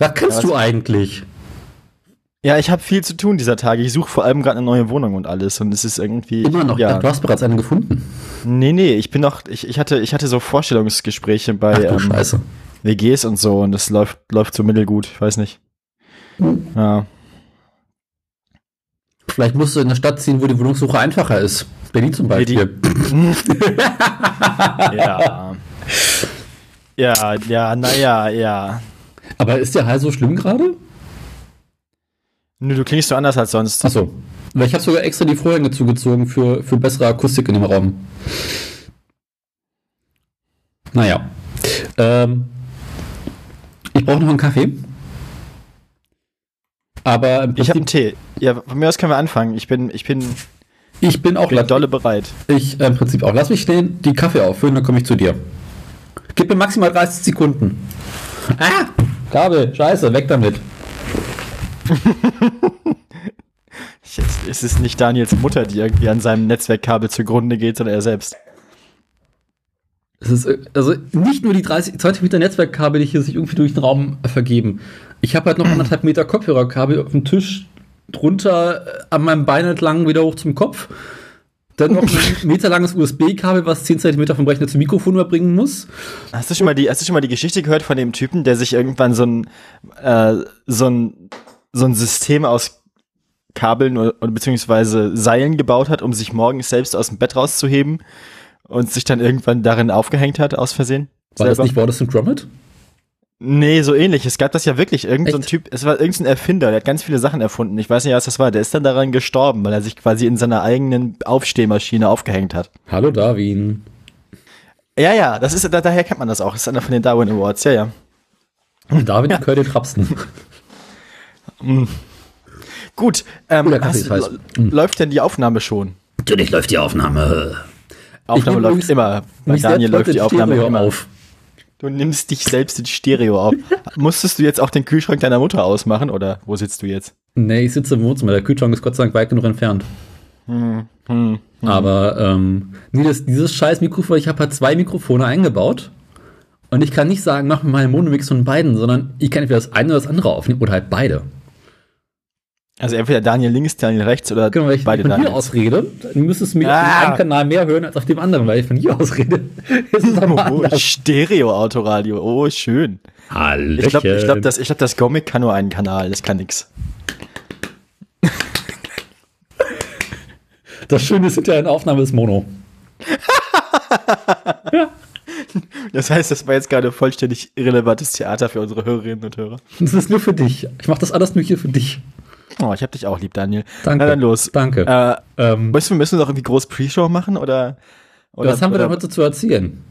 Was kannst Ja, du eigentlich? Ja, ich habe viel zu tun dieser Tage. Ich suche vor allem gerade eine neue Wohnung und alles. Und es ist irgendwie. Immer noch. Ja. Du hast bereits eine gefunden. Nee, nee, ich bin noch. Ich, ich, hatte, ich hatte so Vorstellungsgespräche bei Ach du ähm, Scheiße. WGs und so und das läuft, läuft so mittelgut. Ich weiß nicht. Ja. Vielleicht musst du in eine Stadt ziehen, wo die Wohnungssuche einfacher ist. Berlin zum Beispiel. Ja. ja, ja, naja, ja. Aber ist der Hall so schlimm gerade? Nö, du klingst so anders als sonst. Achso. Weil ich habe sogar extra die Vorhänge zugezogen für, für bessere Akustik in dem Raum. Naja. Ähm, ich brauche noch einen Kaffee. Aber im Ich habe einen Tee. Ja, von mir aus können wir anfangen. Ich bin, ich bin, ich bin auch bin dolle bereit. Ich äh, im Prinzip auch. Lass mich den, die Kaffee auffüllen, dann komme ich zu dir. Gib mir maximal 30 Sekunden. Ah! Kabel, scheiße, weg damit. Jetzt ist es nicht Daniels Mutter, die irgendwie an seinem Netzwerkkabel zugrunde geht, sondern er selbst. Es ist also nicht nur die 30 Zentimeter Netzwerkkabel, die hier sich irgendwie durch den Raum vergeben. Ich habe halt noch anderthalb Meter Kopfhörerkabel auf dem Tisch drunter äh, an meinem Bein entlang wieder hoch zum Kopf. Dann noch ein meterlanges USB-Kabel, was 10 Zentimeter vom Rechner zum Mikrofon überbringen muss. Hast du schon mal die, hast du schon mal die Geschichte gehört von dem Typen, der sich irgendwann so ein, äh, so ein, so ein System aus Kabeln oder, oder beziehungsweise Seilen gebaut hat, um sich morgens selbst aus dem Bett rauszuheben und sich dann irgendwann darin aufgehängt hat, aus Versehen? War das Selber? nicht Wallace und Gromit? Nee, so ähnlich. Es gab das ja wirklich. Irgend so ein? Typ, es war irgendein Erfinder, der hat ganz viele Sachen erfunden. Ich weiß nicht, was das war. Der ist dann daran gestorben, weil er sich quasi in seiner eigenen Aufstehmaschine aufgehängt hat. Hallo Darwin. Ja, ja, das ist, da, daher kennt man das auch. Das ist einer von den Darwin Awards, ja, ja. Darwin ja. Curly Trapsten. Gut, ähm, hast, l- läuft denn die Aufnahme schon? Natürlich läuft die Aufnahme. Aufnahme läuft immer. Bei Daniel läuft die Aufnahme immer. auf. Du nimmst dich selbst in Stereo auf. Musstest du jetzt auch den Kühlschrank deiner Mutter ausmachen oder wo sitzt du jetzt? Nee, ich sitze im Wohnzimmer. Der Kühlschrank ist Gott sei Dank weit genug entfernt. Hm, hm. Aber ähm, nee, das, dieses scheiß Mikrofon, ich habe halt zwei Mikrofone eingebaut. Und ich kann nicht sagen, mach mir mal einen Monomix von beiden, sondern ich kann entweder das eine oder das andere aufnehmen oder halt beide. Also entweder Daniel links, Daniel rechts oder Genau, weil ich beide von hier Daniels. aus rede, dann müsstest du mir Ah. auf dem einen Kanal mehr hören als auf dem anderen, weil ich von hier aus rede. Das ist aber Oh, anders. Stereo-Autoradio. Oh, schön. Hallöchen. Ich glaube, ich glaub, das, ich glaub, das Gomic kann nur einen Kanal. Das kann nix. das Schöne ist hinterher in Aufnahme ist Mono. Das heißt, das war jetzt gerade vollständig irrelevantes Theater für unsere Hörerinnen und Hörer. Das ist nur für dich. Ich mache das alles nur hier für dich. Oh, ich hab dich auch lieb, Daniel. Danke. Na dann los. Danke. Äh, ähm, müssen, wir, müssen wir noch irgendwie groß Pre-Show machen oder? oder was haben wir oder, denn heute zu erzählen?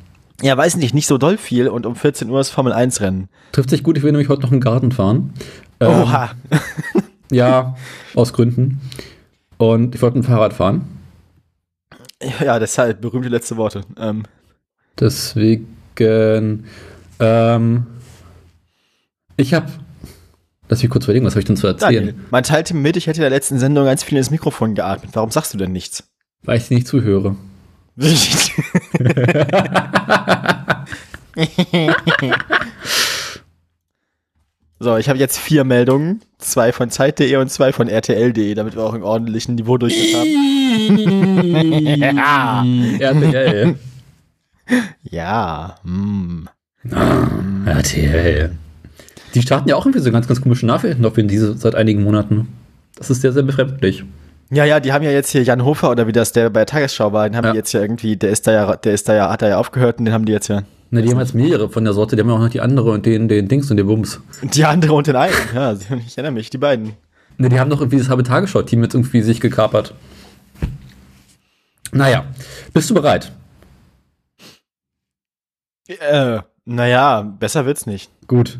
Ja, weiß nicht, nicht so doll viel und um 14 Uhr ist Formel 1 Rennen. Trifft sich gut, ich will nämlich heute noch einen Garten fahren. Ähm, Oha. Ja, aus Gründen. Und ich wollte ein Fahrrad fahren. Ja, deshalb berühmte letzte Worte. Ähm, Deswegen, ähm, ich habe, lass mich kurz überlegen, was habe ich denn zu erzählen? Daniel, man teilte mir mit, ich hätte in der letzten Sendung ganz viel ins Mikrofon geatmet. Warum sagst du denn nichts? Weil ich dir nicht zuhöre. so, ich habe jetzt vier Meldungen. Zwei von Zeit.de und zwei von RTL.de, damit wir auch einen ordentlichen Niveaudurchschnitt haben. RTL. Ja, mm. RTL. Die starten ja auch irgendwie so ganz, ganz komische Nachrichten auf diese seit einigen Monaten. Das ist sehr, sehr befremdlich. Ja, ja, die haben ja jetzt hier Jan Hofer oder wie das der bei der Tagesschau war, den haben Ja. die jetzt ja irgendwie, der ist da ja, der ist da ja, hat da ja aufgehört und den haben die jetzt ja. Ne, die haben jetzt mehrere von der Sorte, die haben ja auch noch die andere und den, den Dings und den Bums. Die andere und den einen, ja, ich erinnere mich, die beiden. Ne, die haben doch irgendwie das halbe Tagesschau-Team jetzt irgendwie sich gekapert. Naja, bist du bereit? Äh, naja, besser wird's nicht. Gut.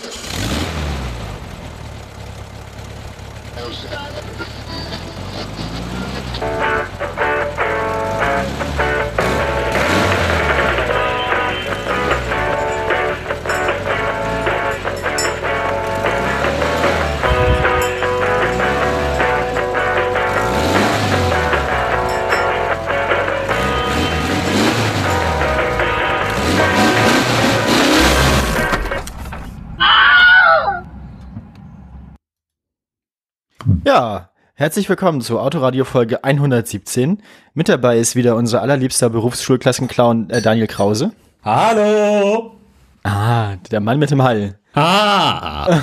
Ja, herzlich willkommen zur Autoradio Folge 117. Mit dabei ist wieder unser allerliebster Berufsschulklassenclown äh, Daniel Krause. Hallo! Ah, der Mann mit dem Hall. Ah!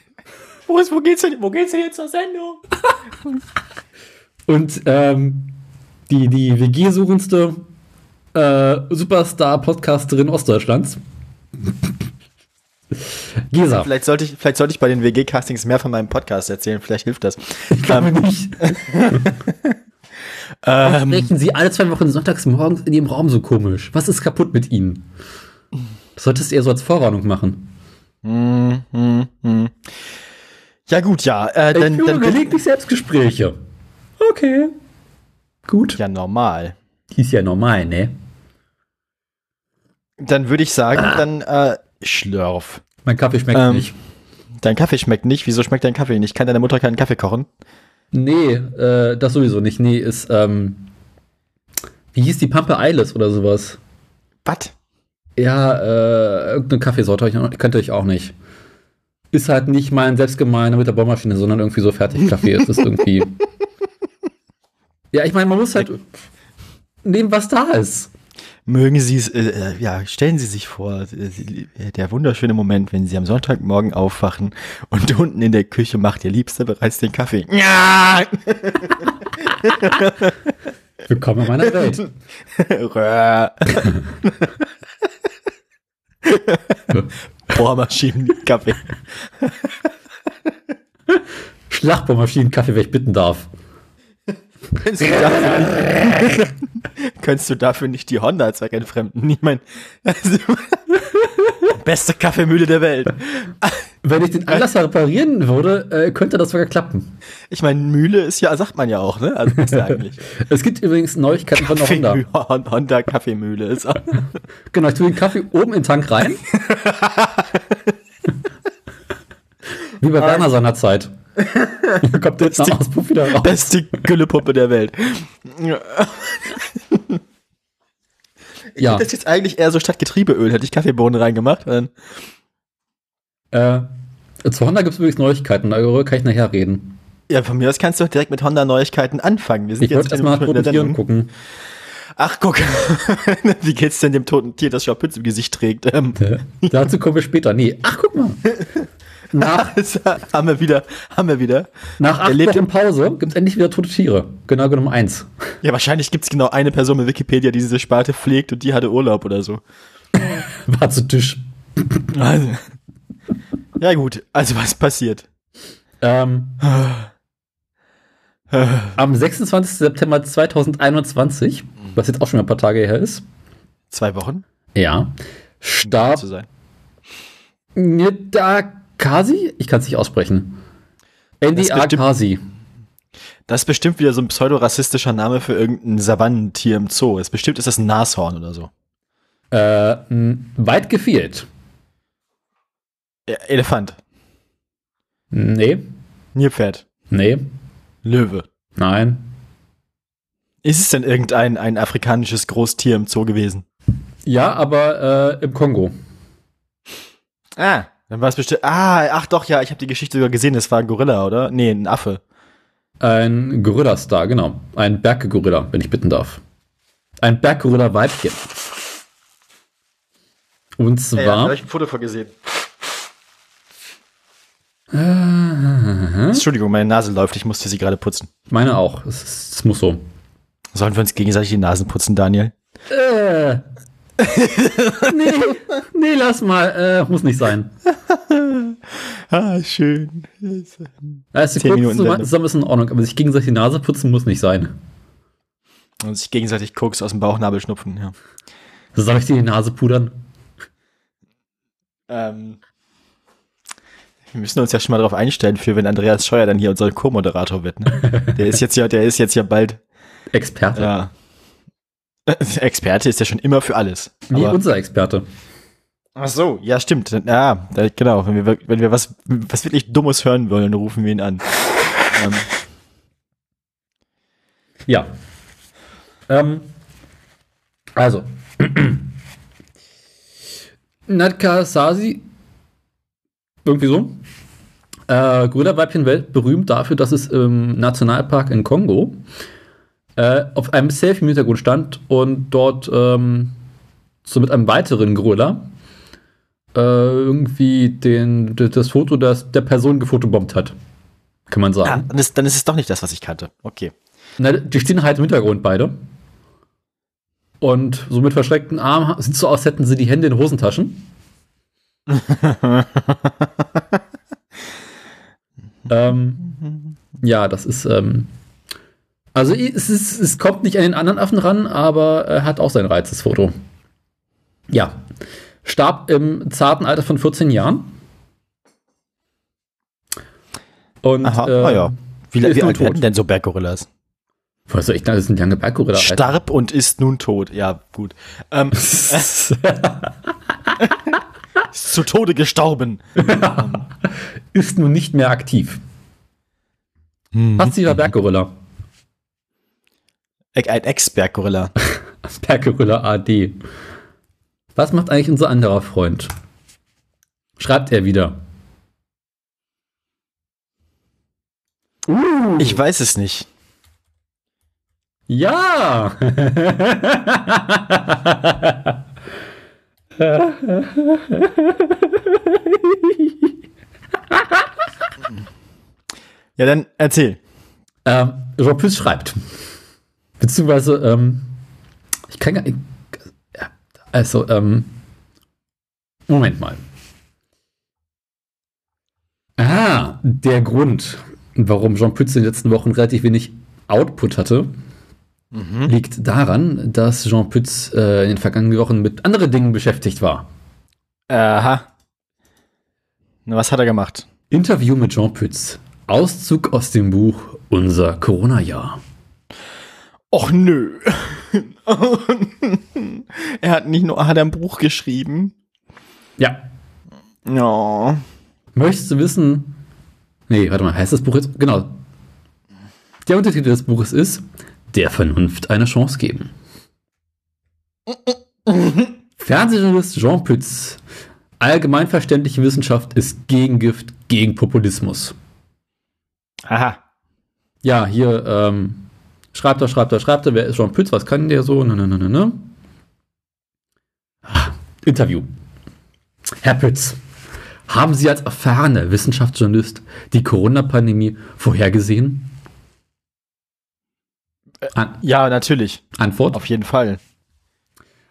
Wo, ist, wo, geht's denn, wo geht's denn jetzt zur Sendung? Und ähm, die, die WG-suchendste äh, Superstar-Podcasterin Ostdeutschlands. Gesa. Vielleicht sollte, ich, vielleicht sollte ich bei den WG-Castings mehr von meinem Podcast erzählen, vielleicht hilft das. Ich glaube Ähm, nicht. ähm, Sprechen Sie alle zwei Wochen sonntags morgens in Ihrem Raum so komisch? Was ist kaputt mit Ihnen? Das solltest du eher so als Vorwarnung machen. hm, hm, hm. Ja gut, ja. Äh, Ich dann, führe dann, gelegentlich Selbstgespräche. Okay. Gut. ja, normal. Ist ja normal, ne? Dann würde ich sagen, dann äh, schlürf. Mein Kaffee schmeckt Ähm, nicht. Dein Kaffee schmeckt nicht. Wieso schmeckt dein Kaffee nicht? Kann deine Mutter keinen Kaffee kochen? Nee, äh, das sowieso nicht. Nee, ist, ähm, wie hieß die Pampe Eiles oder sowas? Was? Ja, äh, irgendeine Kaffeesorte ich noch- kannte ich auch nicht. Ist halt nicht mein selbstgemeiner mit der Bohrmaschine, sondern irgendwie so Fertigkaffee. es ist irgendwie. Ja, ich meine, man muss halt nehmen, was da ist. Mögen Sie es, äh, äh, ja, stellen Sie sich vor, äh, äh, der wunderschöne Moment, wenn Sie am Sonntagmorgen aufwachen und unten in der Küche macht Ihr Liebster bereits den Kaffee. Ja! Willkommen in meiner Welt. Röhr. Bohrmaschinen, Kaffee. Schlachtbohrmaschinen, Kaffee, wer ich bitten darf. Könntest du dafür nicht, könntest du dafür nicht die Honda zweckentfremden? Ich meine, also, beste Kaffeemühle der Welt. Wenn ich den Anlasser reparieren würde, äh, könnte das sogar klappen. Ich meine, Mühle ist ja, sagt man ja auch, ne? Also ist ja eigentlich. Es gibt übrigens Neuigkeiten von der Honda. Honda Kaffeemühle ist auch. Genau, ich tue den Kaffee oben in den Tank rein. Wie bei Werner seiner Zeit. Kommt jetzt nach Auspuff wieder raus. Beste Güllepuppe der Welt. Ja, Das ist jetzt eigentlich eher so statt Getriebeöl, hätte ich Kaffeebohnen reingemacht. Dann, äh, zu Honda gibt es übrigens Neuigkeiten, darüber kann ich nachher reden. ja, von mir aus kannst du direkt mit Honda Neuigkeiten anfangen. Wir sind Ich jetzt erstmal Sendung. gucken. Ach, guck. Wie geht's denn dem toten Tier, das Schapütz im Gesicht trägt? Ähm, Äh, Dazu kommen wir später. Nee, ach, guck mal. Nach, das haben wir wieder, haben wir wieder. nach acht lebt- Wochen Pause gibt es endlich wieder tote Tiere. Genau genommen eins. Ja, wahrscheinlich gibt's genau eine Person mit Wikipedia, die diese Sparte pflegt und die hatte Urlaub oder so. War zu Tisch. Also. Ja, gut. Also, was passiert? Ähm, am 26. September 2021, was jetzt auch schon ein paar Tage her ist, Zwei Wochen? ja, starb Zu sein. Nida Kasi? Ich kann es nicht aussprechen. Andy Akasi. Das ist bestimmt wieder so ein pseudorassistischer Name für irgendein Savannentier im Zoo. Es bestimmt ist das ein Nashorn oder so. Äh, weit gefehlt. E- Elefant. Nee, Nilpferd. nee, Löwe. nein. Ist es denn irgendein ein afrikanisches Großtier im Zoo gewesen? Ja, aber äh, im Kongo. Ah, dann war es bestimmt. Ah, ach doch, ja, ich habe die Geschichte sogar gesehen. Das war ein Gorilla, oder? Nee, ein Affe. Ein Gorilla-Star, genau. Ein Berggorilla, wenn ich bitten darf. Ein Berggorilla-Weibchen. Und zwar. ich ein Foto vorgesehen. Äh, Entschuldigung, meine Nase läuft. Ich musste sie gerade putzen. meine auch. Es, ist- es muss so. Sollen wir uns gegenseitig die Nasen putzen, Daniel? Äh. Nee, nee, lass mal. Äh, muss nicht sein. Ah, schön. Also, Zehn Minuten zusammen zusammen ist in Ordnung, aber sich gegenseitig die Nase putzen muss nicht sein. Und sich gegenseitig Koks aus dem Bauchnabel schnupfen, ja. Soll ich dir die Nase pudern? Ähm, wir müssen uns ja schon mal darauf einstellen, für wenn Andreas Scheuer dann hier unser Co-Moderator wird. Ne? Der ist jetzt ja, der ist jetzt ja bald Experte. ja, Experte ist ja schon immer für alles. Nee, Aber, unser Experte. ach so, ja stimmt. Ja, genau. Wenn wir wenn wir was was wirklich Dummes hören wollen, dann rufen wir ihn an. ähm, Ja. Ähm, also. Natka Sasi, irgendwie so, Äh, Gorilla-Weibchen weltberühmt dafür, dass es im Nationalpark in Kongo äh, auf einem Selfie im Hintergrund stand und dort ähm, so mit einem weiteren Gorilla äh, irgendwie den, das Foto das, der Person gefotobombt hat. Kann man sagen. Ja, dann ist, dann ist es doch nicht das, was ich kannte. Okay. Na, die stehen halt im Hintergrund beide. Und so mit verschreckten Armen sieht so aus, als hätten sie die Hände in Hosentaschen. ähm, ja, das ist. Ähm, also es, ist, es kommt nicht an den anderen Affen ran, aber er hat auch sein Reiz, das Foto. Ja. Starb im zarten Alter von 14 Jahren. Und Aha, äh, ja. Wie, wie alt werden denn so Berggorillas? Soll ich da? Das sind lange Berggorilla. Starb und ist nun tot. Ja, gut. Ähm, ist zu Tode gestorben. ist nun nicht mehr aktiv. Hm. Passiver Berggorilla. Ein Ex-Berggorilla. Berggorilla AD. Was macht eigentlich unser anderer Freund? Schreibt er wieder. Uh. Ich weiß es nicht. Ja! ja, dann erzähl. Ähm, Jean Plus schreibt. Beziehungsweise, ähm, ich kann gar nicht. Also, ähm, Moment mal. Ah, der Grund, warum Jean Pütz in den letzten Wochen relativ wenig Output hatte, mhm. liegt daran, dass Jean Pütz äh, in den vergangenen Wochen mit anderen Dingen beschäftigt war. Aha. Na, was hat er gemacht? Interview mit Jean Pütz. Auszug aus dem Buch Unser Corona-Jahr. Och nö. er hat nicht nur, hat er ein Buch geschrieben? Ja. Ja. Möchtest du wissen? Nee, warte mal, heißt das Buch jetzt? Genau. Der Untertitel des Buches ist Der Vernunft eine Chance geben. Fernsehjournalist Jean Pütz. Allgemeinverständliche Wissenschaft ist Gegengift gegen Populismus. Aha. Ja, hier, ähm, Schreibt er, schreibt er, schreibt er, wer ist Jean Pütz, was kann der so? Ne, ne, ne, ne, ne. Ah, Interview. Herr Pütz, haben Sie als erfahrener Wissenschaftsjournalist die Corona-Pandemie vorhergesehen? An ja, natürlich. Antwort? Auf jeden Fall.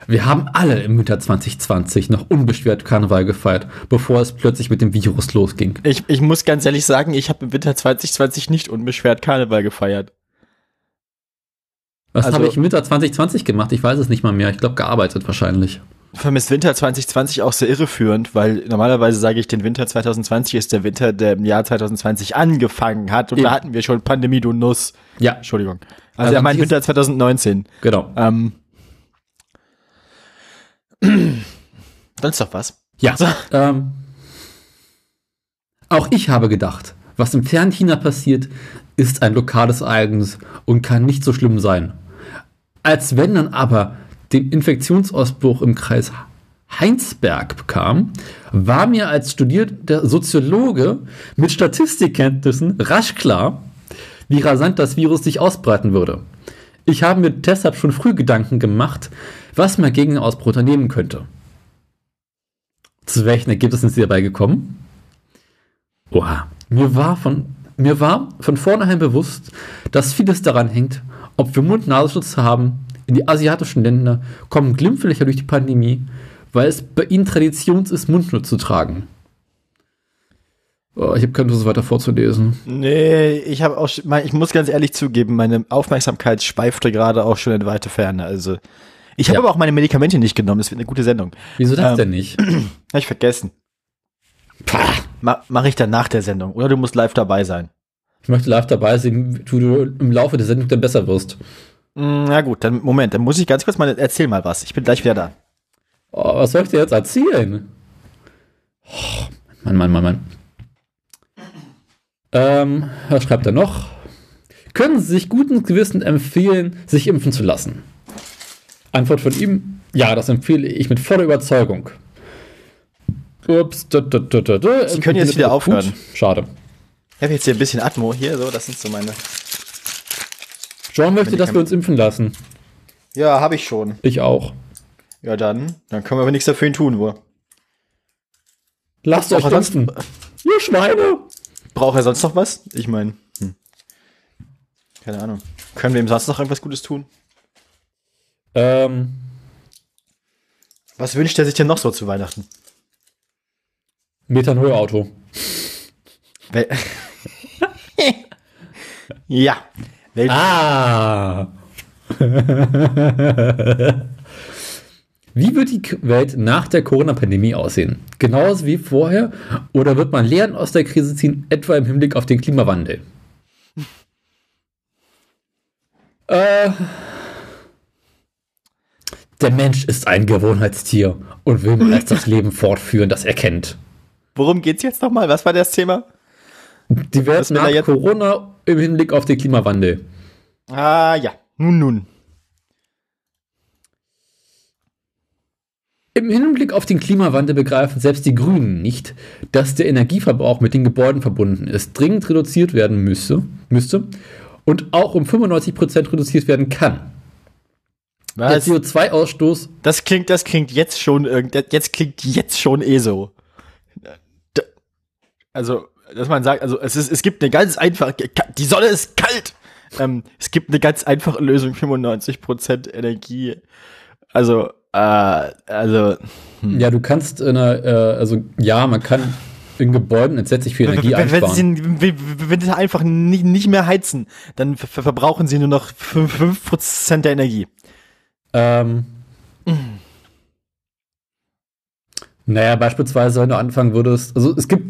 Wir haben alle im Winter 2020 noch unbeschwert Karneval gefeiert, bevor es plötzlich mit dem Virus losging. Ich, ich muss ganz ehrlich sagen, ich habe im Winter 2020 nicht unbeschwert Karneval gefeiert. Was also, habe ich im Winter 2020 gemacht? Ich weiß es nicht mal mehr. Ich glaube, gearbeitet wahrscheinlich. Ist Winter 2020 auch sehr irreführend, weil normalerweise sage ich, den Winter 2020 ist der Winter, der im Jahr 2020 angefangen hat und Eben. da hatten wir schon Pandemie, du Nuss. Ja. Entschuldigung. Also, also er meint Winter 2019. Genau. Ähm, dann ist doch was. Ja. Also. Ähm, auch ich habe gedacht, was im fernen China passiert, ist ein lokales Ereignis und kann nicht so schlimm sein. Als wenn dann aber den Infektionsausbruch im Kreis Heinsberg bekam, war mir als studierter Soziologe mit Statistikkenntnissen rasch klar, wie rasant das Virus sich ausbreiten würde. Ich habe mir deshalb schon früh Gedanken gemacht, was man gegen den Ausbruch unternehmen könnte. Zu welchen Ergebnissen sind Sie dabei gekommen? Oha, mir war von, mir war von vornherein bewusst, dass vieles daran hängt, ob wir Mund-Nasenschutz haben. In die asiatischen Länder kommen Glimpflöcher durch die Pandemie, weil es bei ihnen Tradition ist, Mundschutz zu tragen. Oh, ich habe keine Lust, weiter vorzulesen. Nee, ich habe auch, ich muss ganz ehrlich zugeben, meine Aufmerksamkeit schweifte gerade auch schon in weite Ferne. Also, ich habe ja. aber auch meine Medikamente nicht genommen. Das wird eine gute Sendung. Wieso das ähm, denn nicht? Habe ich vergessen. Pah. Mache ich dann nach der Sendung. Oder du musst live dabei sein. Ich möchte live dabei sein, wie du im Laufe der Sendung dann besser wirst. Mm, na gut, dann Moment, dann muss ich ganz kurz mal erzähl mal was. Ich bin gleich wieder da. Oh, was soll ich dir jetzt erzählen? Oh, Mann, Mann, Mann, Mann. Ähm, was schreibt er noch? Können Sie sich guten Gewissen empfehlen, sich impfen zu lassen? Antwort von ihm: Ja, das empfehle ich mit voller Überzeugung. Ups, da, da, da, da. Sie können jetzt wieder aufhören. Schade. Ich habe jetzt hier ein bisschen Atmo hier, so, das sind so meine. John möchte, dass wir uns impfen lassen. Ja, habe ich schon. Ich auch. Ja, dann, dann können wir aber nichts dafür ihn tun, wo. Lasst euch impfen. Ihr Schweine! Braucht er sonst noch was? Ich meine, hm. keine Ahnung. Können wir ihm sonst noch irgendwas Gutes tun? Ähm, Was wünscht er sich denn noch so zu Weihnachten? Methanol-Auto. Ja. Welt Ah! Wie wird die Welt nach der Corona-Pandemie aussehen? Genauso wie vorher? Oder wird man Lehren aus der Krise ziehen, etwa im Hinblick auf den Klimawandel? äh, der Mensch ist ein Gewohnheitstier und will meist das Leben fortführen, das er kennt. Worum geht's jetzt nochmal? Was war das Thema? Die Welt nach? Corona im Hinblick auf den Klimawandel. Ah, ja. Nun, nun. Im Hinblick auf den Klimawandel begreifen selbst die Grünen nicht, dass der Energieverbrauch mit den Gebäuden verbunden ist, dringend reduziert werden müsse, müsste und auch um 95% reduziert werden kann. Der Was? CO2-Ausstoß, Das klingt, das klingt jetzt schon irgend, jetzt klingt jetzt schon eh so. Also, dass man sagt, also es ist, es gibt eine ganz einfache, die Sonne ist kalt. Ähm, es gibt eine ganz einfache Lösung, 95% Energie. Also, äh, also, ja, du kannst in einer, äh, also ja, man kann in Gebäuden entsetzlich viel Energie wenn, wenn, einsparen. sie, wenn, wenn sie einfach nicht, nicht mehr heizen, dann ver ver- verbrauchen sie nur noch 5%, 5 der Energie. Ähm, naja, beispielsweise, wenn du anfangen würdest, also es gibt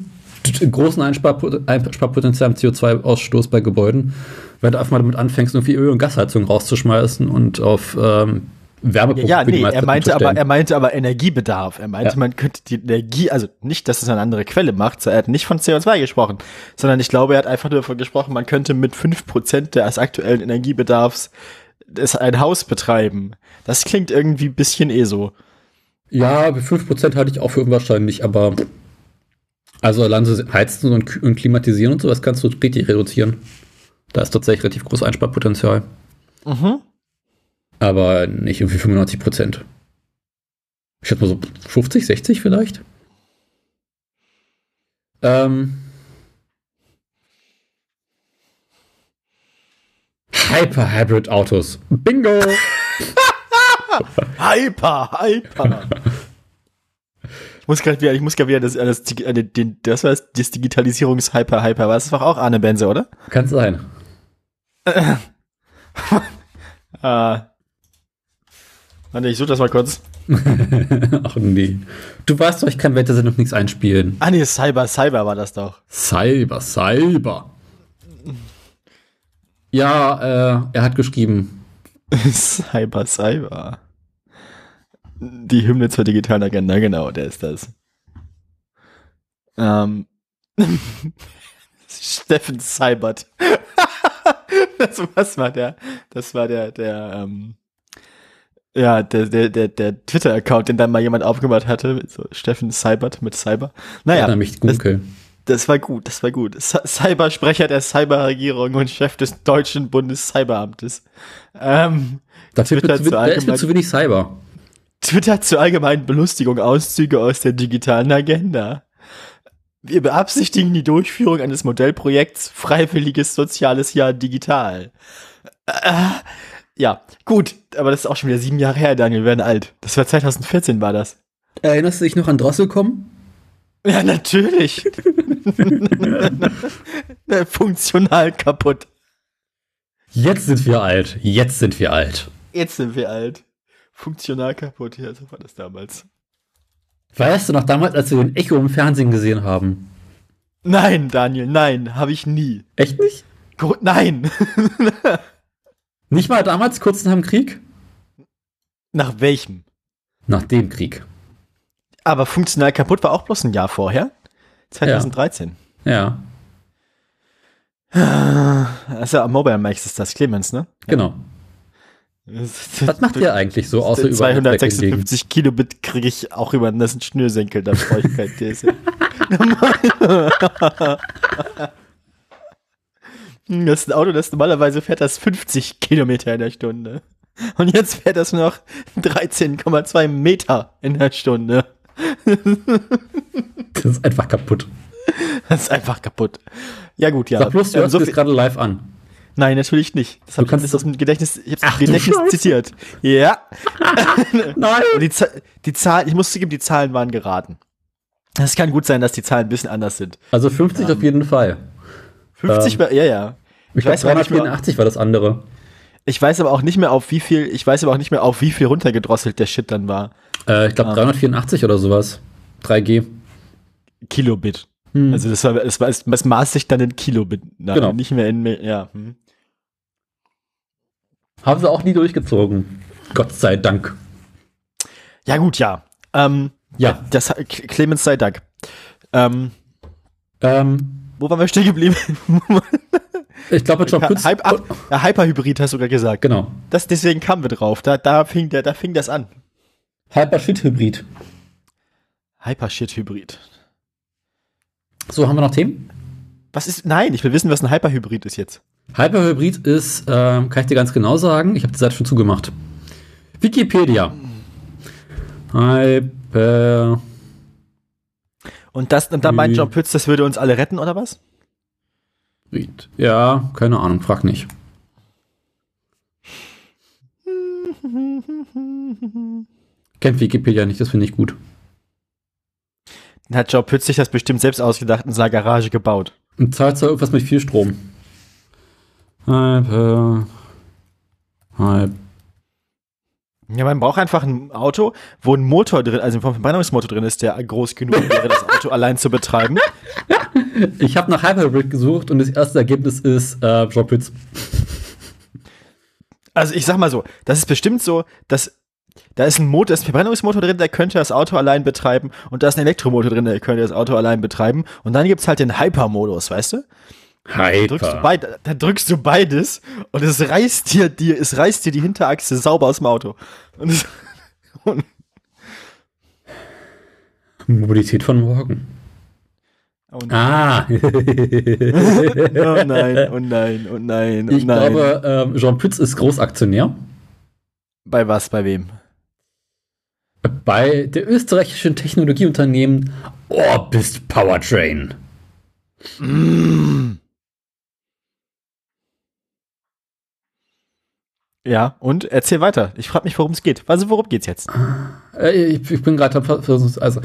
großen Einsparpot- Einsparpotenzial im CO2-Ausstoß bei Gebäuden, wenn du einfach mal damit anfängst, irgendwie Öl- und Gasheizung rauszuschmeißen und auf ähm, Wärmepumpen Ja, die nee, er meinte aber, er meinte aber Energiebedarf. Er meinte, Ja. man könnte die Energie, also nicht, dass es eine andere Quelle macht, er hat nicht von CO2 gesprochen, sondern ich glaube, er hat einfach nur davon gesprochen, man könnte mit 5% des aktuellen Energiebedarfs das ein Haus betreiben. Das klingt irgendwie ein bisschen eh so. Ja, 5% halte ich auch für unwahrscheinlich, aber also allein so heizen und, und klimatisieren und sowas kannst du richtig reduzieren. Da ist tatsächlich relativ großes Einsparpotenzial. Mhm. aber nicht irgendwie 95 Prozent. Ich schätze mal so 50, 60 vielleicht. Ähm. Hyper-Hybrid-Autos. Bingo! Hyper, hyper. Ich muss gerade wieder, ich muss gerade wieder das, das, äh, den, das war das, das Digitalisierungs-Hyper, hyper, war das war auch Arne Benze, oder? Kann sein. Ah. Warte, ich suche das mal kurz. Ach nee. Du weißt doch, ich kann Wettersendung nichts einspielen. Ah nee, Cyber, Cyber war das doch. Cyber, Cyber. Ja, äh, er hat geschrieben. Cyber, Cyber. Die Hymne zur digitalen Agenda, genau, der ist das. Ähm. Steffen Cybert. das, was war der? Das war der, der, ähm, ja, der, der, der, der Twitter-Account, den dann mal jemand aufgemacht hatte. So Steffen Cybert mit Cyber. Naja, Ja, das, das war gut, das war gut. Cy- Cybersprecher der Cyberregierung und Chef des deutschen Bundescyberamtes. Ähm, Dafür Twitter wird zu, ist mir zu wenig Cyber. Twitter zur allgemeinen Belustigung Auszüge aus der digitalen Agenda. Wir beabsichtigen die Durchführung eines Modellprojekts Freiwilliges Soziales Jahr Digital. Äh, ja, gut, aber das ist auch schon wieder sieben Jahre her, Daniel, wir werden alt. Das war 2014 war das. Erinnerst du dich noch an Drosselcom? Ja, natürlich. Funktional kaputt. Jetzt sind wir alt. Jetzt sind wir alt. Jetzt sind wir alt. Funktional kaputt, ja, so war das damals. Weißt du noch damals, als wir den Echo im Fernsehen gesehen haben? Nein, Daniel, nein, habe ich nie. Echt nicht? Gro nein. Nicht mal damals, kurz nach dem Krieg? Nach welchem? Nach dem Krieg. Aber funktional kaputt war auch bloß ein Jahr vorher. 2013. Ja, Also am Mobile Max ist das Clemens, ne? genau. Was macht ihr eigentlich so, außer über 256 Kilobit kriege ich auch über das sind Schnürsenkel, da brauche ich kein TSL. Das ist ein Auto, das normalerweise fährt das 50 Kilometer in der Stunde. Und jetzt fährt das noch 13,2 Meter in der Stunde. Das ist einfach kaputt. Das ist einfach kaputt. Ja gut, ja. Sag bloß, du Ähm, hörst so das viel- gerade live an. Nein, natürlich nicht. Das habe ich kannst aus dem Gedächtnis, ich Ach, hab's du im Gedächtnis zitiert. Ja. Nein! Die, die Zahlen, ich muss zugeben, die Zahlen waren geraten. Es kann gut sein, dass die Zahlen ein bisschen anders sind. Also 50 auf jeden Fall. 50 Ähm, war, ja, ja. Ich Ich weiß aber nicht mehr, 384 war das andere. ich weiß aber auch nicht mehr auf wie viel, ich weiß aber auch nicht mehr auf wie viel runtergedrosselt der Shit dann war. Äh, ich glaube, Ah. 384 oder sowas. 3G. Kilobit. Hm. Also das war, das war, das maß sich dann in Kilobit. nach, Genau. Nicht mehr in, ja. Hm. Haben sie auch nie durchgezogen. Gott sei Dank. Ja gut, ja. Ähm, Ja. das, Clemens sei Dank. Ähm, Ähm, wo waren wir stehen geblieben? ich glaube, John Pütz. Hyper, ach, ja, Hyperhybrid hast du gerade gesagt. Genau. Das, deswegen kamen wir drauf. Da, da, fing der, da fing das an. Hyper-Shit-Hybrid. Hypershit-Hybrid. So, haben wir noch Themen? Was ist, nein, ich will wissen, was ein Hyperhybrid ist jetzt. Hyperhybrid ist, ähm, kann ich dir ganz genau sagen, ich habe die Seite schon zugemacht. Wikipedia. Hyper. Und das, und da meint. John Pütz, das würde uns alle retten, oder was? Ja, keine Ahnung, frag nicht. Kennt Wikipedia nicht, das finde ich gut. Dann hat John Pütz sich das bestimmt selbst ausgedacht und in seiner Garage gebaut. Und zahlt zwar irgendwas mit viel Strom. Hyper. Hyper. Ja, man braucht einfach ein Auto, wo ein Motor drin, also ein Verbrennungsmotor drin ist, der groß genug wäre, das Auto allein zu betreiben. Ich habe nach Hyperhybrid gesucht und das erste Ergebnis ist äh, Pütz. Also ich sag mal so, das ist bestimmt so, dass da ist ein Motor, da ist ein Verbrennungsmotor drin, der könnte das Auto allein betreiben und da ist ein Elektromotor drin, der könnte das Auto allein betreiben und dann gibt's halt den Hyper-Modus, weißt du? Drückst du beid, dann drückst du beides und es reißt dir, dir, es reißt dir die Hinterachse sauber aus dem Auto. Und es, und, Mobilität von morgen. und Ah. oh nein, oh nein, oh nein, oh ich nein. glaube, ähm, Jean Pütz ist Großaktionär Bei was, bei wem? bei der österreichischen Technologieunternehmen Orbist Powertrain. Ja, und erzähl weiter. Ich frage mich, worum es geht. Also, worum geht's jetzt? Äh, ich, ich bin gerade also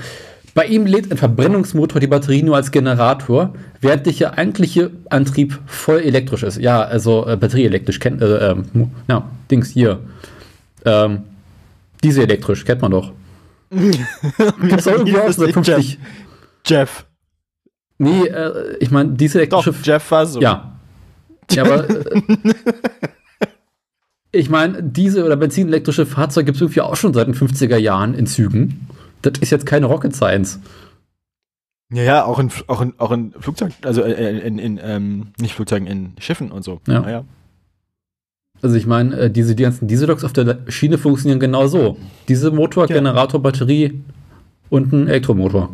bei ihm lädt ein Verbrennungsmotor die Batterie nur als Generator, während der eigentliche Antrieb voll elektrisch ist. Ja, also äh, batterieelektrisch kennt, äh, ähm, ja, Dings hier. Ähm, Dieselelektrisch kennt man doch. Gibt's doch irgendwie auch so Jeff. 50. Jeff. Nee, äh, ich meine, Doch, dieselelektrische. Jeff war so. Ja. Ja, aber. Äh, ich meine, Diesel- oder benzinelektrische Fahrzeuge gibt es irgendwie auch schon seit den 50er Jahren in Zügen. Das ist jetzt keine Rocket Science. Ja, ja, auch in, auch in, auch in Flugzeugen, also äh, in, in, ähm, nicht Flugzeugen, in Schiffen und so. Ja. Naja. Also ich meine, äh, diese die ganzen Dieselloks auf der Schiene funktionieren genau so. Diese Motor, Ja. Generator, Batterie und ein Elektromotor.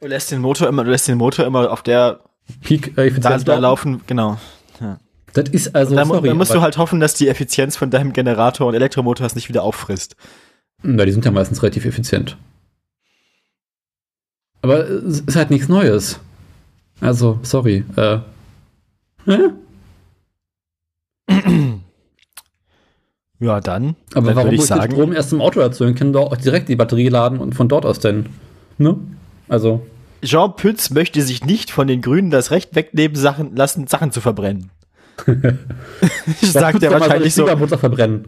Du lässt den Motor immer, du lässt den Motor immer auf der, Peak äh, da, Effizienz. da laufen, genau. Das ist also, da, sorry, da musst du halt hoffen, dass die Effizienz von deinem Generator und Elektromotors nicht wieder auffrisst. Na, die sind ja meistens relativ effizient. Aber es ist halt nichts Neues. Also, sorry. Äh, hä? Ja, dann. Aber dann warum ich sagen, Strom erst im Auto erzeugen? Können doch auch direkt die Batterie laden und von dort aus denn. Ne? Also, Jean Pütz möchte sich nicht von den Grünen das Recht wegnehmen, Sachen, lassen, Sachen zu verbrennen. Sagt er wahrscheinlich so. Mutter verbrennen.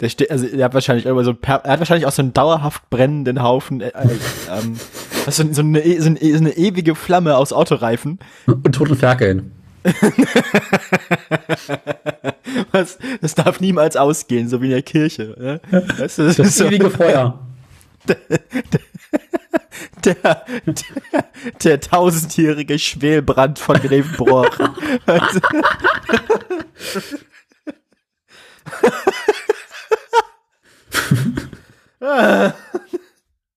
Der steht, also er hat wahrscheinlich immer so, er hat wahrscheinlich auch so einen dauerhaft brennenden Haufen, äh, äh, ähm, so, so, eine, so, eine, so eine ewige Flamme aus Autoreifen. Und toten Ferkeln. Was, das darf niemals ausgehen, so wie in der Kirche. Ne? Das Das ist so, ewige Feuer. Der, der, der tausendjährige Schwelbrand von Grevenbroich.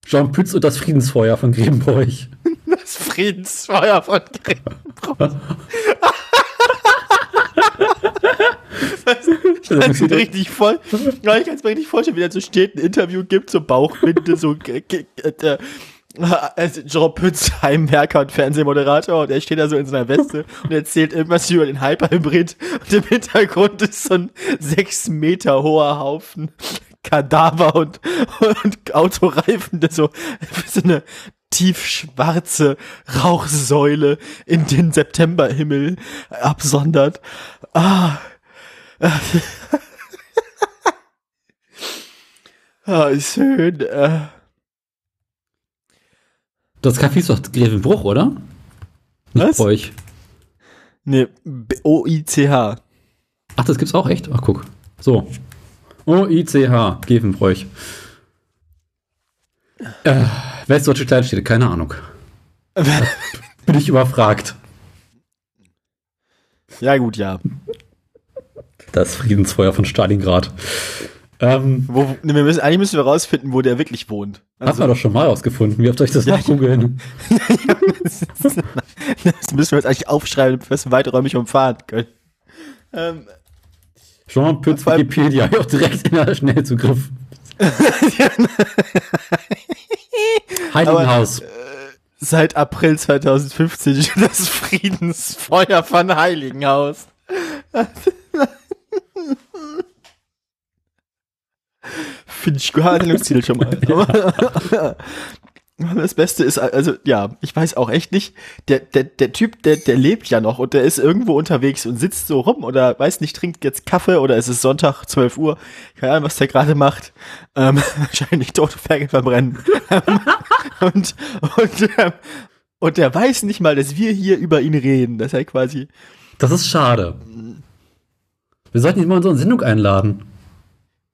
Jean Pütz und das Friedensfeuer von Grevenbroich. das Friedensfeuer von Grevenbroich. Ich kann es mir richtig voll, ich kann es mir richtig vorstellen, wie er so steht, ein Interview gibt, so Bauchbinde, so, äh, äh, Jean Pütz, Heimwerker und Fernsehmoderator und er steht da so in seiner Weste und erzählt irgendwas über den Hyperhybrid und im Hintergrund ist so ein sechs Meter hoher Haufen Kadaver und, und Autoreifen, der so, so eine tiefschwarze Rauchsäule in den Septemberhimmel absondert. Ah. ah, schön. Äh. Das Café ist doch Grevenbruch, oder? Nicht Was? bei euch. Nee, O-I-C-H. Ach, das gibt's auch echt? Ach, guck. So. O-I-C-H, Grevenbräuch. Äh, Westdeutsche Kleinstädte, keine Ahnung. Bin ich überfragt. Ja, gut, ja. Das Friedensfeuer von Stalingrad. Ähm, wo, ne, wir müssen, eigentlich müssen wir rausfinden, wo der wirklich wohnt. Also, haben wir doch schon mal rausgefunden. Wie oft soll ich das ja, nachgoogeln? das müssen wir jetzt eigentlich aufschreiben, damit wir es weiträumig umfahren können. Ähm, Jean Pütz Wikipedia, auch direkt in der Schnellzugriff. Heiligenhaus. Aber, äh, seit April 2015 das Friedensfeuer von Heiligenhaus. Finde ich Handlungsziel schon mal. Ja. Das Beste ist, also ja, ich weiß auch echt nicht, der, der, der Typ, der, der lebt ja noch und der ist irgendwo unterwegs und sitzt so rum oder weiß nicht, trinkt jetzt Kaffee oder ist es Sonntag, 12 Uhr, keine Ahnung, was der gerade macht. Ähm, wahrscheinlich tote Ferkel verbrennen. und, und, ähm, und der weiß nicht mal, dass wir hier über ihn reden. Das ist halt quasi. Das ist schade. Wir sollten ihn mal in so eine Sendung einladen.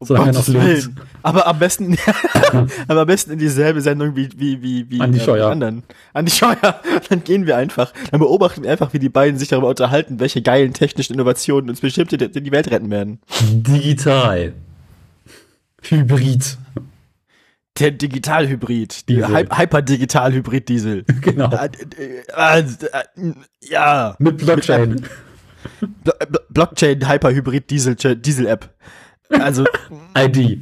Solange er noch. Aber am besten, aber am besten in dieselbe Sendung wie, wie, wie, wie an die Scheuer. Äh, anderen. An die Scheuer. Dann gehen wir einfach. Dann beobachten wir einfach, wie die beiden sich darüber unterhalten, welche geilen technischen Innovationen uns bestimmt die, die Welt retten werden. Digital. Hybrid. Der Digital-Hybrid. Die Hyper-Digital-Hybrid-Diesel. Genau. Äh, äh, äh, ja. Mit Blockchain. Blockchain Hyper-Hybrid-Diesel-App. Diesel also ID.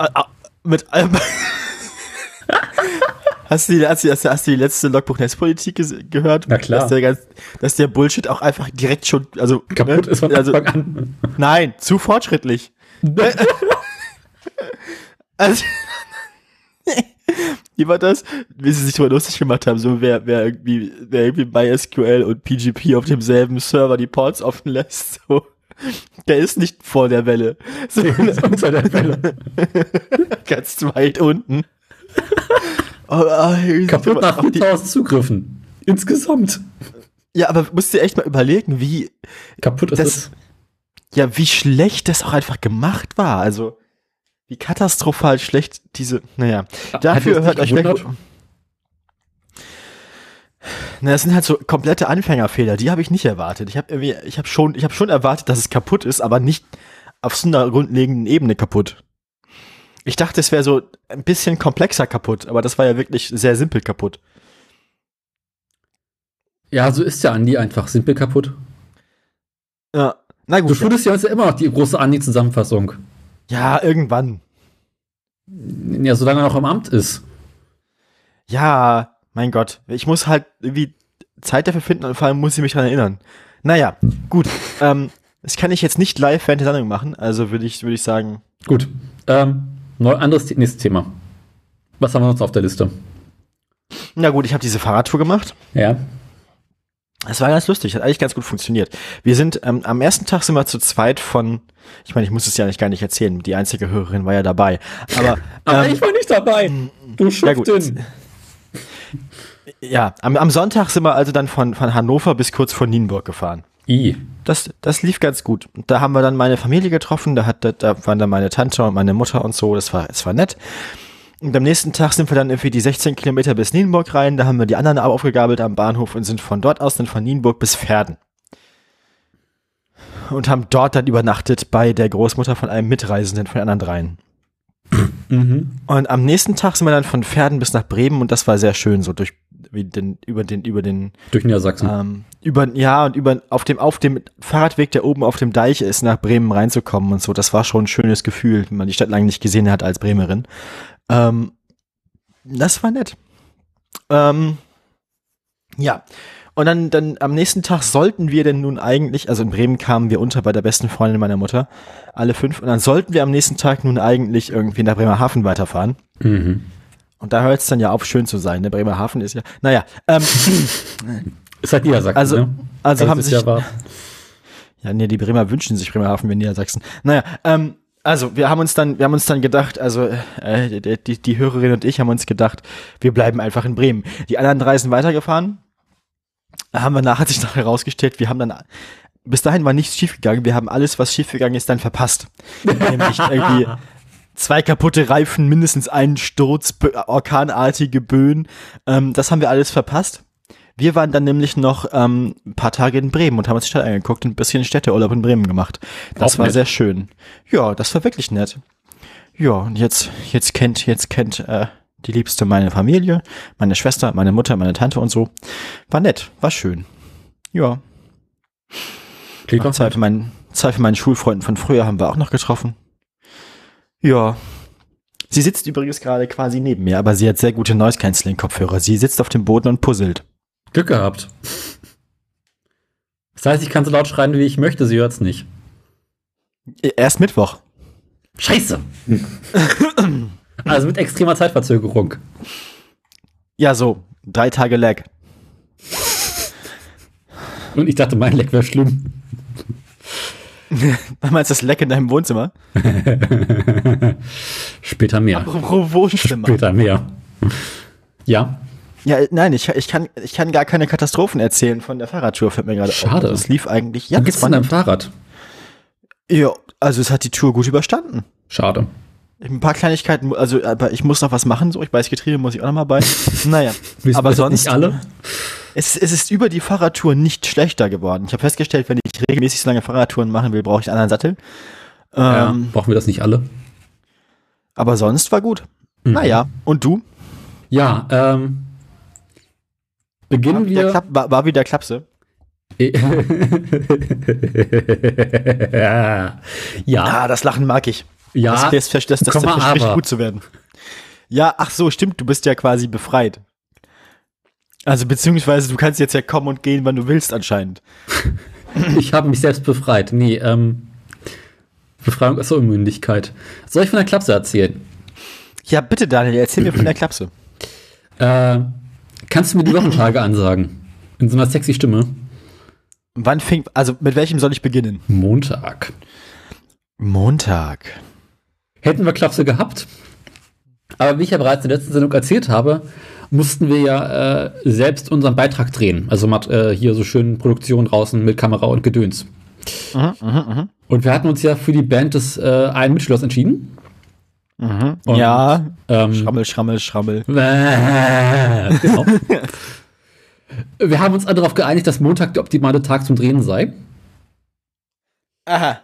Mit Hast du, die, hast, du, hast du die letzte Logbuch-Netzpolitik gehört? Na klar. Dass der, ganz, dass der Bullshit auch einfach direkt schon, also. Kaputt ne? ist von also, an. Nein, zu fortschrittlich. also, wie war das? Wie sie sich darüber lustig gemacht haben, so wer, wer irgendwie, wer irgendwie MySQL und PGP auf demselben Server die Ports offen lässt, so. Der ist nicht vor der Welle. So, der ist unter der Welle. Ganz weit unten. Oh, oh, Kaputt nach 5000 Zugriffen. Insgesamt. Ja, aber musst dir echt mal überlegen, wie kaputt ist das. Ja, wie schlecht das auch einfach gemacht war. Also, wie katastrophal schlecht diese, naja. Dafür hört euch weg. Na, das sind halt so komplette Anfängerfehler, die habe ich nicht erwartet. Ich habe irgendwie, ich habe schon, ich habe schon erwartet, dass es kaputt ist, aber nicht auf so einer grundlegenden Ebene kaputt. Ich dachte, es wäre so ein bisschen komplexer kaputt, aber das war ja wirklich sehr simpel kaputt. Ja, so ist ja Andi einfach simpel kaputt. Ja, na gut. Du schuldest ja jetzt immer noch die große Andi-Zusammenfassung. Ja, irgendwann. Ja, solange er noch im Amt ist. Ja, mein Gott, ich muss halt irgendwie Zeit dafür finden und vor allem muss ich mich daran erinnern. Naja, gut. Ähm, das kann ich jetzt nicht live während der Sendung machen, also würde ich, würde ich sagen. Gut. Ähm, anderes nächstes Thema. Was haben wir uns auf der Liste? Na gut, ich habe diese Fahrradtour gemacht. Ja. Es war ganz lustig, hat eigentlich ganz gut funktioniert. Wir sind ähm, am ersten Tag sind wir zu zweit von, ich meine, ich muss es ja nicht gar nicht erzählen, die einzige Hörerin war ja dabei. Aber, aber ähm, ich war nicht dabei. Du Schuftin. Ja, ja, am, am Sonntag sind wir also dann von, von Hannover bis kurz vor Nienburg gefahren. I. Das, das lief ganz gut. Da haben wir dann meine Familie getroffen, da, hat, da waren dann meine Tante und meine Mutter und so, das war, das war nett. Und am nächsten Tag sind wir dann irgendwie die 16 Kilometer bis Nienburg rein, da haben wir die anderen aufgegabelt am Bahnhof und sind von dort aus dann von Nienburg bis Pferden. Und haben dort dann übernachtet bei der Großmutter von einem Mitreisenden von den anderen dreien. Mhm. Und am nächsten Tag sind wir dann von Pferden bis nach Bremen und das war sehr schön, so durch wie den, über den, über den, Durch Niedersachsen. ähm, über, ja, und über, auf dem, auf dem Fahrradweg, der oben auf dem Deich ist, nach Bremen reinzukommen und so. Das war schon ein schönes Gefühl, wenn man die Stadt lange nicht gesehen hat als Bremerin. Ähm, das war nett. Ähm, ja. Und dann, dann am nächsten Tag sollten wir denn nun eigentlich, also in Bremen kamen wir unter bei der besten Freundin meiner Mutter, alle fünf, und dann sollten wir am nächsten Tag nun eigentlich irgendwie nach Bremerhaven weiterfahren. Mhm. Und da hört es dann ja auf, schön zu sein. Der Bremerhaven ist ja, naja, ähm, Ist halt Niedersachsen, Also- ne? also Das haben sich, ja. Ja, nee, die Bremer wünschen sich Bremerhaven wie Niedersachsen. Naja, ähm, also wir haben uns dann, wir haben uns dann gedacht, also äh, die, die, Hörerin und ich haben uns gedacht, wir bleiben einfach in Bremen. Die anderen drei sind weitergefahren. Haben wir nachher sich nachher herausgestellt, wir haben dann bis dahin war nichts schiefgegangen. Wir haben alles, was schiefgegangen ist, dann verpasst. Nämlich irgendwie zwei kaputte Reifen, mindestens einen Sturz, orkanartige Böen. Ähm, das haben wir alles verpasst. Wir waren dann nämlich noch ähm, ein paar Tage in Bremen und haben uns die Stadt angeguckt und ein bisschen Städteurlaub in Bremen gemacht. Das Auch war nett. sehr schön. Ja, das war wirklich nett. Ja, und jetzt, jetzt kennt, jetzt kennt äh, die Liebste meine Familie, meine Schwester, meine Mutter, meine Tante und so. War nett, war schön. Ja, Klingt zwei von meinen, zwei von meinen Schulfreunden von früher haben wir auch noch getroffen. Ja. Sie sitzt übrigens gerade quasi neben mir, aber sie hat sehr gute Noise Cancelling Kopfhörer. Sie sitzt auf dem Boden und puzzelt. Glück gehabt. Das heißt, ich kann so laut schreien, wie ich möchte, sie hört's nicht. Erst Mittwoch. Scheiße. also mit extremer Zeitverzögerung. Ja, so. Drei Tage Lag. Und ich dachte, mein Leck wäre schlimm. Meinst du das Leck in deinem Wohnzimmer? Später mehr. Apropos Wohnzimmer. Später mehr. Ja, Ja, nein, ich, ich, kann, ich kann gar keine Katastrophen erzählen von der Fahrradtour, fällt mir gerade auf. Schade. Das lief eigentlich, ja, geht's denn deinem Fahrrad? Ja, also es hat die Tour gut überstanden. Schade. Ein paar Kleinigkeiten, also aber ich muss noch was machen, so ich weiß Getriebe muss ich auch noch mal bei. Naja, aber sonst nicht alle. Es, es ist über die Fahrradtour nicht schlechter geworden. Ich habe festgestellt, wenn ich regelmäßig so lange Fahrradtouren machen will, brauche ich einen anderen Sattel. Ja, Ähm, brauchen wir das nicht alle? Aber sonst war gut. Mhm. Naja, und du? Ja, ähm. Beginnen War wieder, wir. Klapp, war, war wieder Klapse. ja. Ja. Ah, das Lachen mag ich. Ja. Das, das, das, das, das verspricht aber. gut zu werden. Ja, ach so, stimmt, du bist ja quasi befreit. Also beziehungsweise du kannst jetzt ja kommen und gehen, wann du willst anscheinend. Ich habe mich selbst befreit. Nee, ähm. Befreiung aus der Unmündigkeit. Soll ich von der Klapse erzählen? Ja, bitte Daniel, erzähl mir von der Klapse. Äh, kannst du mir die Wochentage ansagen? In so einer sexy Stimme. Wann fing, also mit welchem soll ich beginnen? Montag. Montag. Hätten wir Klapse gehabt. Aber wie ich ja bereits in der letzten Sendung erzählt habe, mussten wir ja äh, selbst unseren Beitrag drehen. Also mit, äh, hier so schön Produktion draußen mit Kamera und Gedöns. Mhm, Und wir hatten uns ja für die Band des äh, einen Mitschülers entschieden. Und, ja, Ähm, schrammel, schrammel, schrammel. Äh, genau. Wir haben uns alle darauf geeinigt, dass Montag der optimale Tag zum Drehen sei. Aha.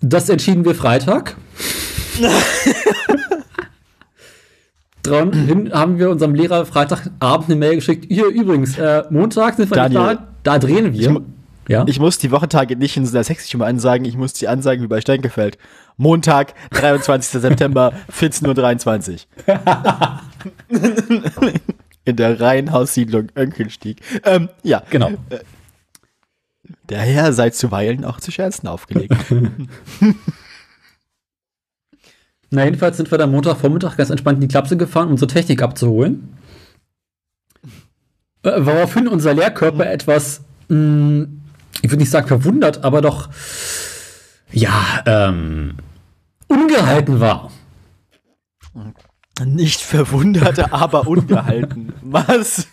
Das entschieden wir Freitag. Daraufhin haben wir unserem Lehrer Freitagabend eine Mail geschickt. Hier übrigens, äh, Montag sind wir Daniel, da, da drehen wir. ich ja. Ich muss die Wochentage nicht in so einer ansagen, ich muss die ansagen wie bei Steinkefeld. Montag, 23. September, 14.23 Uhr. in der Reihenhaussiedlung Önkelstieg. Ähm, ja, genau. der Herr sei zuweilen auch zu Scherzen aufgelegt. Na, jedenfalls sind wir dann Montagvormittag ganz entspannt in die Klapse gefahren, um unsere Technik abzuholen. Äh, woraufhin unser Lehrkörper etwas, mh, ich würde nicht sagen verwundert, aber doch, ja, ähm, ungehalten war. Nicht verwundert, aber ungehalten. Was?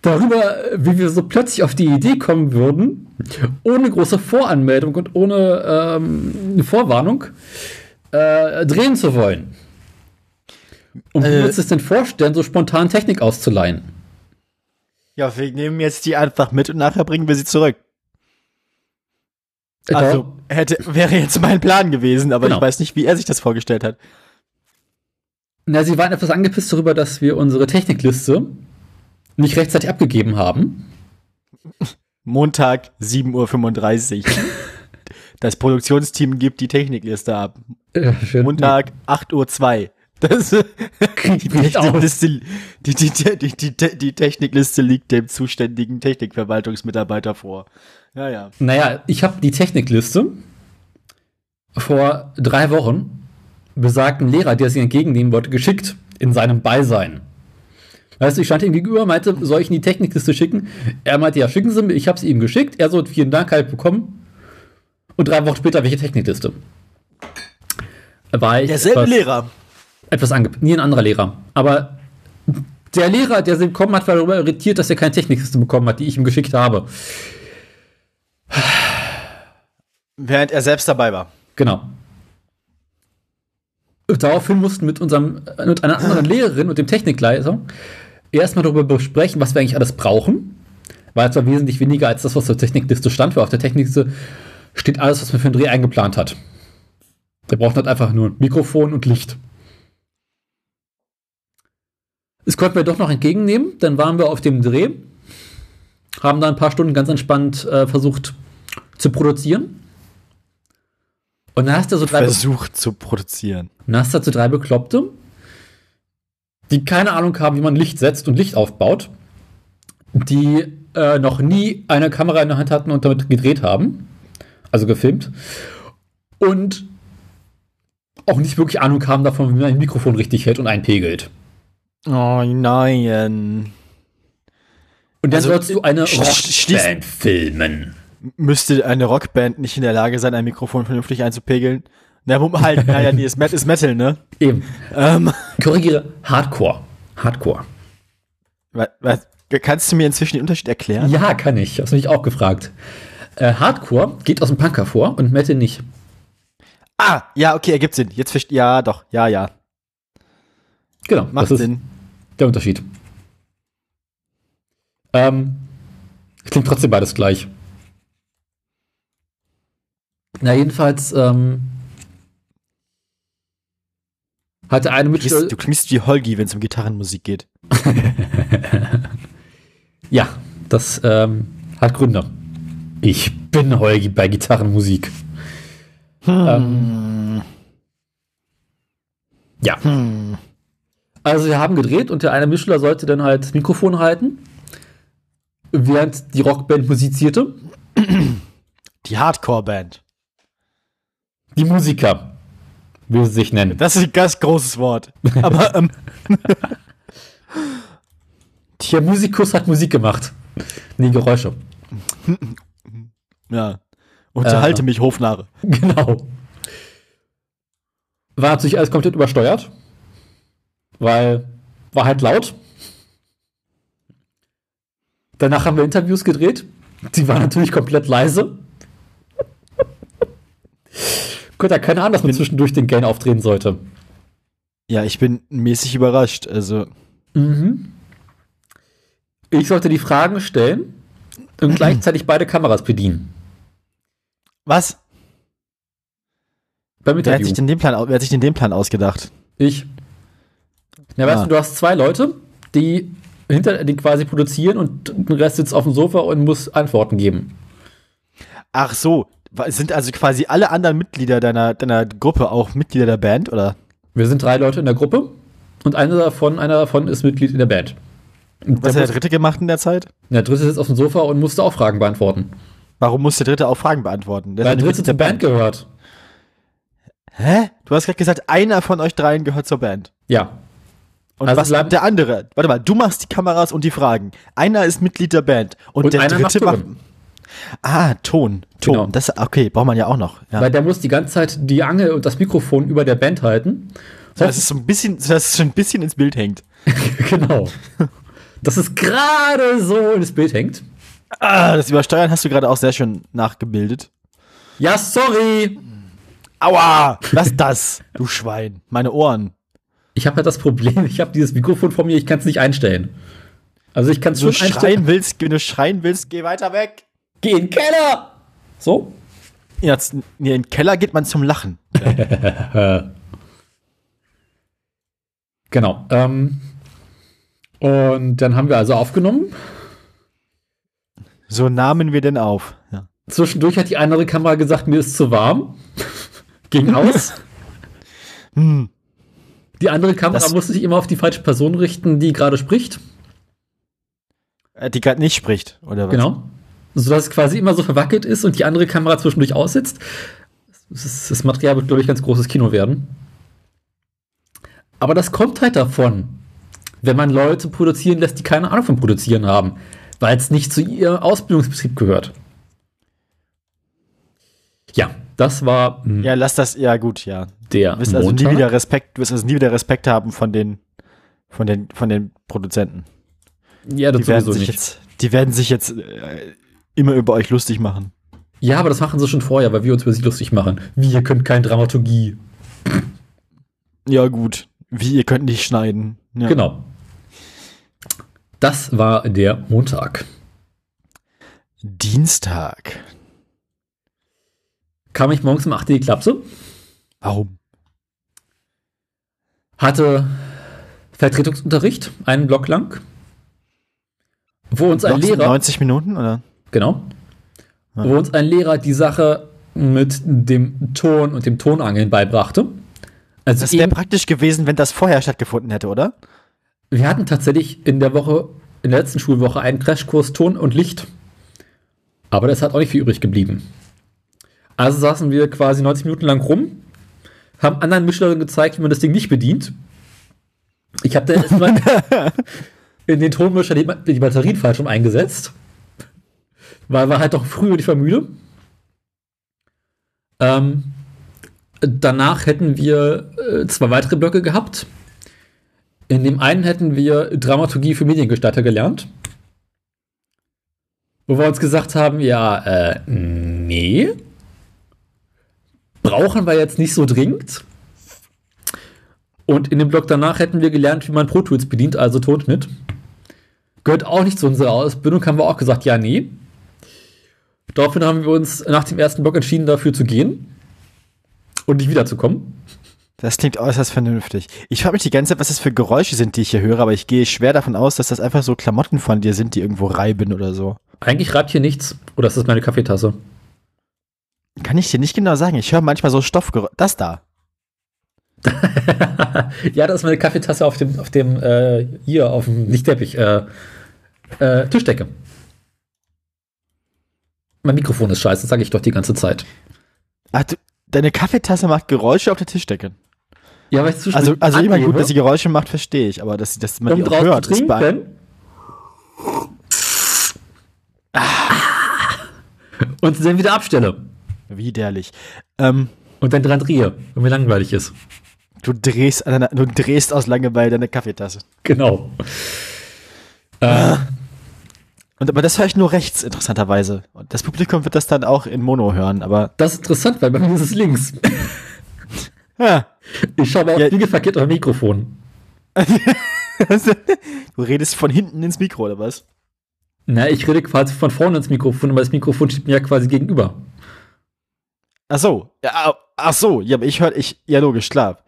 Darüber, wie wir so plötzlich auf die Idee kommen würden, ohne große Voranmeldung und ohne ähm, Vorwarnung, äh, drehen zu wollen. Und wie Äh. würdest du es denn vorstellen, so spontan Technik auszuleihen? Ja, wir nehmen jetzt die einfach mit und nachher bringen wir sie zurück. Äh, Also, hätte, wäre jetzt mein Plan gewesen, aber Genau. ich weiß nicht, wie er sich das vorgestellt hat. Na, sie waren etwas angepisst darüber, dass wir unsere Technikliste nicht rechtzeitig abgegeben haben. Montag 7.35 Uhr. Das Produktionsteam gibt die Technikliste ab. Ja. Montag 8.02 Uhr. Das, die, Technikliste, die, die, die, die, Technikliste liegt dem zuständigen Technikverwaltungsmitarbeiter vor. Ja, ja. Naja, ich habe die Technikliste vor drei Wochen besagten Lehrer, der sie entgegennehmen wollte, geschickt in seinem Beisein. Weißt du, ich stand ihm gegenüber, meinte, soll ich in die Technikliste schicken? Er meinte, ja, schicken Sie mir, ich habe sie ihm geschickt. Er so, vielen Dank, halt bekommen. Und drei Wochen später, welche Technikliste? War ich Derselbe etwas, Lehrer. Etwas ange nie ein anderer Lehrer. Aber der Lehrer, der sie bekommen hat, war darüber irritiert, dass er keine Technikliste bekommen hat, die ich ihm geschickt habe. Während er selbst dabei war. Genau. Daraufhin mussten mit unserem, mit einer anderen Lehrerin und dem Technikleiter erstmal darüber besprechen, was wir eigentlich alles brauchen. Weil es war wesentlich weniger als das, was auf der Technikliste stand, weil auf der Technikliste steht alles, was man für den Dreh eingeplant hat. Wir brauchen halt einfach nur ein Mikrofon und Licht. Das konnten wir doch noch entgegennehmen. Dann waren wir auf dem Dreh, haben da ein paar Stunden ganz entspannt äh, versucht zu produzieren. Und dann hast du so drei versucht zu produzieren. Und dann hast du so drei Bekloppte, die keine Ahnung haben, wie man Licht setzt und Licht aufbaut, die äh, noch nie eine Kamera in der Hand hatten und damit gedreht haben, also gefilmt, und auch nicht wirklich Ahnung haben davon, wie man ein Mikrofon richtig hält und einpegelt. Oh nein. Und dann Also, sollst du eine Rockband filmen. Müsste eine Rockband nicht in der Lage sein, ein Mikrofon vernünftig einzupegeln? Na, Moment, halt, naja, nee, ist, ist Metal, ne? Eben. Ähm, Korrigiere, Hardcore. Hardcore. was, was, kannst du mir inzwischen den Unterschied erklären? Ja, kann ich. Hast du mich auch gefragt. Äh, Hardcore geht aus dem Punk hervor und Metal nicht. Ah, ja, okay, ergibt Sinn. Jetzt verstehe ja, doch, ja, ja. Genau, Macht das ist Sinn. der Unterschied. Ähm, klingt trotzdem beides gleich. Na, jedenfalls ähm, hatte eine Du Mitschüler. klingst, du klingst wie Holgi, wenn es um Gitarrenmusik geht. Ja, das ähm, hat Gründe. Ich bin Holgi bei Gitarrenmusik. Ähm, ja. Also wir haben gedreht und der eine Mischler sollte dann halt das Mikrofon halten, während die Rockband musizierte. Die Hardcore-Band. Die Musiker, wie sie sich nennen. Das ist ein ganz großes Wort. Aber, ähm, Der Musikus hat Musik gemacht. Nee, Geräusche. ja. Unterhalte Äh. mich, Hofnarre. Genau. War natürlich alles komplett übersteuert. Weil war halt laut. Danach haben wir Interviews gedreht. Die waren natürlich komplett leise. Gott, ja keine Ahnung, dass man zwischendurch den Gain aufdrehen sollte. Ja, ich bin mäßig überrascht. Also, Mhm. Ich sollte die Fragen stellen und gleichzeitig beide Kameras bedienen. Was? Beim Wer hat, sich denn den Plan, wer hat sich denn den Plan ausgedacht? Ich. Na, weißt Ah. du, du hast zwei Leute, die hinter die quasi produzieren und der Rest sitzt auf dem Sofa und muss Antworten geben. Ach so, sind also quasi alle anderen Mitglieder deiner, deiner Gruppe auch Mitglieder der Band, oder? Wir sind drei Leute in der Gruppe und einer davon, einer davon ist Mitglied in der Band. Und Was hat der, der muss, Dritte gemacht in der Zeit? der dritte sitzt auf dem Sofa und musste auch Fragen beantworten. Warum muss der Dritte auch Fragen beantworten? Der Weil der dritte zur Band gehört. Hä? Du hast gerade gesagt, einer von euch dreien gehört zur Band. Ja. Und Also was bleibt- der andere? Warte mal, du machst die Kameras und die Fragen. Einer ist Mitglied der Band und, Und der dritte macht. Ah, Ton. Ton. Genau. Das, okay, braucht man ja auch noch. Ja. Weil der muss die ganze Zeit die Angel und das Mikrofon über der Band halten. Das ist so ein bisschen, dass es schon ein bisschen ins Bild hängt. genau. Dass es gerade so ins Bild hängt. Ah, das Übersteuern hast du gerade auch sehr schön nachgebildet. Ja, sorry. Aua! Lass das, du Schwein. Meine Ohren. Ich habe ja das Problem, ich habe dieses Mikrofon vor mir, ich kann es nicht einstellen. Also ich kann es Wenn schon du einstellen. schreien willst, wenn du schreien willst, geh weiter weg. Geh in den Keller! So? Jetzt, nee, in den Keller geht man zum Lachen. Genau. Ähm, und dann haben wir also aufgenommen. So nahmen wir denn auf. Ja. Zwischendurch hat die andere Kamera gesagt, mir ist zu warm. Ging aus. Hm. Die andere Kamera Das- musste sich immer auf die falsche Person richten, die gerade spricht. Äh, Die gerade nicht spricht, oder was? Genau. Sodass es quasi immer so verwackelt ist und die andere Kamera zwischendurch aussitzt. Das, das Material wird, glaube ich, ganz großes Kino werden. Aber das kommt halt davon, wenn man Leute produzieren lässt, die keine Ahnung vom Produzieren haben, weil es nicht zu ihrem Ausbildungsbetrieb gehört. Ja, das war mm, Ja, lass das, ja gut, ja. der Du wirst also nie wieder Respekt, du wirst also nie wieder Respekt haben von den, von den, von den Produzenten. ja, das Die werden sich nicht. jetzt, die werden sich jetzt äh, immer über euch lustig machen. Ja, aber das machen sie schon vorher, weil wir uns über sie lustig machen. Wie, ihr könnt keine Dramaturgie. Ja, gut. Wie, ihr könnt nicht schneiden. Ja. Genau. Das war der Montag. Dienstag. Kam ich morgens um 8 in die Klapse, Warum? hatte Vertretungsunterricht, einen Block lang, wo uns ein Lehrer, 90 Minuten, oder? genau, Ja. wo uns ein Lehrer die Sache mit dem Ton und dem Tonangeln beibrachte. Also Das wäre praktisch gewesen, wenn das vorher stattgefunden hätte, oder? Wir hatten tatsächlich in der Woche, in der letzten Schulwoche einen Crashkurs Ton und Licht. Aber das hat auch nicht viel übrig geblieben. Also saßen wir quasi 90 Minuten lang rum, haben anderen Mischlerinnen gezeigt, wie man das Ding nicht bedient. Ich habe dann erstmal in den Tonmischer die, die Batterien falsch rum eingesetzt. Weil war halt doch früh und ich war müde. Ähm, danach hätten wir äh, zwei weitere Blöcke gehabt. In dem einen hätten wir Dramaturgie für Mediengestalter gelernt. Wo wir uns gesagt haben, ja, äh, nee. Brauchen wir jetzt nicht so dringend. Und in dem Block danach hätten wir gelernt, wie man Pro Tools bedient, also Tonschnitt. Gehört auch nicht zu unserer Ausbildung, haben wir auch gesagt, ja, nee. Daraufhin haben wir uns nach dem ersten Block entschieden, dafür zu gehen und nicht wiederzukommen. Das klingt äußerst vernünftig. Ich frage mich die ganze Zeit, was das für Geräusche sind, die ich hier höre, aber ich gehe schwer davon aus, dass das einfach so Klamotten von dir sind, die irgendwo reiben oder so. Eigentlich reibt hier nichts. Oder ist das meine Kaffeetasse? Kann ich dir nicht genau sagen. Ich höre manchmal so Stoffgeräusche. Das da. ja, das ist meine Kaffeetasse auf dem, auf dem, äh, hier, auf dem, nicht Teppich, äh, äh, Tischdecke. Mein Mikrofon ist scheiße, sage ich doch die ganze Zeit. Ach, du, deine Kaffeetasse macht Geräusche auf der Tischdecke. Ja, weil ich zwischen Also, also immer gut, dass sie Geräusche macht, verstehe ich, aber dass, dass man um die auch hört, zu ist bei, trinken. Und dann wieder abstelle. widerlich. Ähm, Und dann dran drehe, wenn mir langweilig ist. du drehst, an du drehst aus Langeweile deine Kaffeetasse. Genau. Äh, Und aber das höre ich nur rechts, interessanterweise. Und das Publikum wird das dann auch in Mono hören, aber das ist interessant, weil bei mir ist es links. ja. Ich schaue aber Ja. auch spiegelverkehrt auf dem Mikrofon. du redest von hinten ins Mikro, oder was? Na, ich rede quasi von vorne ins Mikrofon, aber das Mikrofon steht mir ja quasi gegenüber. Ach so, ja, ach so, ja, aber ich höre, ich, ja logisch, klar.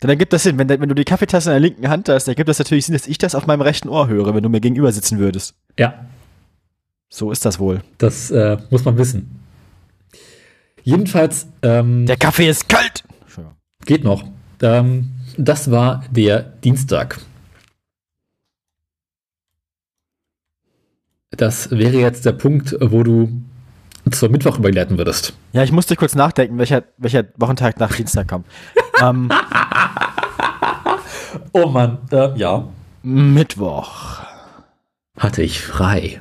Dann ergibt das Sinn, wenn, wenn du die Kaffeetasse in der linken Hand hast, dann ergibt das natürlich Sinn, dass ich das auf meinem rechten Ohr höre, wenn du mir gegenüber sitzen würdest. Ja, So ist das wohl. das äh, muss man wissen. Jedenfalls, ähm, Der Kaffee ist kalt! Geht noch. Ähm, das war der Dienstag. Das wäre jetzt der Punkt, wo du zur Mittwoch überleiten würdest. Ja, ich musste kurz nachdenken, welcher, welcher Wochentag nach Dienstag kommt. ähm, Oh Mann, äh, ja. Mittwoch, Hatte ich frei.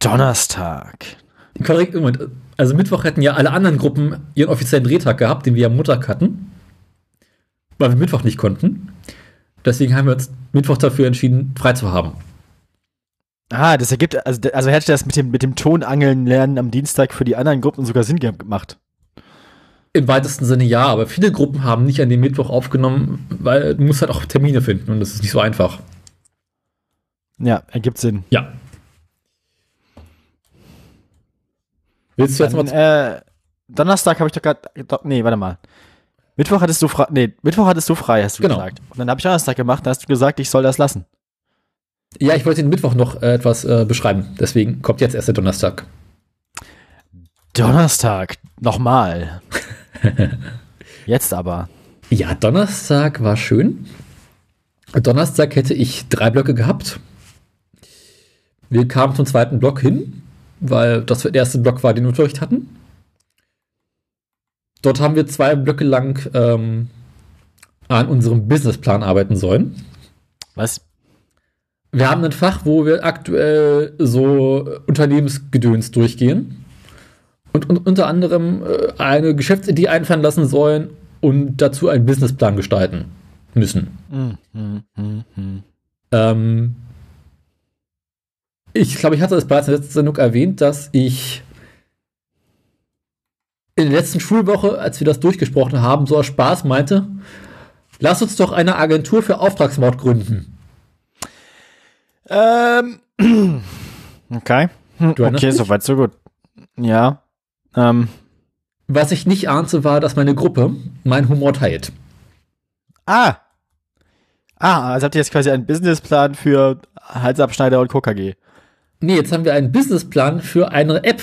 Donnerstag. Korrekt, Moment. Also Mittwoch hätten ja alle anderen Gruppen ihren offiziellen Drehtag gehabt, den wir am Montag hatten. Weil wir Mittwoch nicht konnten. Deswegen haben wir uns Mittwoch dafür entschieden, frei zu haben. Ah, das ergibt, also, also hätte das mit dem, mit dem Tonangeln lernen am Dienstag für die anderen Gruppen sogar Sinn gemacht. Im weitesten Sinne ja, aber viele Gruppen haben nicht an dem Mittwoch aufgenommen, weil du musst halt auch Termine finden und das ist nicht so einfach. Ja, ergibt Sinn. Ja. Willst du jetzt Dann, mal. äh, Donnerstag habe ich doch gerade, nee, warte mal. Mittwoch hattest du frei, nee, Mittwoch hattest du frei, hast du Genau. gesagt. Und dann habe ich Donnerstag gemacht, dann hast du gesagt, ich soll das lassen. Ja, ich wollte den Mittwoch noch äh, etwas äh, beschreiben. Deswegen kommt jetzt erst der Donnerstag. Donnerstag, nochmal. Jetzt aber. Ja, Donnerstag war schön. Donnerstag hätte ich drei Blöcke gehabt. Wir kamen zum zweiten Block hin, weil das der erste Block war, den wir Unterricht hatten. Dort haben wir zwei Blöcke lang ähm, an unserem Businessplan arbeiten sollen. Was? Wir haben ein Fach, wo wir aktuell so Unternehmensgedöns durchgehen und, und unter anderem äh, eine Geschäftsidee einfallen lassen sollen und dazu einen Businessplan gestalten müssen. Hm, hm, hm. Ähm, ich glaube, ich hatte es bereits in der letzten Sendung erwähnt, dass ich in der letzten Schulwoche, als wir das durchgesprochen haben, so aus Spaß meinte, lass uns doch eine Agentur für Auftragsmord gründen. Ähm. Okay. Du Okay, soweit, so gut. Ja. Ähm. Was ich nicht ahnte, war, dass meine Gruppe meinen Humor teilt. Ah. Ah, also habt ihr jetzt quasi einen Businessplan für Halsabschneider und KKG. Nee, jetzt haben wir einen Businessplan für eine App.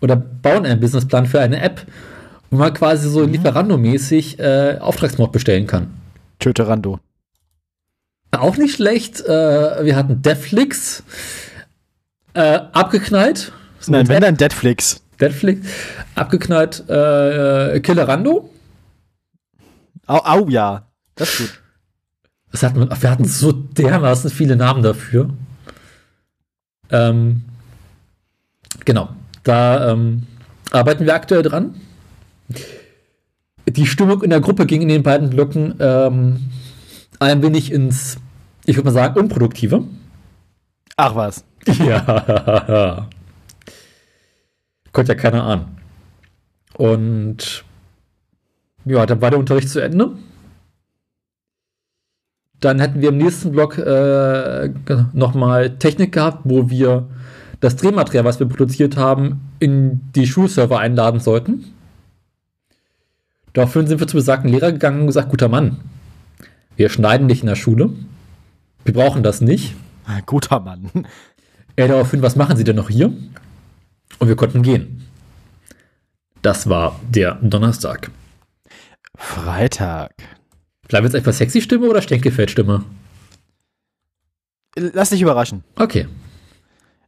Oder bauen einen Businessplan für eine App, wo man quasi so Lieferando-mäßig äh, Auftragsmord bestellen kann. Töte Rando. Auch nicht schlecht. Äh, wir hatten Deathflix äh, abgeknallt. So Nein, wenn dann Deadflix. Deathflix abgeknallt. Äh, Killerando. Au, au, ja. Das ist gut. Was hatten wir? Wir hatten so dermaßen viele Namen dafür. Ähm, genau. Da ähm, arbeiten wir aktuell dran. Die Stimmung in der Gruppe ging in den beiden Blöcken ähm, ein wenig ins, ich würde mal sagen, Unproduktive. Ach was. Ja. Konnte ja keiner ahnen. Und ja, dann war der Unterricht zu Ende. Dann hätten wir im nächsten Block äh, nochmal Technik gehabt, wo wir das Drehmaterial, was wir produziert haben, in die Schulserver einladen sollten. Daraufhin sind wir zu besagten Lehrer gegangen und gesagt, guter Mann, wir schneiden nicht in der Schule. Wir brauchen das nicht. Guter Mann. Er daraufhin, was machen Sie denn noch hier? Und wir konnten gehen. Das war der Donnerstag. Freitag. Bleiben wir jetzt einfach Sexy-Stimme oder Stenkefeld-Stimme? Lass dich überraschen. Okay.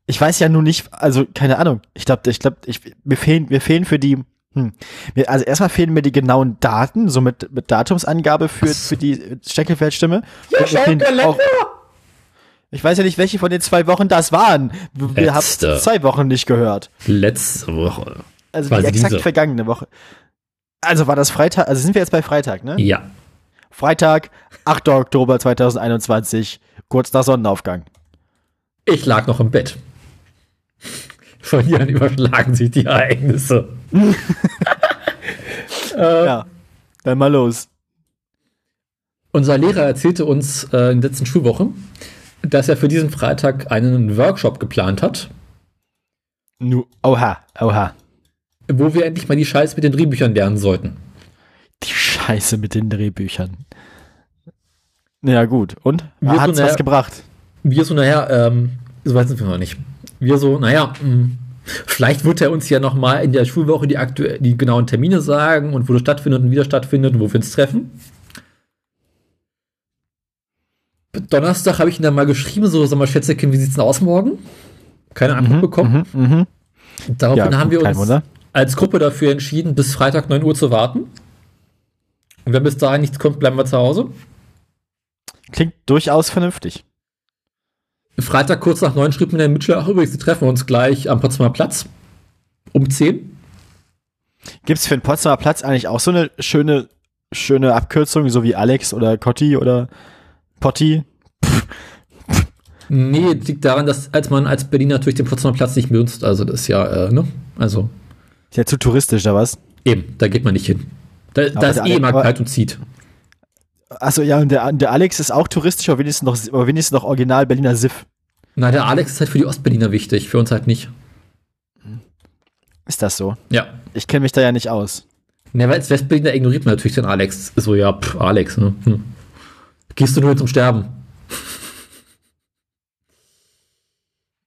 Ich weiß ja nun nicht, also keine Ahnung. Ich glaube, ich glaube, ich, mir fehlen, mir fehlen für die, hm, mir, also erstmal fehlen mir die genauen Daten, so mit, mit Datumsangabe für, für die mir fehlen auch- ich weiß ja nicht, welche von den zwei Wochen das waren. Wir haben Letzte. zwei Wochen nicht gehört. Letzte Woche. Also die exakt diese. vergangene Woche. Also war das Freitag, also sind wir jetzt bei Freitag, ne? Ja. Freitag, 8. Oktober 2021, kurz nach Sonnenaufgang. Ich lag noch im Bett. Von hier an überschlagen sich die Ereignisse. äh, Ja, dann mal los. Unser Lehrer erzählte uns äh, in der letzten Schulwoche, dass er für diesen Freitag einen Workshop geplant hat, Nu, oha, oha. wo wir endlich mal die Scheiß mit den Drehbüchern lernen sollten. Die Scheiße mit den Drehbüchern. Ja, gut. Und? Wir Hat's so, was gebracht? Wir so, naja, ähm, so weit sind wir noch nicht. Wir so, naja, mh, vielleicht wird er uns ja noch mal in der Schulwoche die, die genauen Termine sagen und wo das stattfindet und wie das stattfindet und wo wir uns treffen. Donnerstag habe ich ihn dann mal geschrieben, so, sag mal, Schätzekind, wie sieht's denn aus morgen? Keine Antwort bekommen. Mhm, mhm. Daraufhin Ja, haben wir uns als Gruppe dafür entschieden, bis Freitag 9 Uhr zu warten. Und wenn bis dahin nichts kommt, bleiben wir zu Hause. Klingt durchaus vernünftig. Freitag kurz nach 9 schrieb mir der Mitchell, ach übrigens, wir treffen uns gleich am Potsdamer Platz. Um 10. Gibt's für den Potsdamer Platz eigentlich auch so eine schöne, schöne Abkürzung, so wie Alex oder Cotti oder Potti? Nee, liegt daran, dass als man als Berliner natürlich den Potsdamer Platz nicht benutzt, also das ist ja, äh, ne? Also Ist ja zu touristisch, da was? eben, da geht man nicht hin. Da, da ist eh immer kalt und zieht. Achso, ja, und der, der Alex ist auch touristisch, aber wenigstens noch, aber wenigstens noch original Berliner Siff. Na, der Alex ist halt für die Ostberliner wichtig, für uns halt nicht. Ist das so? Ja. Ich kenne mich da ja nicht aus. Ne, weil als Westberliner ignoriert man natürlich den Alex. So, ja, pff, Alex, ne? Hm. Gehst du nur zum Sterben?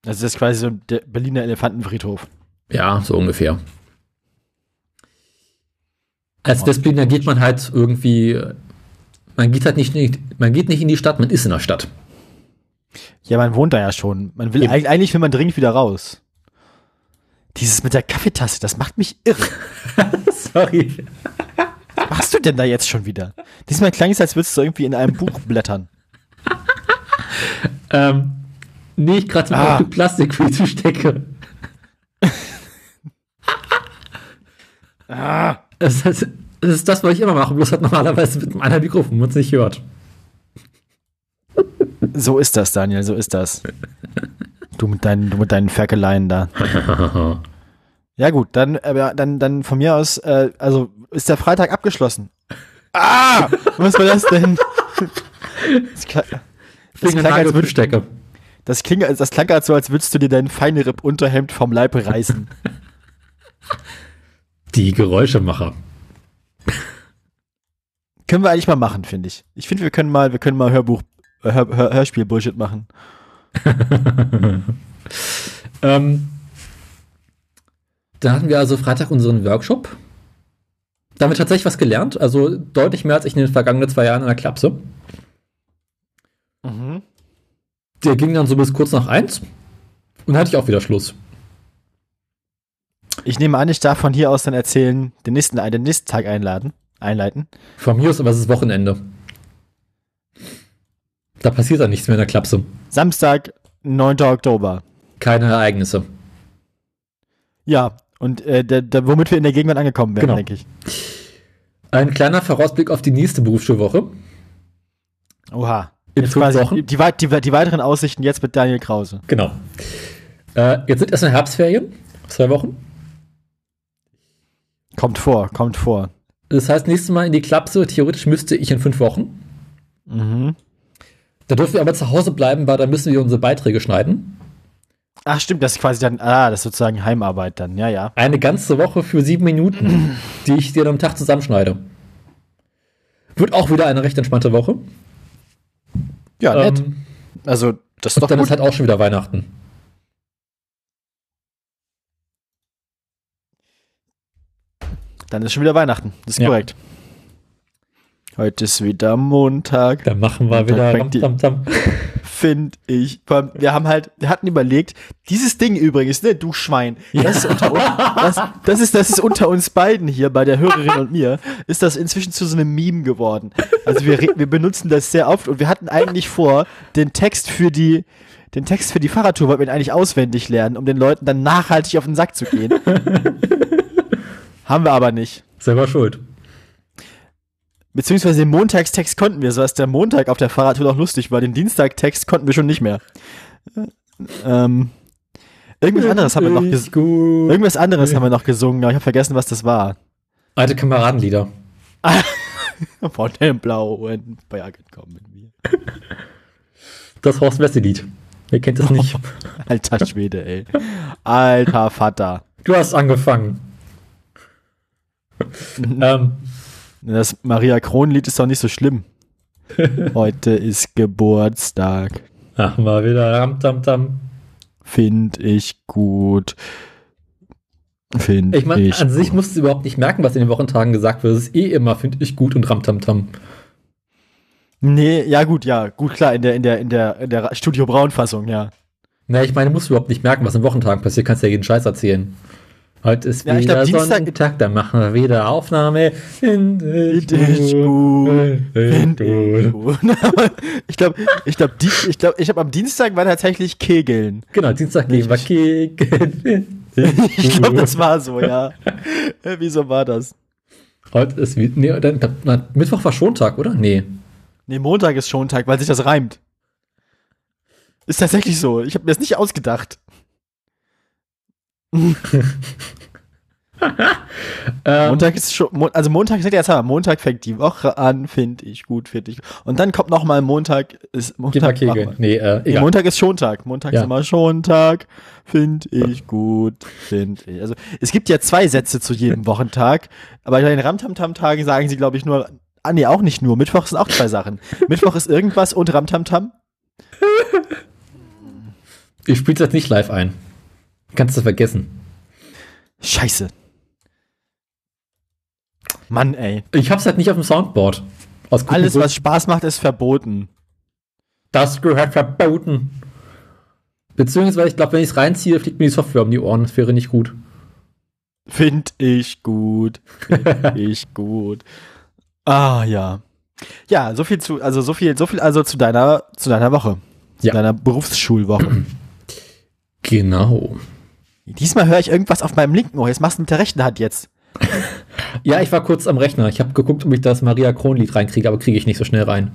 Also das ist quasi so der Berliner Elefantenfriedhof. Ja, so ungefähr. Als Westberliner geht man halt irgendwie, man geht halt nicht, man geht nicht in die Stadt, man ist in der Stadt. Ja, man wohnt da ja schon. Man will eigentlich, eigentlich will man dringend wieder raus. Dieses mit der Kaffeetasse, das macht mich irre. Sorry. Was machst du denn da jetzt schon wieder? Diesmal klang es, als würdest du irgendwie in einem Buch blättern. Ähm, nee, ich gerade Ah. ah. Für die Zustecke. Ah. Das ist, das ist das, was ich immer mache, bloß halt normalerweise mit anderen Mikrofon, man es nicht hört. So ist das, Daniel, so ist das. Du mit deinen, du mit deinen Ferkeleien da. Ja gut, dann, aber dann, dann von mir aus, äh, also ist der Freitag abgeschlossen. Ah! Was war das denn? Das, klang, das, klang, als würd, Zustecke. das, kling, das klang gerade so, als würdest du dir dein Feinripp-Unterhemd vom Leib reißen. Die Geräuschemacher. können wir eigentlich mal machen, finde ich. Ich finde, wir können mal, wir können mal Hörbuch, Hör, Hör, Hörspiel-Bullshit machen. Ähm, da hatten wir also Freitag unseren Workshop. Da haben wir tatsächlich was gelernt, also deutlich mehr als ich in den vergangenen zwei Jahren in der Klapse. Mhm. Der ging dann so bis kurz nach eins. Und dann hatte ich auch wieder Schluss. Ich nehme an, ich darf von hier aus dann erzählen, den nächsten, den nächsten Tag einladen, einleiten. Von mir aus aber es ist Wochenende. Da passiert dann nichts mehr in der Klapse. Samstag, 9. Oktober. Keine Ereignisse. Ja, und äh, der, der, womit wir in der Gegenwart angekommen wären, Genau. denke ich. Ein kleiner Vorausblick auf die nächste Berufsschulwoche. Oha. In Jetzt fünf Wochen. Die, wei- die, die weiteren Aussichten jetzt mit Daniel Krause. Genau. Äh, jetzt sind erstmal Herbstferien. Zwei Wochen. Kommt vor, kommt vor. Das heißt, nächstes Mal in die Klapse. Theoretisch müsste ich in fünf Wochen. Mhm. Da dürfen wir aber zu Hause bleiben, weil da müssen wir unsere Beiträge schneiden. Ach stimmt, das ist quasi dann, ah, das ist sozusagen Heimarbeit dann, ja, ja. Eine ganze Woche für sieben Minuten, die ich dir am Tag zusammenschneide. Wird auch wieder eine recht entspannte Woche. Ja, nett. Ähm, Also, das ist und doch dann gut. ist halt auch schon wieder Weihnachten. Dann ist schon wieder Weihnachten. Das ist Ja. korrekt. Heute ist wieder Montag. Dann machen wir dann wieder Ramtamtam. Finde ich. Wir haben halt, wir hatten überlegt, dieses Ding übrigens, ne, du Schwein, das, ist unter, uns- das, das, ist, das ist unter uns beiden hier, bei der Hörerin und mir, ist das inzwischen zu so einem Meme geworden. Also wir, wir benutzen das sehr oft und wir hatten eigentlich vor, den Text für die, den Text für die Fahrradtour wollten wir eigentlich auswendig lernen, um den Leuten dann nachhaltig auf den Sack zu gehen. Haben wir aber nicht. Selber schuld. Beziehungsweise den Montagstext konnten wir, so dass der Montag auf der Fahrradtour noch lustig war. Den Dienstagtext konnten wir schon nicht mehr. Ähm, irgendwas anderes haben wir noch ges gut. Irgendwas anderes haben wir noch gesungen, aber ich habe vergessen, was das war. Alte Kameradenlieder. Von dem blauen Bergen kommen wir. Das Horst Wessel-Lied. Wer kennt das nicht? Alter Schwede, ey. Alter Vater. Du hast angefangen. ähm, Das Maria Kron-Lied ist doch nicht so schlimm. Heute ist Geburtstag. machen wir wieder Ramtamtam. Find ich gut. Find Ich meine, an sich gut. musst du überhaupt nicht merken, was in den Wochentagen gesagt wird. Es ist eh immer, finde ich, gut und Ramtamtam. Nee, ja gut, ja. Gut, klar, in der, in der, in der, in der Studio Braun-Fassung, ja. Na, ich meine, musst du überhaupt nicht merken, was in Wochentagen passiert. Kannst ja jeden Scheiß erzählen. Heute ist Ja, wieder glaub, Dienstag- Sonntag, dann machen wir wieder Aufnahme. Find ich glaube, ich glaube, ich glaube, ich habe am Dienstag war tatsächlich Kegeln. Genau, Dienstag gehen wir kicken. Ich glaube, das war so, ja. Wieso war das? Heute ist wie, nee, dann, na, Mittwoch war Schontag, oder? Nee. Nee, Montag ist schon Tag, weil sich das reimt. Ist tatsächlich so. Ich habe mir das nicht ausgedacht. Montag ist schon, also Montag, ich sag dir jetzt mal, Montag fängt die Woche an, finde ich gut, finde ich. Und dann kommt noch mal Montag, ist Montag. Nee, äh, egal. Montag ist Schontag. Montag ja. ist immer Schontag, finde ich gut, finde ich. Also es gibt ja zwei Sätze zu jedem Wochentag, aber bei den Ramtamtam-Tagen sagen sie, glaube ich, nur, ah nee, auch nicht nur. Mittwoch sind auch zwei Sachen. Mittwoch ist irgendwas und Ramtamtam. Ich spiele das nicht live ein. Kannst du vergessen. Scheiße. Mann, ey. Ich hab's halt nicht auf dem Soundboard. Alles, was Spaß macht, ist verboten. Das gehört verboten. Beziehungsweise, ich glaube, wenn ich es reinziehe, fliegt mir die Software um die Ohren. Das wäre nicht gut. Find ich gut. Find ich gut. Ah, ja. Ja, so viel zu, also so viel, so viel also zu deiner, zu deiner Woche. Zu ja. deiner Berufsschulwoche. Genau. Diesmal höre ich irgendwas auf meinem linken Ohr. Jetzt machst du mit der rechten Hand jetzt. ja, ich war kurz am Rechner. Ich habe geguckt, ob ich das Maria Kron-Lied reinkriege, aber kriege ich nicht so schnell rein.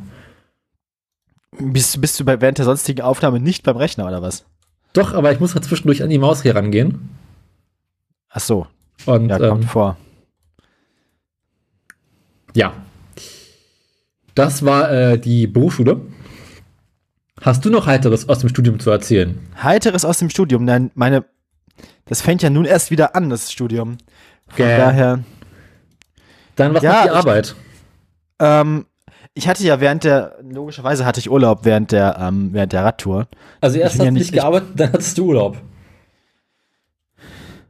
Bist, bist du bei, während der sonstigen Aufnahme nicht beim Rechner oder was? Doch, aber ich muss halt zwischendurch an die Maus hier rangehen. Ach so. Und, ja, kommt ähm, vor. Ja. Das war äh, die Berufsschule. Hast du noch Heiteres aus dem Studium zu erzählen? Heiteres aus dem Studium? Nein, meine. Das fängt ja nun erst wieder an, das Studium. Von Gäh. daher. Dann was ja, die Arbeit? Ich, ähm, ich hatte ja während der, logischerweise hatte ich Urlaub während der, ähm, während der Radtour. Also erst hast ja du nicht gearbeitet, dann hattest du Urlaub.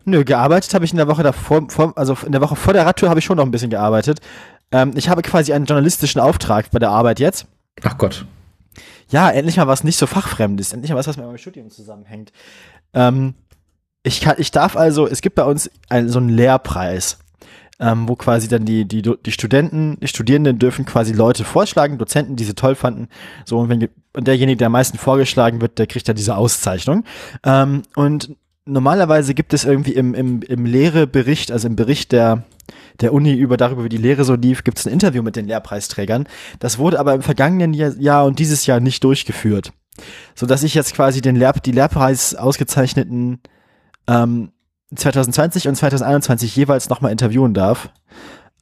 Nö, gearbeitet habe ich in der Woche davor, vor, also in der Woche vor der Radtour habe ich schon noch ein bisschen gearbeitet. Ähm, ich habe quasi einen journalistischen Auftrag bei der Arbeit jetzt. Ach Gott. Ja, endlich mal was nicht so fachfremdes, endlich mal was, was mit meinem Studium zusammenhängt. Ähm, ich, kann, ich darf also, es gibt bei uns ein, so einen Lehrpreis, ähm, wo quasi dann die, die, die Studenten, die Studierenden dürfen quasi Leute vorschlagen, Dozenten, die sie toll fanden. So, und wenn und derjenige, der am meisten vorgeschlagen wird, der kriegt dann diese Auszeichnung. Ähm, und normalerweise gibt es irgendwie im, im, im Lehrebericht, also im Bericht der, der Uni über darüber, wie die Lehre so lief, gibt es ein Interview mit den Lehrpreisträgern. Das wurde aber im vergangenen Jahr und dieses Jahr nicht durchgeführt. So dass ich jetzt quasi den Lehr die Lehrpreis ausgezeichneten ähm, 2020 und 2021 jeweils nochmal interviewen darf.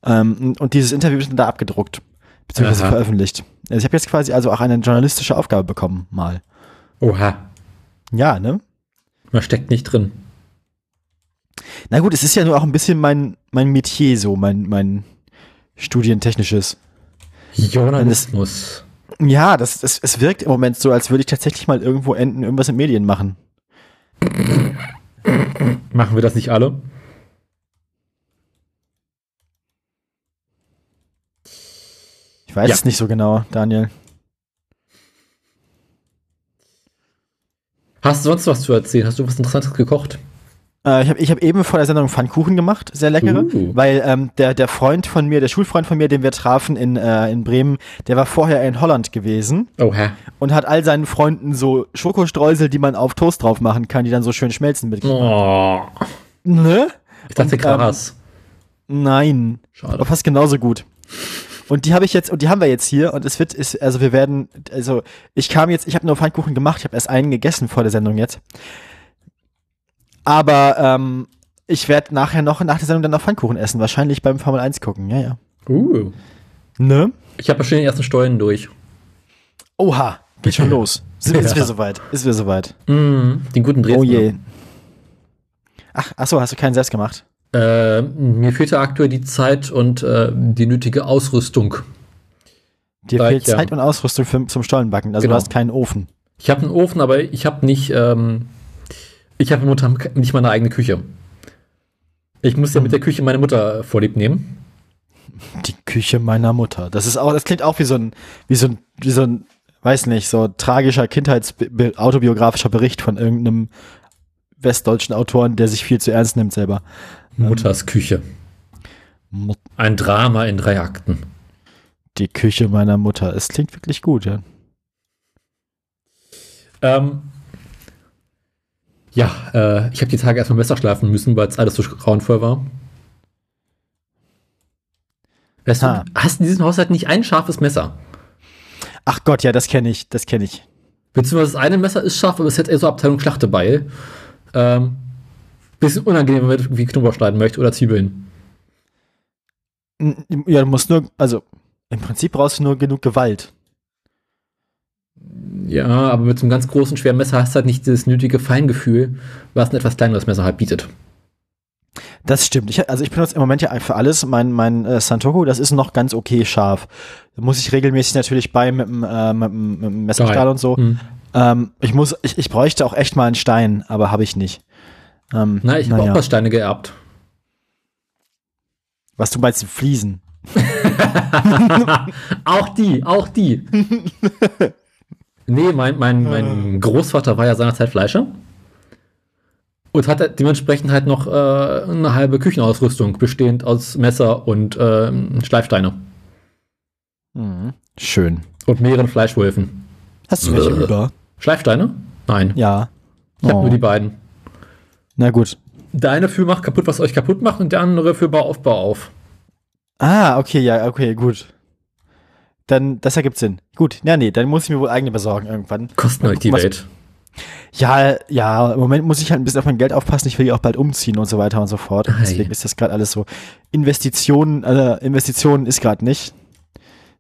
Ähm, und dieses Interview ist dann da abgedruckt, beziehungsweise Aha. veröffentlicht. Also ich habe jetzt quasi also auch eine journalistische Aufgabe bekommen, mal. Oha. Ja, ne? Man steckt nicht drin. Na gut, es ist ja nur auch ein bisschen mein, mein Metier so, mein, mein studientechnisches. Journalismus. ja, das, das, es wirkt im Moment so, als würde ich tatsächlich mal irgendwo enden, irgendwas in Medien machen. Machen wir das nicht alle? Ich weiß ja. es nicht so genau, Daniel. Hast du sonst was zu erzählen? Hast du was Interessantes gekocht? Äh, ich habe ich hab eben vor der Sendung Pfannkuchen gemacht, sehr leckere, uh. weil ähm, der, der Freund von mir, der Schulfreund von mir, den wir trafen in, äh, in Bremen, der war vorher in Holland gewesen oh, hä? und hat all seinen Freunden so Schokostreusel, die man auf Toast drauf machen kann, die dann so schön schmelzen mitgebracht. Oh. Ne? Ich dachte krass. Ähm, nein, Schade. aber fast genauso gut. Und die habe ich jetzt, und die haben wir jetzt hier und es wird, ist, also wir werden, also ich kam jetzt, ich habe nur Pfannkuchen gemacht, ich habe erst einen gegessen vor der Sendung jetzt. Aber ähm, ich werde nachher noch nach der Sendung dann noch Pfannkuchen essen, wahrscheinlich beim Formel 1 gucken, ja, ja. Uh. Ne? Ich habe ja schon den ersten Steuern durch. Oha, geht schon los. Sind, ja. Ist wir soweit? Ist wir soweit? Mm, den guten Dresden. Oh je. Ach, ach so, hast du keinen selbst gemacht? Äh, mir fehlte aktuell die Zeit und äh, die nötige Ausrüstung. Dir fehlt Zeit und Ausrüstung für, zum Stollenbacken. Also genau. du hast keinen Ofen. Ich habe einen Ofen, aber ich habe nicht ähm, ich habe momentan nicht meine eigene Küche. Ich muss ja mit der Küche meiner Mutter vorlieb nehmen. Die Küche meiner Mutter. Das ist auch, das klingt auch wie so ein, wie so ein, wie so ein, weiß nicht, so tragischer Kindheitsautobiografischer Bericht von irgendeinem westdeutschen Autoren, der sich viel zu ernst nimmt selber. Mutters Küche. Mut ein Drama in drei Akten. Die Küche meiner Mutter. Es klingt wirklich gut, ja. Ähm, ja, äh, ich habe die Tage erstmal Messer schlafen müssen, weil es alles so grauenvoll war. Weißt du, hast in diesem Haushalt nicht ein scharfes Messer? Ach Gott, ja, das kenne ich, das kenne ich. Beziehungsweise das eine Messer ist scharf, aber es hat eher so Abteilung Schlachtebeil. Ähm, Bisschen unangenehm, wenn man irgendwie Knoblauch schneiden möchte oder Zwiebeln. Ja, du musst nur, also im Prinzip brauchst du nur genug Gewalt. Ja, aber mit so einem ganz großen, schweren Messer hast du halt nicht das nötige Feingefühl, was ein etwas kleineres Messer halt bietet. Das stimmt. Ich, also ich benutze im Moment ja für alles mein, mein äh, Santoku, das ist noch ganz okay scharf. Da muss ich regelmäßig natürlich bei mit dem, äh, mit, dem- mit dem Messerstahl und so. Hm. Ähm, ich muss, ich, ich bräuchte auch echt mal einen Stein, aber habe ich nicht. Ähm, Na, ich habe naja. auch Steine geerbt. Was du meinst, Fliesen. Auch die, auch die. nee, mein, mein, mein Großvater war ja seinerzeit Fleischer. Und hatte dementsprechend halt noch äh, eine halbe Küchenausrüstung, bestehend aus Messer und ähm, Schleifsteine. Mhm. Schön. Und mehreren Fleischwölfen. Hast du welche Äh. über? Schleifsteine? Nein. Ja. Ich habe Oh. nur die beiden. Na gut. Der eine für macht kaputt, was euch kaputt macht, und der andere für Bau auf, Bau auf. Ah, okay, ja, okay, gut. Dann, das ergibt Sinn. Gut, ja, nee, dann muss ich mir wohl eigene besorgen irgendwann. Kosten euch die Welt. Ja, ja, im Moment muss ich halt ein bisschen auf mein Geld aufpassen. Ich will ja auch bald umziehen und so weiter und so fort. Ei. Deswegen ist das gerade alles so. Investitionen, äh, Investitionen ist gerade nicht.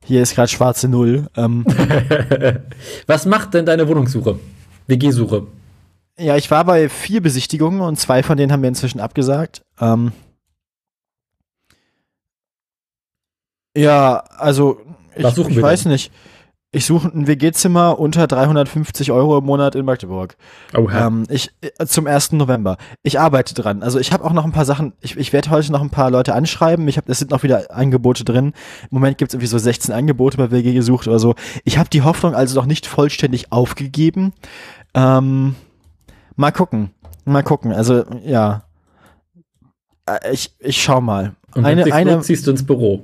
Hier ist gerade schwarze Null. Ähm, was macht denn deine Wohnungssuche? WG-Suche. ja, ich war bei vier Besichtigungen und zwei von denen haben wir inzwischen abgesagt. Ähm, ja, also ich, Was suchen ich wir weiß denn? nicht. Ich suche ein WG-Zimmer unter 350 Euro im Monat in Magdeburg. Oha. Ähm, ich äh, zum 1. November. Ich arbeite dran. Also ich habe auch noch ein paar Sachen. Ich, ich werde heute noch ein paar Leute anschreiben. Ich habe, es sind noch wieder Angebote drin. Im Moment gibt es irgendwie so 16 Angebote bei WG gesucht oder so. Ich habe die Hoffnung also noch nicht vollständig aufgegeben. Ähm, mal gucken. Mal gucken. Also ja. Äh, Ich, ich schau mal. und eine, eine, ziehst du ins Büro.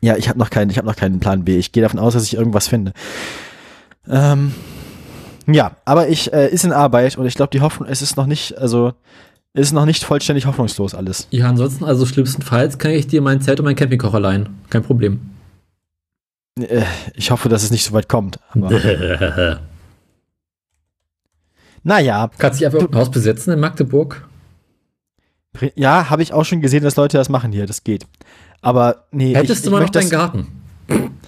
Ja, ich habe noch keinen, ich habe noch keinen Plan B. Ich gehe davon aus, dass ich irgendwas finde. Ähm, ja, aber ich äh, ist in Arbeit und ich glaube, die Hoffnung, es ist noch nicht, also es ist noch nicht vollständig hoffnungslos alles. Ja, ansonsten, also schlimmstenfalls kann ich dir mein Zelt und mein Campingkocher leihen. Kein Problem. Äh, ich hoffe, dass es nicht so weit kommt. Aber, naja, Kannst du dich einfach ein Haus besetzen in Magdeburg? ja, habe ich auch schon gesehen, dass Leute das machen hier. Das geht. Aber nee, Hättest ich, du mal noch möchte deinen Garten?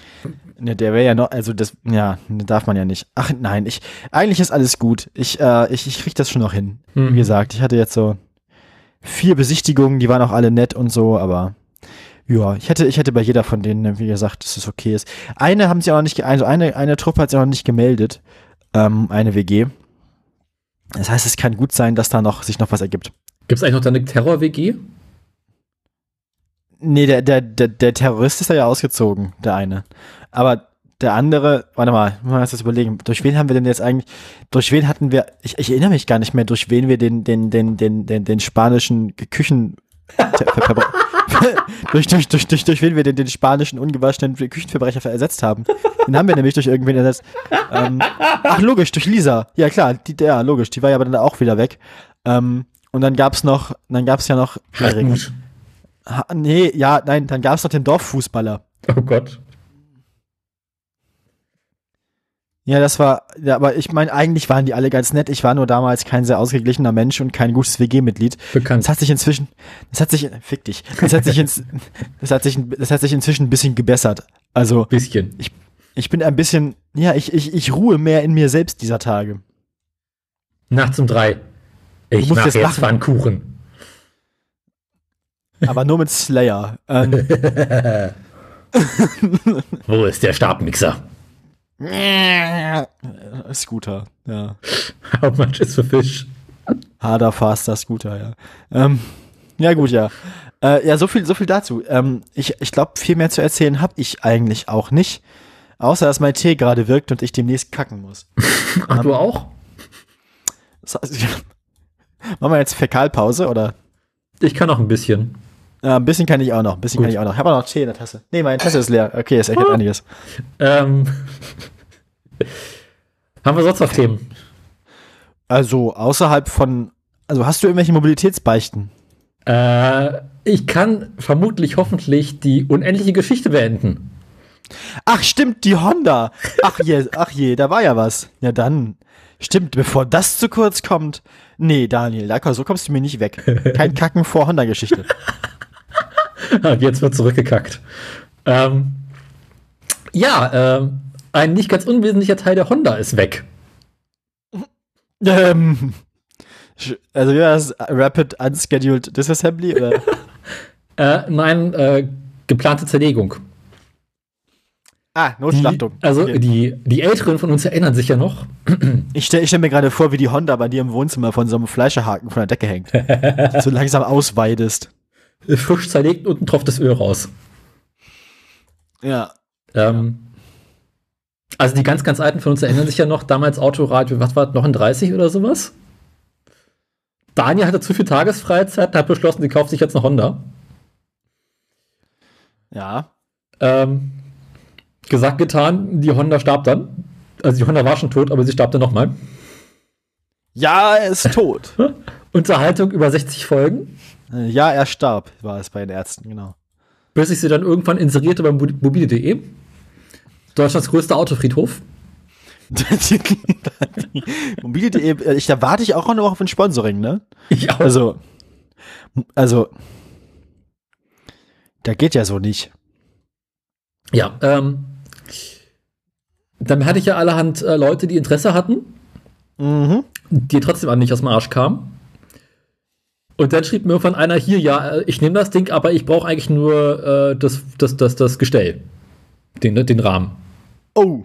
Ne, der wäre ja noch, also das, ja, darf man ja nicht. Ach nein, ich, eigentlich ist alles gut. Ich, äh, ich, ich krieg das schon noch hin. Hm. Wie gesagt, ich hatte jetzt so vier Besichtigungen, die waren auch alle nett und so, aber ja, ich hätte, ich hätte bei jeder von denen, wie gesagt, dass es okay ist. Eine haben sie auch noch nicht, also eine, eine Truppe hat sich auch noch nicht gemeldet, ähm, eine WG. Das heißt, es kann gut sein, dass da noch, sich noch was ergibt. Gibt es eigentlich noch deine Terror-WG? Nee, der, der, der, der Terrorist ist da ja ausgezogen, der eine. Aber der andere, warte mal, muss man jetzt überlegen, durch wen haben wir denn jetzt eigentlich, durch wen hatten wir, ich, ich erinnere mich gar nicht mehr, durch wen wir den, den, den, den, den, den spanischen Küchen, durch, durch, durch, durch, durch wen wir den, den spanischen ungewaschenen Küchenverbrecher ersetzt haben. Den haben wir nämlich durch irgendwen ersetzt. Ähm, ach, logisch, durch Lisa. Ja, klar, die, ja, logisch, die war ja aber dann auch wieder weg. Ähm, und dann gab's noch, dann gab's ja noch Erik. Ha, nee, ja, nein, dann gab's noch den Dorffußballer. Oh Gott. Ja, das war, ja, aber ich meine, eigentlich waren die alle ganz nett. Ich war nur damals kein sehr ausgeglichener Mensch und kein gutes WG-Mitglied. Bekannt. Das hat sich inzwischen, das hat sich, fick dich, das hat sich, ins, das hat sich, das hat sich inzwischen ein bisschen gebessert. Also, Bisschen. ich bin ein bisschen, ja, ich, ich, ich ruhe mehr in mir selbst dieser Tage. Nachts um drei. Ich musst mach jetzt. Pfannkuchen. Aber nur mit Slayer. Ähm, Wo ist der Stabmixer? Scooter, ja. How much is for fish? Harder, faster Scooter, ja. Ähm, ja, gut, ja. Äh, ja, so viel, so viel dazu. Ähm, ich ich glaube, viel mehr zu erzählen habe ich eigentlich auch nicht. Außer, dass mein Tee gerade wirkt und ich demnächst kacken muss. Ach, du auch? Das heißt, Machen wir jetzt Fäkalpause oder? Ich kann noch ein bisschen. Ja, ein bisschen kann ich auch noch. Ein bisschen Gut. kann ich auch noch. Ich habe noch Tee in der Tasse. Nee, meine Tasse ist leer. Okay, es erklärt einiges. Ähm. Haben wir sonst noch Themen? Also, außerhalb von. Also, hast du irgendwelche Mobilitätsbeichten? Äh, ich kann vermutlich hoffentlich die unendliche Geschichte beenden. Ach, stimmt, die Honda. Ach je, ach je, da war ja was. Ja, dann. Stimmt, bevor das zu kurz kommt. Nee, Daniel, da, so kommst du mir nicht weg. Kein Kacken vor Honda-Geschichte. Jetzt wird zurückgekackt. Ähm, ja, ähm, ein nicht ganz unwesentlicher Teil der Honda ist weg. Ähm, also ja, das Rapid Unscheduled Disassembly oder? äh, nein, äh, geplante Zerlegung. Ah, Notschlachtung. Die, also okay. die, die Älteren von uns erinnern sich ja noch. Ich stelle stell mir gerade vor, wie die Honda bei dir im Wohnzimmer von so einem Fleischerhaken von der Decke hängt. so langsam ausweidest. Frisch zerlegt und tropft das Öl raus. Ja. Ähm, also die ganz, ganz Alten von uns erinnern sich ja noch, damals Autoradio, was war das, noch in 30 oder sowas? Daniel hatte zu viel Tagesfreizeit, hat beschlossen, die kauft sich jetzt eine Honda. Ja. Ähm, gesagt, getan, die Honda starb dann. Also die Honda war schon tot, aber sie starb dann nochmal. Ja, er ist tot. Unterhaltung über 60 Folgen. Äh, ja, er starb, war es bei den Ärzten, genau. Bis ich sie dann irgendwann inserierte beim mobile.de. Deutschlands größter Autofriedhof. Mobile.de, äh, ich, da warte ich auch noch auf ein Sponsoring, ne? Ich auch. Also, also, da geht ja so nicht. Ja, ähm, dann hatte ich ja allerhand äh, Leute, die Interesse hatten, mhm. die trotzdem an nicht aus dem Arsch kamen. Und dann schrieb mir irgendwann einer hier, ja, äh, ich nehme das Ding, aber ich brauche eigentlich nur äh, das, das, das, das Gestell. Den, den Rahmen. Oh.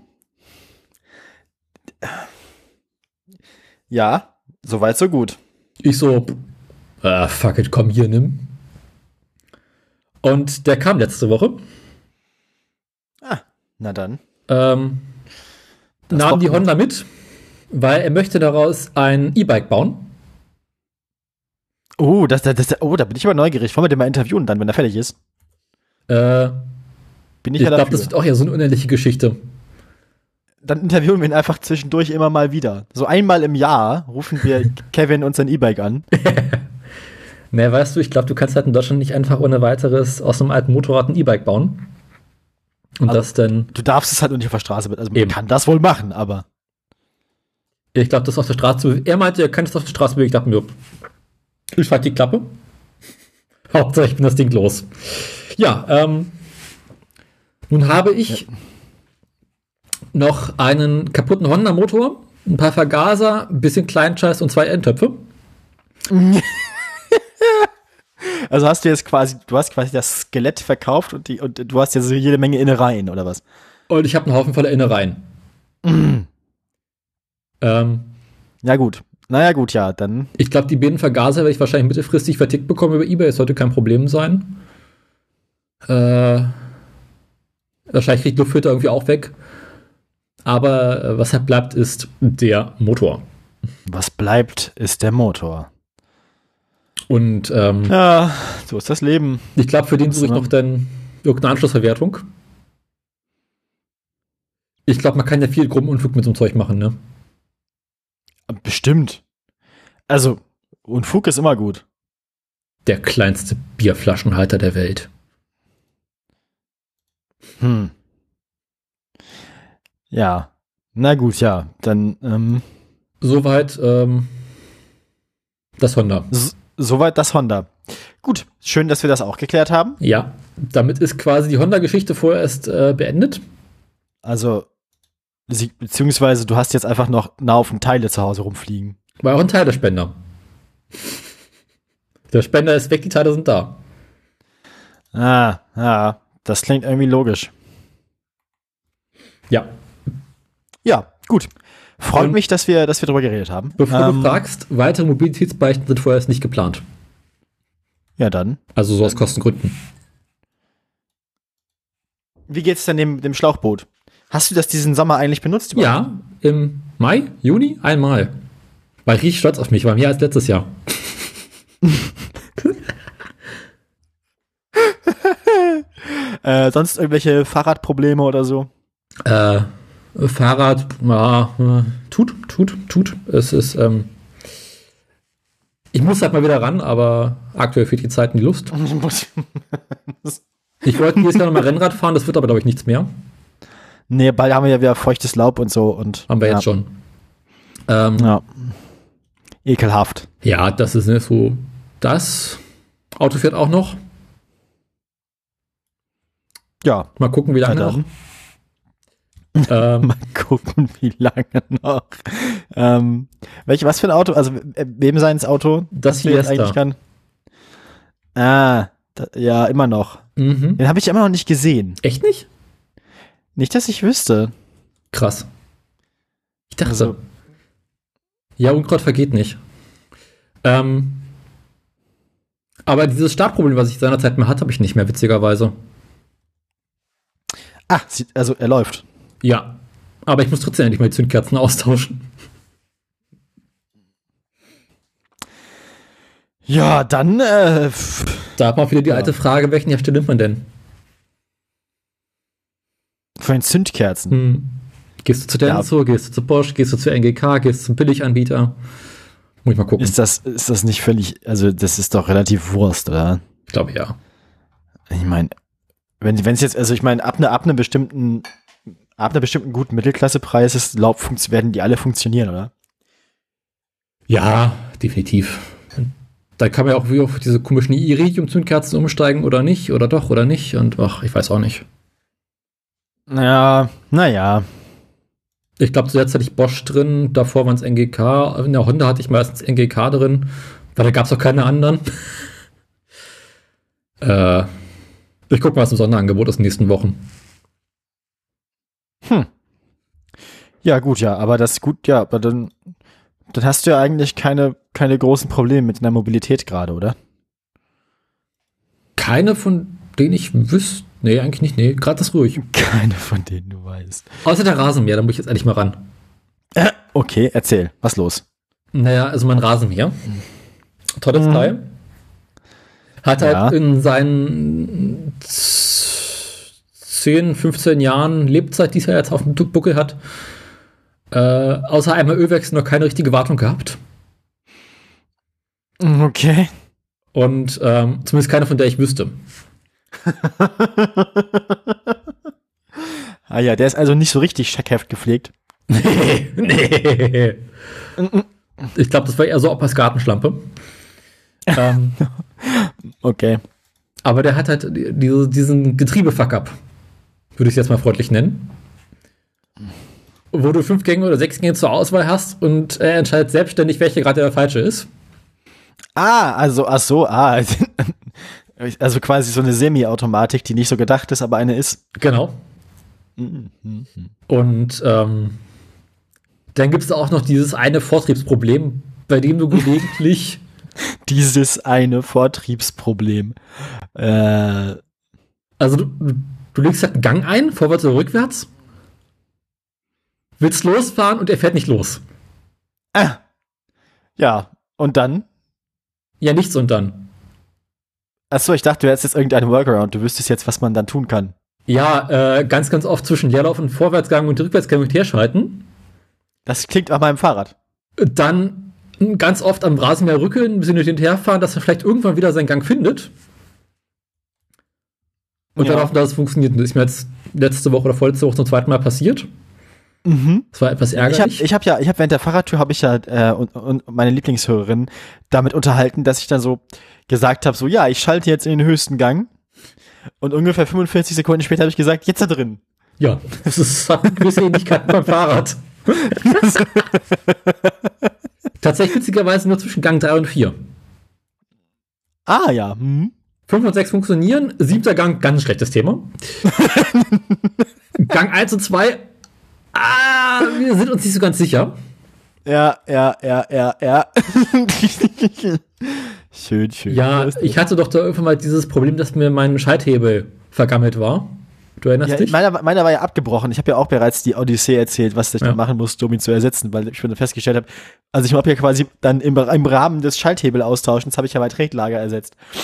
Ja, soweit, so gut. Ich so, ah, fuck it, komm hier, nimm. Und der kam letzte Woche. Ah, na dann. Ähm, nahm die Honda mit, weil er möchte daraus ein E-Bike bauen. Oh, das, das, das, oh, da bin ich aber neugierig. Wollen wir den mal interviewen dann, wenn er fertig ist? Äh, bin ich, ich ja glaube, das wird auch ja so eine unehrliche Geschichte. Dann interviewen wir ihn einfach zwischendurch immer mal wieder. So einmal im Jahr rufen wir Kevin und sein E-Bike an. ne, weißt du, ich glaube, du kannst halt in Deutschland nicht einfach ohne weiteres aus einem alten Motorrad ein E-Bike bauen. Und also, das dann. Du darfst es halt nicht auf der Straße mit. Also man eben. kann das wohl machen, aber. Ich glaube, das auf der Straße. Er meinte, er kann es auf der Straße bewegen. Ich dachte mir, ich fand die Klappe. Hauptsache, ich bin das Ding los. Ja, ähm, nun habe ich ja. noch einen kaputten Honda-Motor, ein paar Vergaser, ein bisschen Kleinscheiß und zwei Endtöpfe. also hast du jetzt quasi, du hast quasi das Skelett verkauft und, die, und du hast so jede Menge Innereien, oder was? Und ich habe einen Haufen voller Innereien. Mm. Ähm, ja, gut. Naja, gut, ja, dann. Ich glaube, die beiden Vergaser werde ich wahrscheinlich mittelfristig vertickt bekommen über Ebay. Es sollte kein Problem sein. Äh, wahrscheinlich kriegt Luftfilter irgendwie auch weg. Aber äh, was halt bleibt, ist der Motor. Was bleibt, ist der Motor. Und ähm, ja, so ist das Leben. Ich glaube, für den suche ich noch dann irgendeine Anschlussverwertung. Ich glaube, man kann ja viel krummen Unfug mit so einem Zeug machen, ne? Bestimmt. Also, Unfug ist immer gut. Der kleinste Bierflaschenhalter der Welt. Hm. Ja. Na gut, ja. Dann, ähm. Soweit, ähm, das Honda. soweit das Honda. Gut, schön, dass wir das auch geklärt haben. Ja, damit ist quasi die Honda-Geschichte vorerst äh, beendet. Also, beziehungsweise du hast jetzt einfach noch einen Haufen Teile zu Hause rumfliegen. War auch ein Teilespender. Der Spender ist weg, die Teile sind da. Ah, ja, das klingt irgendwie logisch. Ja. Ja, gut. Freut Und mich, dass wir, dass wir darüber geredet haben. Bevor ähm, du fragst, weitere Mobilitätsbeichten sind vorerst nicht geplant. Ja, dann. Also so aus Kostengründen. Wie geht's denn dem, dem Schlauchboot? Hast du das diesen Sommer eigentlich benutzt? Überhaupt? Ja, im Mai, Juni einmal. War ich richtig stolz auf mich, war mehr als letztes Jahr. äh, sonst irgendwelche Fahrradprobleme oder so? Äh, Fahrrad, ja, äh, tut, tut, tut. Es ist, ähm, ich muss halt mal wieder ran, aber aktuell fehlt die Zeit und die Lust. ich wollte dieses Jahr nochmal Rennrad fahren, das wird aber, glaube ich, nichts mehr. Nee, bald haben wir ja wieder feuchtes Laub und so und. Haben wir ja. jetzt schon. Ähm, Ja. Ekelhaft. Ja, das ist nicht so. Das Auto fährt auch noch. Ja. Mal gucken, wie lange noch. Ähm, Mal gucken, wie lange noch. Ähm, welch, was für ein Auto? Also, äh, wem seins Auto? Das jetzt Fiesta. eigentlich kann? Ah, da, ja, immer noch. mhm. Den habe ich immer noch nicht gesehen. Echt nicht? Nicht, dass ich wüsste. Krass. Ich dachte, Also- ja, Unkraut vergeht nicht. Ähm, aber dieses Startproblem, was ich seinerzeit mal hatte, habe ich nicht mehr, witzigerweise. Ah, also er läuft. Ja. Aber ich muss trotzdem endlich mal die Zündkerzen austauschen. Ja, dann, äh, Da hat man wieder die Ja. alte Frage, welchen Hersteller nimmt man denn? Von den Zündkerzen. Hm. Gehst du zu Denso, gehst du zu Bosch, gehst du zu NGK, gehst du zum Billiganbieter? Muss ich mal gucken. Ist das, ist das nicht völlig, also das ist doch relativ Wurst, oder? ich glaube ja. Ich meine, wenn es jetzt, also ich meine, ab einer ab einer bestimmten, ab einer bestimmten guten Mittelklassepreis ist, Laub funkt- werden die alle funktionieren, oder? Ja, definitiv. Da kann man ja auch wie auf diese komischen Iridium-Zündkerzen umsteigen oder nicht, oder doch oder nicht. Und ach, ich weiß auch nicht. Ja, naja. Ich glaube, zuletzt hatte ich Bosch drin, davor waren es NGK. In der Honda hatte ich meistens NGK drin, weil da gab es auch keine anderen. äh, ich gucke mal, was im Sonderangebot ist in den nächsten Wochen. Ja, gut, ja, aber das ist gut, ja, aber dann, dann hast du ja eigentlich keine, keine großen Probleme mit deiner Mobilität gerade, oder? Keine von denen ich wüsste. Nee, eigentlich nicht. Nee, gerade ist ruhig. Keine von denen du weißt. Außer der Rasenmäher, da muss ich jetzt endlich mal ran. Okay, erzähl, was los? Naja, also mein Rasenmäher. Tolles Mhm. Teil. Hat Ja. halt in seinen 10, 15 Jahren Lebzeit, die ja jetzt auf dem Buckel hat, äh, außer einmal Ölwechsel noch keine richtige Wartung gehabt. Okay. Und ähm, zumindest keine, von der ich wüsste. ah ja, der ist also nicht so richtig scheckheft gepflegt. Nee, nee. Ich glaube, das war eher so Opas Gartenschlampe. ähm, Okay. aber der hat halt die- diese, diesen Getriebefuck-up. Würde ich es jetzt mal freundlich nennen. Wo du fünf Gänge oder sechs Gänge zur Auswahl hast und er entscheidet selbstständig, welche gerade der falsche ist. Ah, also, ach so, ah. Also quasi so eine Semi-Automatik, die nicht so gedacht ist, aber eine ist. Genau. Und ähm, dann gibt es auch noch dieses eine Vortriebsproblem, bei dem du gelegentlich Dieses eine Vortriebsproblem. Äh, Also du, du legst halt einen Gang ein, vorwärts oder rückwärts, willst losfahren und er fährt nicht los. ah. Ja, und dann? Ja, nichts und dann. Achso, ich dachte, du hättest jetzt irgendeinen Workaround. Du wüsstest jetzt, was man dann tun kann. Ja, äh, ganz, ganz oft zwischen Leerlauf und Vorwärtsgang und Rückwärtsgang und herschalten. Das klingt auf meinem Fahrrad. Dann ganz oft am Rasenmäher rückeln, ein bisschen durch den herfahren, dass er vielleicht irgendwann wieder seinen Gang findet. Und Ja. dann hoffen, dass es funktioniert. Das ist mir jetzt letzte Woche oder vorletzte Woche zum zweiten Mal passiert. Mhm. Das war etwas Ich habe ärgerlich. ich hab ja, ich habe während der Fahrradtour habe ich ja äh, und, und meine Lieblingshörerin damit unterhalten, dass ich dann so gesagt habe, so ja, ich schalte jetzt in den höchsten Gang. Und ungefähr 45 Sekunden später habe ich gesagt, jetzt da drin. ja, das ist, hat gewisse Ähnlichkeiten beim Fahrrad. Tatsächlich witzigerweise nur zwischen Gang 3 und 4. Ah ja. Hm. 5 und 6 funktionieren. Siebter Gang, ganz schlechtes Thema. Gang 1 und 2, ah, wir sind uns nicht so ganz sicher. Ja, ja, ja, ja, ja. schön, schön. Ja, ich hatte doch da irgendwann mal dieses Problem, dass mir mein Schalthebel vergammelt war. Du erinnerst Ja, dich? meiner, meiner war ja abgebrochen. Ich habe ja auch bereits die Odyssee erzählt, was ich Ja. dann machen musste, um ihn zu ersetzen, weil ich schon festgestellt habe, also ich habe ja quasi dann im, im Rahmen des Schalthebelaustauschens habe ich ja mein Tretlager ersetzt.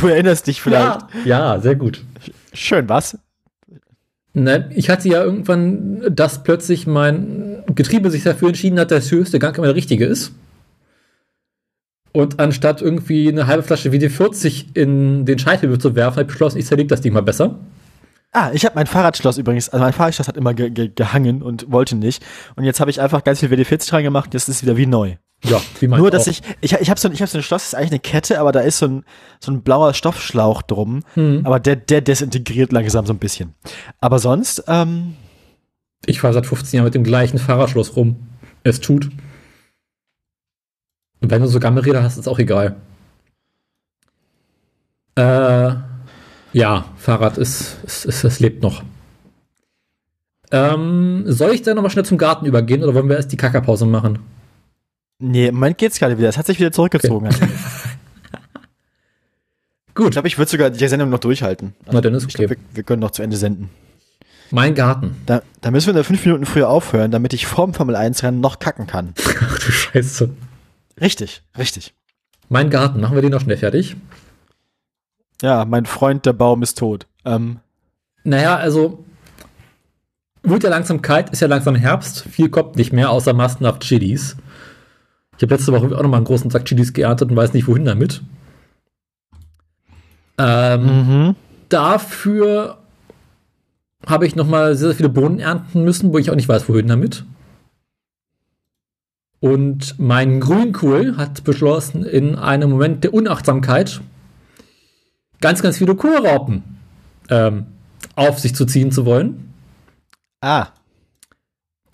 du erinnerst dich vielleicht. Ja, ja, sehr gut. Schön, was? Ne, ich hatte ja irgendwann, dass plötzlich mein Getriebe sich dafür entschieden hat, dass der höchste Gang immer der richtige ist. Und anstatt irgendwie eine halbe Flasche WD-40 in den Schalthebel zu werfen, habe ich beschlossen, ich zerlege das Ding mal besser. Ah, ich habe mein Fahrradschloss übrigens, also mein Fahrradschloss hat immer ge ge gehangen und wollte nicht. Und jetzt habe ich einfach ganz viel WD-40 dran gemacht, jetzt ist es wieder wie neu. Ja, wie man Nur, dass ich, ich, ich habe so, ich hab so ein Schloss, das ist eigentlich eine Kette, aber da ist so ein, so ein blauer Stoffschlauch drum. Hm. Aber der, der desintegriert langsam so ein bisschen. Aber sonst, ähm, Ich fahre seit 15 Jahren mit dem gleichen Fahrerschloss rum. Es tut. Und wenn du so Gammelräder hast, ist auch egal. Äh, ja, Fahrrad ist, ist, ist, es lebt noch. Ähm, soll ich dann nochmal schnell zum Garten übergehen oder wollen wir erst die Kackerpause machen? Nee, im Moment geht's gerade wieder. Es hat sich wieder zurückgezogen. Ich Gut, glaube, ich würde sogar die Sendung noch durchhalten. na dann ist Ich okay. wir, wir können noch zu Ende senden. Mein Garten. Da, da müssen wir nur fünf Minuten früher aufhören, damit ich vorm Formel 1 Rennen noch kacken kann. Ach du Scheiße. Richtig, richtig. Mein Garten, machen wir den noch schnell fertig? Ja, mein Freund, der Baum ist tot. Ähm, Naja, also wird ja langsam kalt, ist ja langsam Herbst. Viel kommt nicht mehr, außer massenhaft Chilis. Ich habe letzte Woche auch noch mal einen großen Sack Chilis geerntet und weiß nicht, wohin damit. Ähm, mhm. Dafür habe ich noch mal sehr, sehr viele Bohnen ernten müssen, wo ich auch nicht weiß, wohin damit. Und mein Grünkohl hat beschlossen, in einem Moment der Unachtsamkeit ganz, ganz viele Kohlraupen ähm, auf sich zu ziehen zu wollen, Ah,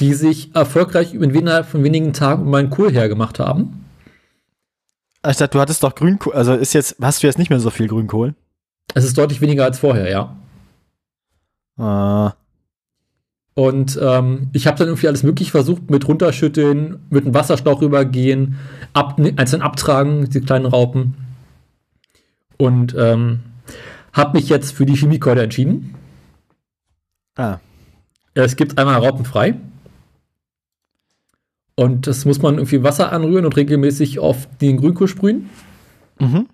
die sich erfolgreich innerhalb von wenigen Tagen um meinen Kohl hergemacht haben. ich dachte, du hattest doch Grünkohl, also ist jetzt, hast du jetzt nicht mehr so viel Grünkohl? Es ist deutlich weniger als vorher, ja. Ah, Und ähm, ich habe dann irgendwie alles möglich versucht, mit runterschütteln, mit einem Wasserschlauch rübergehen, ab, einzeln abtragen, die kleinen Raupen. Und ähm, habe mich jetzt für die Chemiekeule entschieden. ah. Es gibt einmal raupenfrei. Und das muss man irgendwie Wasser anrühren und regelmäßig auf den Grünkohl sprühen. Mhm.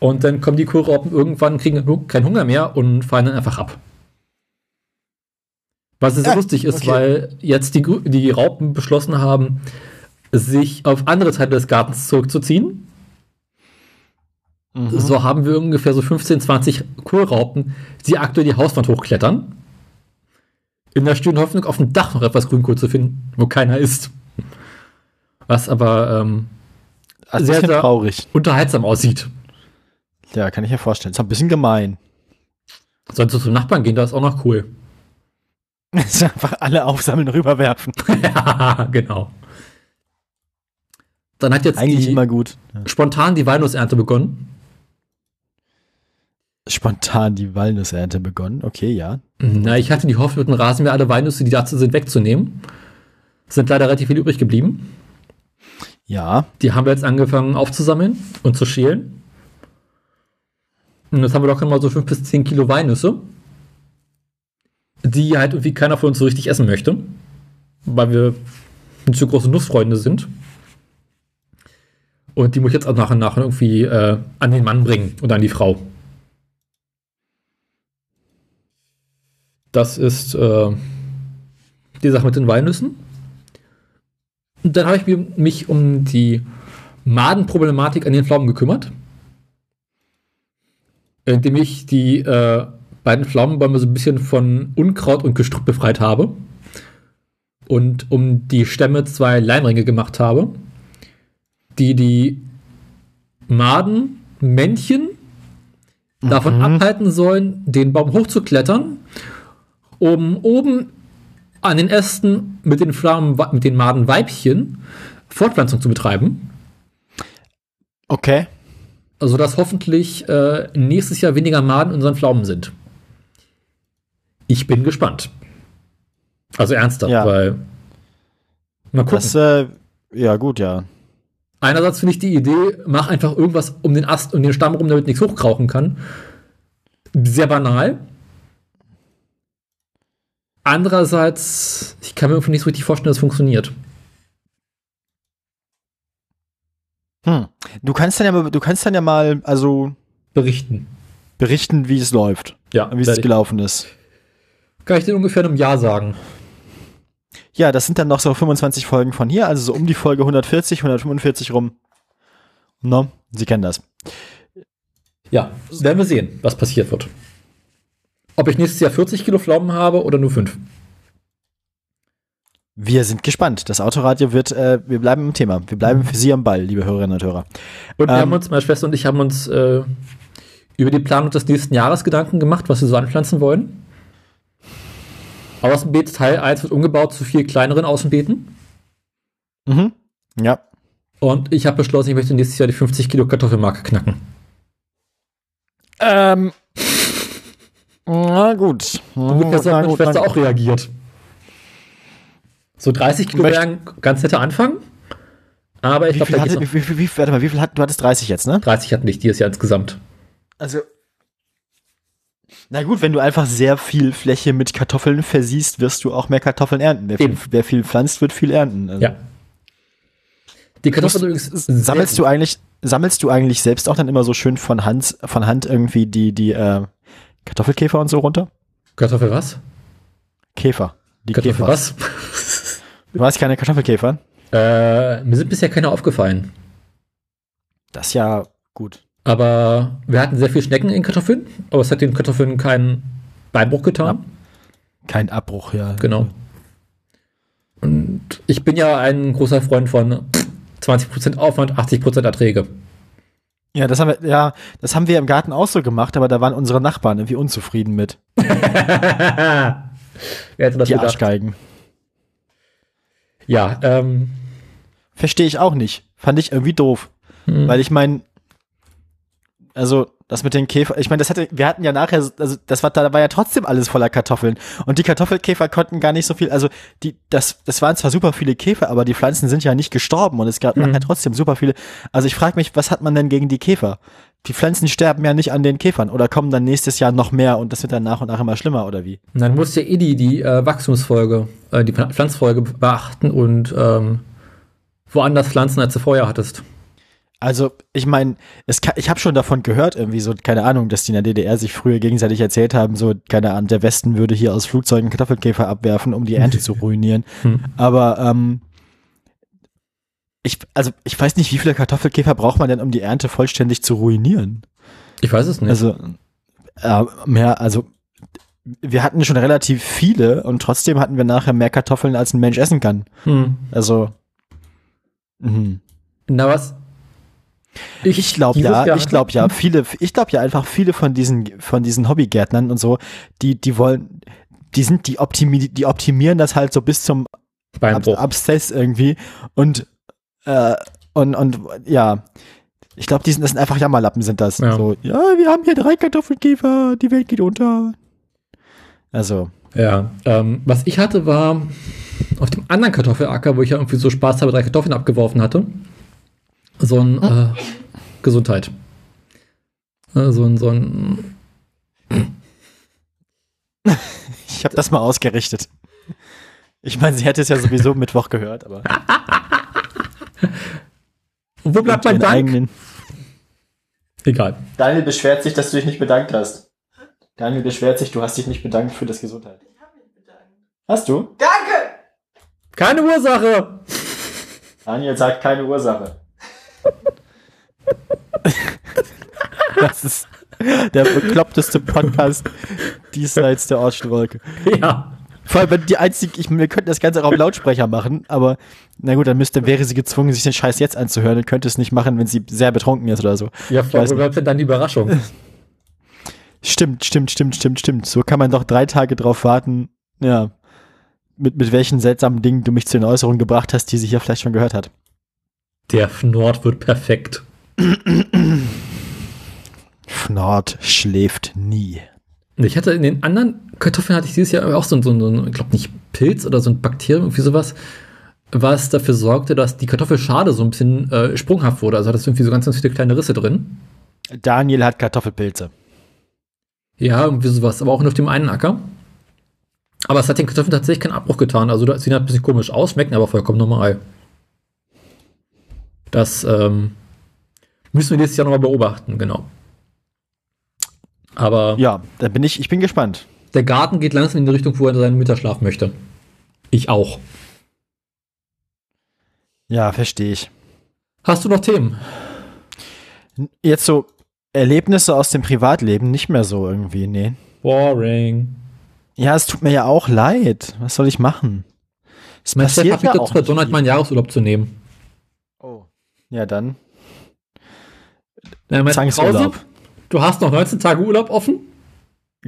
Und dann kommen die Kohlraupen irgendwann, kriegen keinen Hunger mehr und fallen dann einfach ab. Was sehr Ah, lustig ist, okay. weil jetzt die, die Raupen beschlossen haben, sich auf andere Teile des Gartens zurückzuziehen. Mhm. So haben wir ungefähr so 15, 20 Kohlraupen, die aktuell die Hauswand hochklettern. In der stillen Hoffnung, auf dem Dach noch etwas Grünkohl zu finden, wo keiner ist. Was aber ähm, Also sehr, sehr, traurig. unterhaltsam aussieht. Ja, kann ich mir vorstellen. Ist ein bisschen gemein. Sollst du zum Nachbarn gehen, das ist auch noch cool. einfach alle aufsammeln, rüberwerfen. ja, genau. Dann hat jetzt Eigentlich immer gut. Ja. spontan die Walnussernte begonnen. Spontan die Walnussernte begonnen. Okay, ja. Na, ich hatte die Hoffnung, mit dem Rasenmäher alle Walnüsse, die dazu sind, wegzunehmen. Sind leider relativ viele übrig geblieben. Ja. Die haben wir jetzt angefangen aufzusammeln und zu schälen. Und jetzt haben wir locker mal so 5 bis 10 Kilo Walnüsse, die halt irgendwie keiner von uns so richtig essen möchte, weil wir so große Nussfreunde sind. Und die muss ich jetzt auch nach und nach irgendwie äh, an den Mann bringen und an die Frau. Das ist äh, die Sache mit den Walnüssen. Und dann habe ich mich um die Madenproblematik an den Pflaumen gekümmert, indem ich die äh, beiden Pflaumenbäume so ein bisschen von Unkraut und Gestrüpp befreit habe und um die Stämme zwei Leimringe gemacht habe, die die Madenmännchen davon abhalten sollen, den Baum hochzuklettern, um oben an den Ästen mit den Pflaumen, mit den Madenweibchen Fortpflanzung zu betreiben, Okay. sodass hoffentlich äh, nächstes Jahr weniger Maden in unseren Pflaumen sind. Ich bin gespannt. Also ernsthaft, Ja. weil mal gucken. Das, äh, ja, gut, ja. Einerseits finde ich die Idee, mach einfach irgendwas um den Ast und den Stamm rum, damit nichts hochkrauchen kann. Sehr banal. Andererseits, ich kann mir irgendwie nicht so richtig vorstellen, dass es funktioniert. Hm. Du kannst dann ja, mal- du kannst dann ja mal, also Berichten. berichten, wie es läuft, Ja, wie es gelaufen ist. kann ich dir ungefähr in einem Jahr sagen. Ja, das sind dann noch so 25 Folgen von hier, also so um die Folge 140, 145 rum. No, Sie kennen das. Ja, werden wir sehen, was passiert wird. Ob ich nächstes Jahr 40 Kilo Pflaumen habe oder nur 5. Wir sind gespannt. Das Autoradio wird, äh, wir bleiben im Thema. Wir bleiben für Sie am Ball, liebe Hörerinnen und Hörer. Und wir Ähm, haben uns, meine Schwester und ich haben uns äh, über die Planung des nächsten Jahres Gedanken gemacht, was wir so anpflanzen wollen. Außenbeet Teil 1 wird umgebaut zu vier kleineren Außenbeeten. Mhm. Ja. Und ich habe beschlossen, ich möchte nächstes Jahr die 50 Kilo Kartoffelmarke knacken. Ähm. Na gut. Ungefähr so hat meine Schwester auch reagiert. So 30 Kilo wären ein ganz netter Anfang. Aber ich Wie glaube, viel, da hatte, wie, wie, wie, warte mal, wie viel hat, du hattest 30 jetzt, ne? 30 hatten nicht dieses Jahr insgesamt. Also. Na gut, wenn du einfach sehr viel Fläche mit Kartoffeln versiehst, wirst du auch mehr Kartoffeln ernten. Wer viel, wer viel pflanzt, wird viel ernten. Also Ja. Die Kartoffeln Musst- übrigens. Sammelst du eigentlich, sammelst du eigentlich selbst auch dann immer so schön von Hand, von Hand irgendwie die, die äh, Kartoffelkäfer und so runter? Kartoffel was? Käfer. Die Kartoffel Käfer. was? Du hast keine Kartoffelkäfer? äh, mir sind bisher keine aufgefallen. Das ist ja gut. Aber wir hatten sehr viel Schnecken in Kartoffeln, aber es hat den Kartoffeln keinen Beinbruch getan. Kein Abbruch, ja. Genau. Und ich bin ja ein großer Freund von 20% Aufwand, 80% Erträge. Ja, das haben wir, ja, das haben wir im Garten auch so gemacht, aber da waren unsere Nachbarn irgendwie unzufrieden mit. Wer hätte das Die gedacht? Arschgeigen. Ja, ähm, Verstehe ich auch nicht. Fand ich irgendwie doof. hm. Weil ich meine, also das mit den Käfer, ich meine, das hatte, wir hatten ja nachher, also das war, da war ja trotzdem alles voller Kartoffeln. Und die Kartoffelkäfer konnten gar nicht so viel, also die, das, das waren zwar super viele Käfer, aber die Pflanzen sind ja nicht gestorben und es gab Mhm. nachher trotzdem super viele. Also ich frage mich, was hat man denn gegen die Käfer? Die Pflanzen sterben ja nicht an den Käfern oder kommen dann nächstes Jahr noch mehr und das wird dann nach und nach immer schlimmer oder wie? dann muss ja eh die, die äh, Wachstumsfolge, äh, die Pfl- Pflanzfolge beachten und ähm, woanders pflanzen, als du vorher hattest. Also, ich meine, ich habe schon davon gehört, irgendwie so, keine Ahnung, dass die in der DDR sich früher gegenseitig erzählt haben, so, keine Ahnung, der Westen würde hier aus Flugzeugen Kartoffelkäfer abwerfen, um die Ernte zu ruinieren. Hm. Aber ähm, ich, also ich weiß nicht, wie viele Kartoffelkäfer braucht man denn, um die Ernte vollständig zu ruinieren? Ich weiß es nicht. Also, äh, mehr, also wir hatten schon relativ viele und trotzdem hatten wir nachher mehr Kartoffeln, als ein Mensch essen kann. hm. Also, mhm. Na was? Ich glaube dieses ja, ich glaube ja, viele, ich glaube ja einfach viele von diesen, von diesen Hobbygärtnern und so, die, die wollen, die sind, die, optimi die optimieren das halt so bis zum Ab. Abszess irgendwie und, äh, und, und, ja. Ich glaube, die sind, das sind einfach Jammerlappen, sind das. Ja. So, ja, wir haben hier drei Kartoffelkäfer, die Welt geht unter. Also, Ja, ähm, was ich hatte, war auf dem anderen Kartoffelacker, wo ich ja irgendwie so Spaß habe, drei Kartoffeln abgeworfen hatte, so ein äh, Gesundheit. Äh, so ein, so ein, ich habe das mal ausgerichtet. Ich meine, sie hätte es ja sowieso Mittwoch gehört, aber. Und wo bleibt mein Dank? eigenen- Egal. Daniel beschwert sich, dass du dich nicht bedankt hast. Daniel beschwert sich, du hast dich nicht bedankt für das Gesundheit. Hast du? Keine Ursache! Daniel sagt keine Ursache. Das ist der bekloppteste Podcast diesseits der Ortschenwolke. Ja. Vor allem, wenn die einzige, ich, wir könnten das Ganze auch auf Lautsprecher machen, aber na gut, dann müsste, wäre sie gezwungen, sich den Scheiß jetzt anzuhören und könnte es nicht machen, wenn sie sehr betrunken ist oder so. Ja, nicht. bleibt denn dann die Überraschung? Stimmt, stimmt, stimmt, stimmt, stimmt. So kann man doch drei Tage drauf warten, ja, mit, mit welchen seltsamen Dingen du mich zu den Äußerungen gebracht hast, die sie hier vielleicht schon gehört hat. Der Fnord wird perfekt. Fnord schläft nie. Ich hatte in den anderen Kartoffeln hatte ich dieses Jahr auch so, so, so ein, ich glaube nicht Pilz oder so ein Bakterium, irgendwie sowas, was dafür sorgte, dass die Kartoffelschale so ein bisschen äh, sprunghaft wurde. Also hat es irgendwie so ganz, ganz viele kleine Risse drin. Daniel hat Kartoffelpilze. Ja, irgendwie sowas, aber auch nur auf dem einen Acker. Aber es hat den Kartoffeln tatsächlich keinen Abbruch getan. Also sieht halt ein bisschen komisch aus, schmecken aber vollkommen normal. Das ähm, müssen wir nächstes Jahr nochmal beobachten, genau. Aber Ja, da bin ich, ich bin gespannt. der Garten geht langsam in die Richtung, wo er seinen Mittagsschlaf möchte. Ich auch. Ja, verstehe ich. Hast du noch Themen? Jetzt so Erlebnisse aus dem Privatleben nicht mehr so irgendwie, nee. Boring. Ja, es tut mir ja auch leid. Was soll ich machen? Es Mein Chef passiert hat mich ja dazu verdonnert, meinen Jahresurlaub zu nehmen. Ja, dann. Er meint, Zwangsurlaub. Krause, Du hast noch 19 Tage Urlaub offen?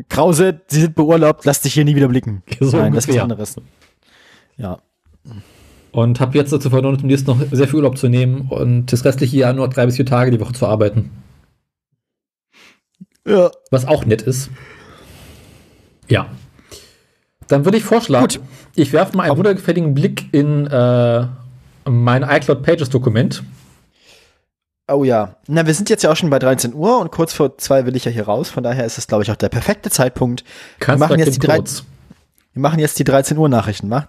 Krause, Sie sind beurlaubt, lass dich hier nie wieder blicken. So Nein, das ist was ungefähr. anderes. Ja. Und habe jetzt dazu verdonnert, um jetzt noch sehr viel Urlaub zu nehmen und das restliche Jahr nur drei bis vier Tage die Woche zu arbeiten. Ja. Was auch nett ist. Ja. Dann würde ich vorschlagen, Gut. ich werfe mal einen wundergefälligen Blick in äh, mein iCloud Pages Dokument. Oh ja. Na, wir sind jetzt ja auch schon bei 13 Uhr und kurz vor zwei will ich ja hier raus. Von daher ist es, glaube ich, auch der perfekte Zeitpunkt. Kannst wir machen, jetzt die drei, wir machen jetzt die 13 Uhr Nachrichten, wa?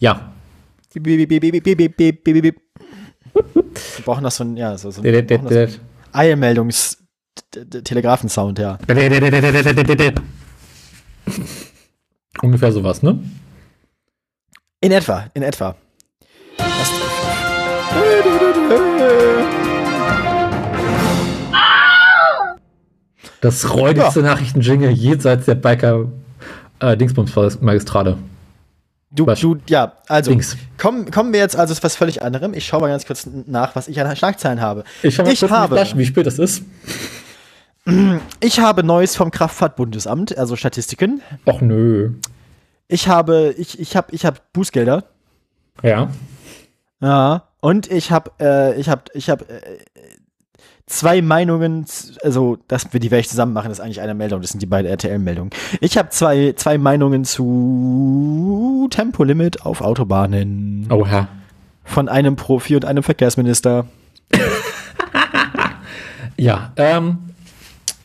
Ja. Wir brauchen das so ein, ja, so, so ein Eilmeldungs- Telegrafensound, ja. Ungefähr sowas, ne? In etwa, in etwa. Das das räudigste Nachrichtenjingle jenseits der Biker äh, Dingsbums-Magistrade. du, Was? du, ja, also, Dings. kommen, kommen wir jetzt also zu was völlig anderem. Ich schaue mal ganz kurz nach, was ich an Schlagzeilen habe. Ich, mal ich kurz habe, Flasche, wie spät es ist. ich habe Neues vom Kraftfahrtbundesamt, also Statistiken. Och nö. Ich habe, ich, ich habe, ich habe Bußgelder. Ja. Ja. Und ich habe, äh, ich habe, ich habe äh, zwei Meinungen, also das wir die werde ich zusammen machen, das ist eigentlich eine Meldung, das sind die beiden RTL-Meldungen. Ich habe zwei, zwei Meinungen zu Tempolimit auf Autobahnen Oha. von einem Profi und einem Verkehrsminister. Ja, ähm,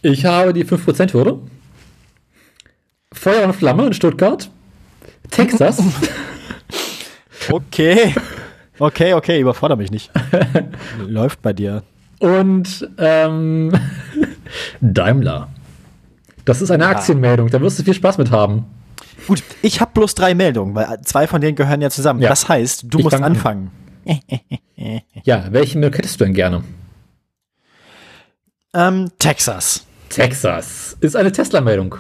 ich habe die 5%-Hürde. Feuer und Flamme in Stuttgart. Texas. Okay. Okay, okay, überfordere mich nicht. Läuft bei dir. und ähm, Daimler. Das ist eine Aktienmeldung, da wirst du viel Spaß mit haben. Gut, ich habe bloß drei Meldungen, weil zwei von denen gehören ja zusammen. Ja. Das heißt, du Ich musst fang an. anfangen. Ja, welche Meldung hättest du denn gerne? Ähm, Texas. Texas ist eine Tesla-Meldung.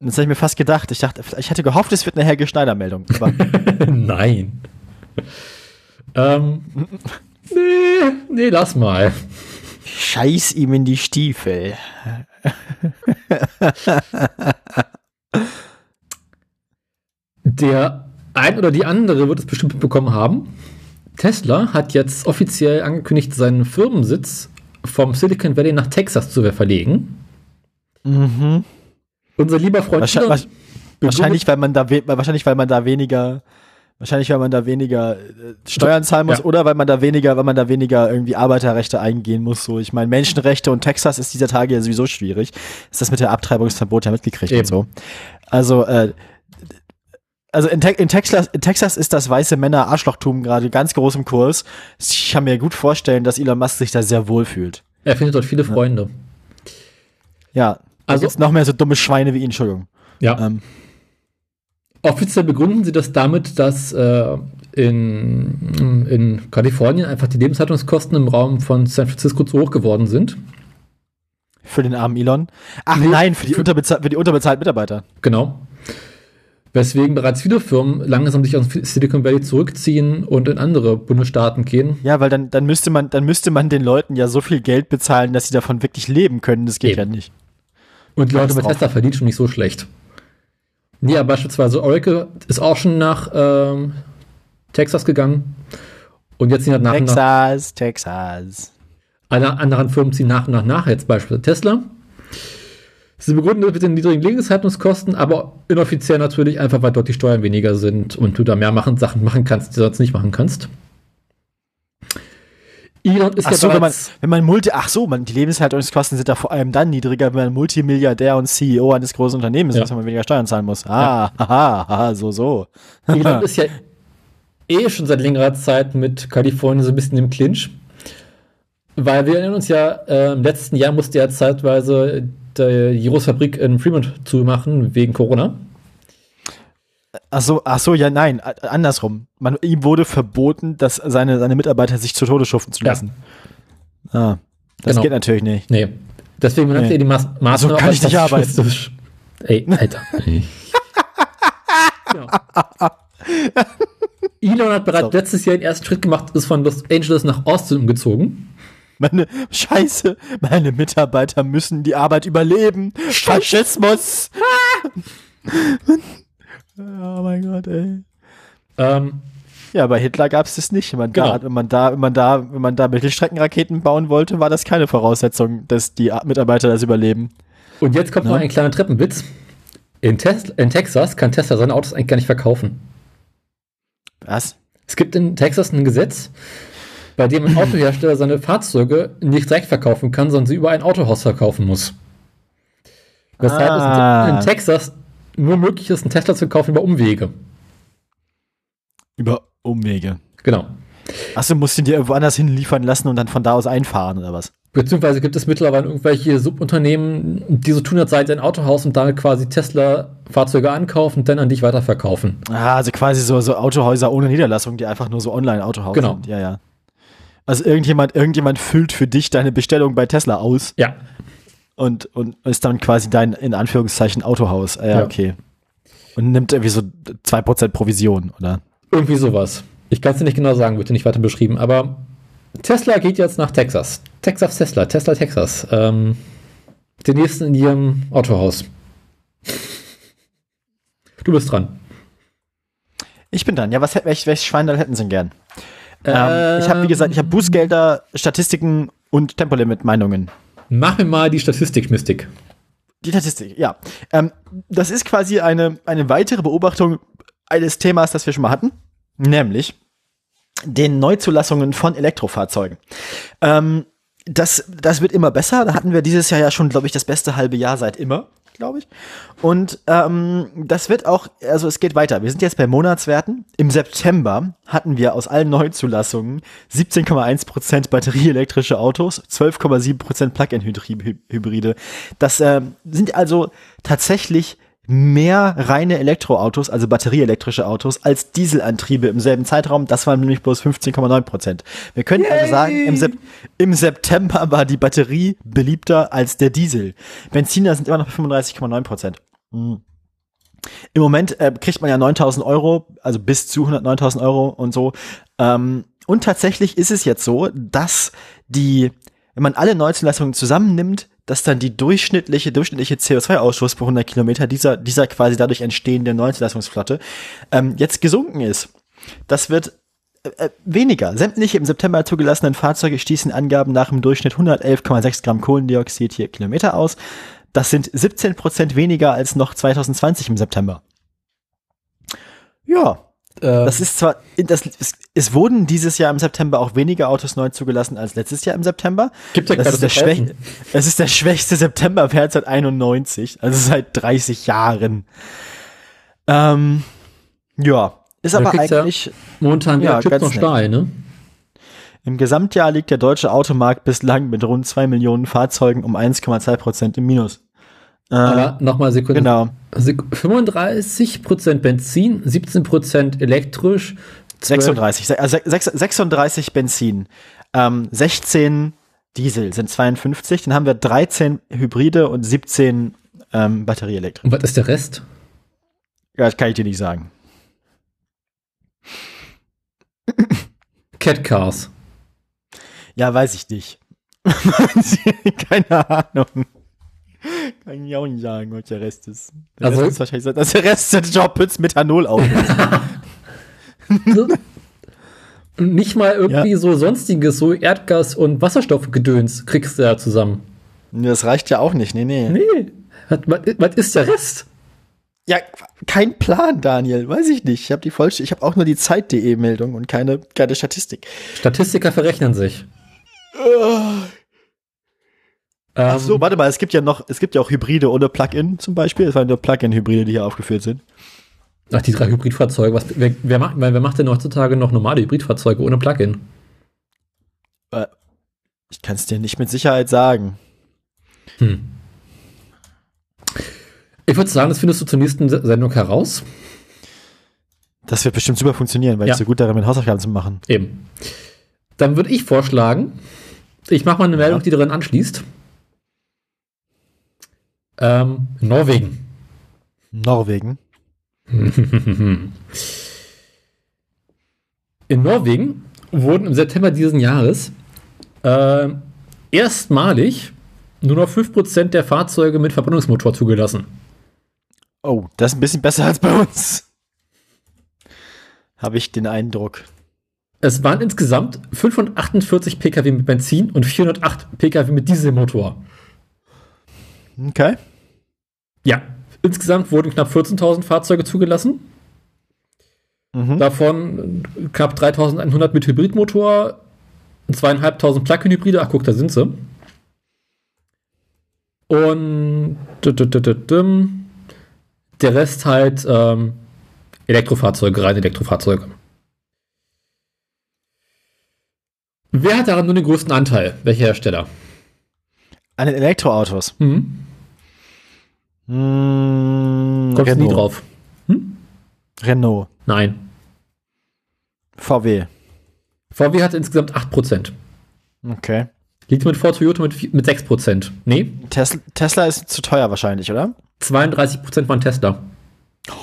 Das habe ich mir fast gedacht. Ich dachte, ich hatte gehofft, es wird eine Helge Schneider-Meldung. Nein. Ähm, nee, nee, lass mal. scheiß ihm in die Stiefel. Der ein oder die andere wird es bestimmt mitbekommen haben. Tesla hat jetzt offiziell angekündigt, seinen Firmensitz vom Silicon Valley nach Texas zu verlegen. Mhm. Unser lieber Freund Wahrscheinlich, Elon wahrscheinlich, weil man da wahrscheinlich, weil man da weniger, wahrscheinlich, weil man da weniger äh, Steuern zahlen muss Ja. oder weil man da weniger, weil man da weniger irgendwie Arbeiterrechte eingehen muss. So, ich meine, Menschenrechte und Texas ist dieser Tage ja sowieso schwierig. Ist das mit der Abtreibungsverbot ja mitgekriegt Eben. und so. Also, äh, also in, Te in, Texas, in Texas ist das weiße Männer Arschlochtum gerade ganz groß im Kurs. Ich kann mir gut vorstellen, dass Elon Musk sich da sehr wohl fühlt. er findet dort viele Freunde. Ja. Also- Also jetzt noch mehr so dumme Schweine wie ihn, Entschuldigung. Ja. Ähm, Offiziell begründen sie das damit, dass äh, in, in Kalifornien einfach die Lebenshaltungskosten im Raum von San Francisco zu hoch geworden sind. für den armen Elon. Ach Nee, nein, für die, für- unterbezahl für die unterbezahlten Mitarbeiter. Genau. Weswegen bereits viele Firmen langsam sich aus Silicon Valley zurückziehen und in andere Bundesstaaten gehen. Ja, weil dann, dann müsste man, dann müsste man den Leuten ja so viel Geld bezahlen, dass sie davon wirklich leben können. Das geht Eben. ja nicht. Und die Leute bei. Tesla verdienen schon nicht so schlecht. Ja, beispielsweise Oracle ist auch schon nach ähm, Texas gegangen. Und jetzt sind halt nach und nach Texas, Texas. alle anderen Firmen ziehen nach und nach nach, jetzt beispielsweise Tesla. Sie begründen das mit den niedrigen Lebenshaltungskosten, aber inoffiziell natürlich einfach, weil dort die Steuern weniger sind und du da mehr machen, Sachen machen kannst, die du sonst nicht machen kannst. Elon ist Ach ja so, wenn man, wenn man Multi, ach so, man, die Lebenshaltungskosten sind da vor allem dann niedriger, wenn man Multimilliardär und CEO eines großen Unternehmens Ja. ist, wenn man weniger Steuern zahlen muss. Ah, haha, haha, so, so. Elon ist ja eh schon seit längerer Zeit mit Kalifornien so ein bisschen im Clinch. Weil wir erinnern uns ja, äh, im letzten Jahr musste er zeitweise die Jirosfabrik in Fremont zumachen, wegen Corona. Ach so, ach so, ja, nein, andersrum. Man, ihm wurde verboten, dass seine, seine Mitarbeiter sich zu Tode schuften zu Ja. lassen. Ah, das Genau. geht natürlich nicht. Nee. Deswegen benannt Nee. er die Mas Maßnahme So kann ich nicht arbeiten. Ey, Alter. ja. Elon hat bereits Sorry. letztes Jahr den ersten Schritt gemacht, ist von Los Angeles nach Austin umgezogen. Meine Scheiße, meine Mitarbeiter müssen die Arbeit überleben. Faschismus. oh mein Gott, ey. Ähm, Ja, bei Hitler gab es das nicht. Wenn man, Genau. da, wenn, man da, wenn, man da, wenn man da Mittelstreckenraketen bauen wollte, war das keine Voraussetzung, dass die Mitarbeiter das überleben. und jetzt kommt Ja. noch ein kleiner Treppenwitz. In, in Texas kann Tesla seine Autos eigentlich gar nicht verkaufen. Was? Es gibt in Texas ein Gesetz, bei dem ein Autohersteller seine Fahrzeuge nicht direkt verkaufen kann, sondern sie über ein Autohaus verkaufen muss. Weshalb Ah. es in Texas nur möglich ist, einen Tesla zu kaufen über Umwege. Über Umwege. Genau. Achso, musst du ihn dir irgendwo anders hinliefern lassen und dann von da aus einfahren oder was? Beziehungsweise gibt es mittlerweile irgendwelche Subunternehmen, die so tun, als sei ein Autohaus und damit quasi Tesla-Fahrzeuge ankaufen und dann an dich weiterverkaufen. Ah, also quasi so, so Autohäuser ohne Niederlassung, die einfach nur so Online-Autohaus Genau. sind. Ja, ja. Also irgendjemand, irgendjemand füllt für dich deine Bestellung bei Tesla aus Ja. Und, und ist dann quasi dein, in Anführungszeichen, Autohaus. Ah, ja, Ja. okay. Und nimmt irgendwie so 2% Provision, oder? Irgendwie sowas. Ich kann es dir nicht genau sagen, wird dir nicht weiter beschrieben, aber Tesla geht jetzt nach Texas. Texas Tesla, Tesla Texas. Ähm, den nächsten in ihrem Autohaus. Du bist dran. Ich bin dran. Ja, was hätt- welch, welches Schweindall hätten Sie denn gern? Ähm, ich habe, wie gesagt, ich habe Bußgelder, Statistiken und Tempolimit-Meinungen. Mach mir mal die Statistik-Mystik. Die Statistik, ja. Ähm, das ist quasi eine, eine weitere Beobachtung eines Themas, das wir schon mal hatten, nämlich den Neuzulassungen von Elektrofahrzeugen. Ähm, das, das wird immer besser. Da hatten wir dieses Jahr ja schon, glaube ich, das beste halbe Jahr seit immer, glaube ich. Und ähm, das wird auch, also es geht weiter. Wir sind jetzt bei Monatswerten. Im September hatten wir aus allen Neuzulassungen 17,1% batterieelektrische Autos, 12,7% Plug-in-Hybride. Das ähm, sind also tatsächlich mehr reine Elektroautos, also batterieelektrische Autos, als Dieselantriebe im selben Zeitraum. Das waren nämlich bloß 15,9 Prozent. Wir können also sagen, im, Sep im September war die Batterie beliebter als der Diesel. Benziner sind immer noch bei 35,9 Prozent. Mhm. Im Moment äh, kriegt man ja 9000 Euro, also bis zu 109.000 Euro und so. Ähm, und tatsächlich ist es jetzt so, dass die, wenn man alle Neuzulassungen zusammennimmt, dass dann die durchschnittliche, durchschnittliche CO2-Ausstoß pro 100 Kilometer dieser, dieser quasi dadurch entstehende Neuzulassungsflotte ähm, jetzt gesunken ist. Das wird äh, weniger. Sämtliche im September zugelassenen Fahrzeuge stießen Angaben nach im Durchschnitt 111,6 Gramm Kohlendioxid je Kilometer aus. Das sind 17 Prozent weniger als noch 2020 im September. Ja, Äh, das ist zwar, das, es, es wurden dieses Jahr im September auch weniger Autos neu zugelassen als letztes Jahr im September. Gibt ja Das gerade ist, der schwäch, es ist der schwächste Septemberwert seit 91, also seit 30 Jahren. Ähm, ja, ist Da aber kriegt's ja- eigentlich, Momentan Ja, ja, noch nett. Stahl, ne? im Gesamtjahr liegt der deutsche Automarkt bislang mit rund 2 Millionen Fahrzeugen um 1,2 Prozent im Minus. Äh, Aber nochmal Sekunde. genau. Sek 35% Benzin, 17% elektrisch, 12 36, se- also sechs- 36 Benzin, ähm, 16 Diesel sind 52, dann haben wir 13 Hybride und 17 ähm, Batterieelektrik. Und was ist der Rest? Ja, das kann ich dir nicht sagen. Cat Cars. Ja, weiß ich nicht. Keine Ahnung. Kann ich auch nicht sagen, was der Rest ist. Der Also- Rest ist wahrscheinlich, dass der Rest sind Jobpits Methanol auf. Nicht mal irgendwie so sonstiges, so Erdgas- und Wasserstoffgedöns kriegst du da zusammen. das reicht ja auch nicht, nee, nee. Nee. Was, was, was ist der Rest? Ja, kein Plan, Daniel, weiß ich nicht. Ich habe die falsche, ich habe auch nur die Zeit.de Meldung und keine, keine Statistik. Statistiker verrechnen sich. Ach Ähm, so, warte mal, es gibt ja noch, es gibt ja auch Hybride ohne Plug-in zum Beispiel. Es waren nur Plug-in-Hybride, die hier aufgeführt sind. Ach, die drei Hybridfahrzeuge. Was, wer, wer, macht, wer macht denn heutzutage noch normale Hybridfahrzeuge ohne Plug-in? Ich kann es dir nicht mit Sicherheit sagen. Hm. Ich würde sagen, das findest du zur nächsten Se- Sendung heraus. Das wird bestimmt super funktionieren, weil Ja. ich so gut darin bin, Hausaufgaben zu machen. Eben. Dann würde ich vorschlagen, ich mache mal eine Meldung, die daran anschließt. Ähm, Norwegen. Norwegen. In Norwegen wurden im September diesen Jahres äh, erstmalig nur noch 5% der Fahrzeuge mit Verbrennungsmotor zugelassen. Oh, das ist ein bisschen besser als bei uns. Habe ich den Eindruck. Es waren insgesamt 548 Pkw mit Benzin und 408 Pkw mit Dieselmotor. Okay. Ja, insgesamt wurden knapp 14.000 Fahrzeuge zugelassen. Mhm. Davon knapp 3.100 mit Hybridmotor, zweieinhalbtausend Plug-in-Hybride. Ach, guck, da sind sie. Und der Rest halt ähm, Elektrofahrzeuge, reine Elektrofahrzeuge. Wer hat daran nur den größten Anteil? Welcher Hersteller? An den Elektroautos. Mhm. Hm, Kommst du nie Renault. drauf? Renault. Nein. VW. VW hat insgesamt 8%. Okay. Liegt mit Ford Toyota mit, mit 6%. Nee, Tesla, Tesla ist zu teuer wahrscheinlich, oder? 32% waren Tesla.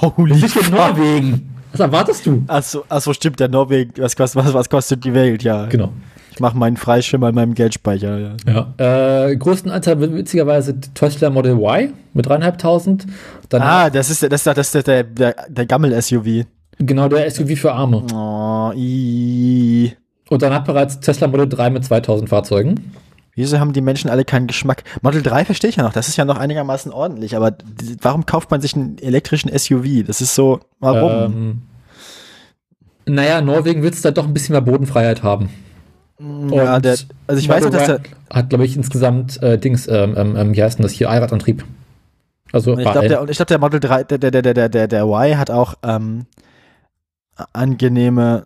Holy Nicht in Norwegen. Was erwartest du? Achso, achso, stimmt, der Norwegen, was kostet, was, was kostet die Welt, ja. Genau. Ich mache meinen Freischimmer in meinem Geldspeicher, ja. Ja. Äh, größten Anteil witzigerweise Tesla Model Y mit dreieinhalbtausend. Ah, das ist, der- das ist, der- das ist der, der, der Gammel-SUV. genau der SUV für Arme. Oh, i. Und dann hat bereits Tesla Model 3 mit 2000 Fahrzeugen. Wieso haben die Menschen alle keinen Geschmack? Model 3 verstehe ich ja noch, das ist ja noch einigermaßen ordentlich, aber warum kauft man sich einen elektrischen SUV? Das ist so, warum? Ähm, naja, Norwegen will es da doch ein bisschen mehr Bodenfreiheit haben. Ja, der, also ich weiß Model dass der, hat, glaube ich, insgesamt äh, Dings, ähm, ähm, ähm, wie heißt denn das hier, Allradantrieb. Also, Und ich glaube, der, glaub, der Model 3, der, der, der, der, der, der Y hat auch ähm, angenehme,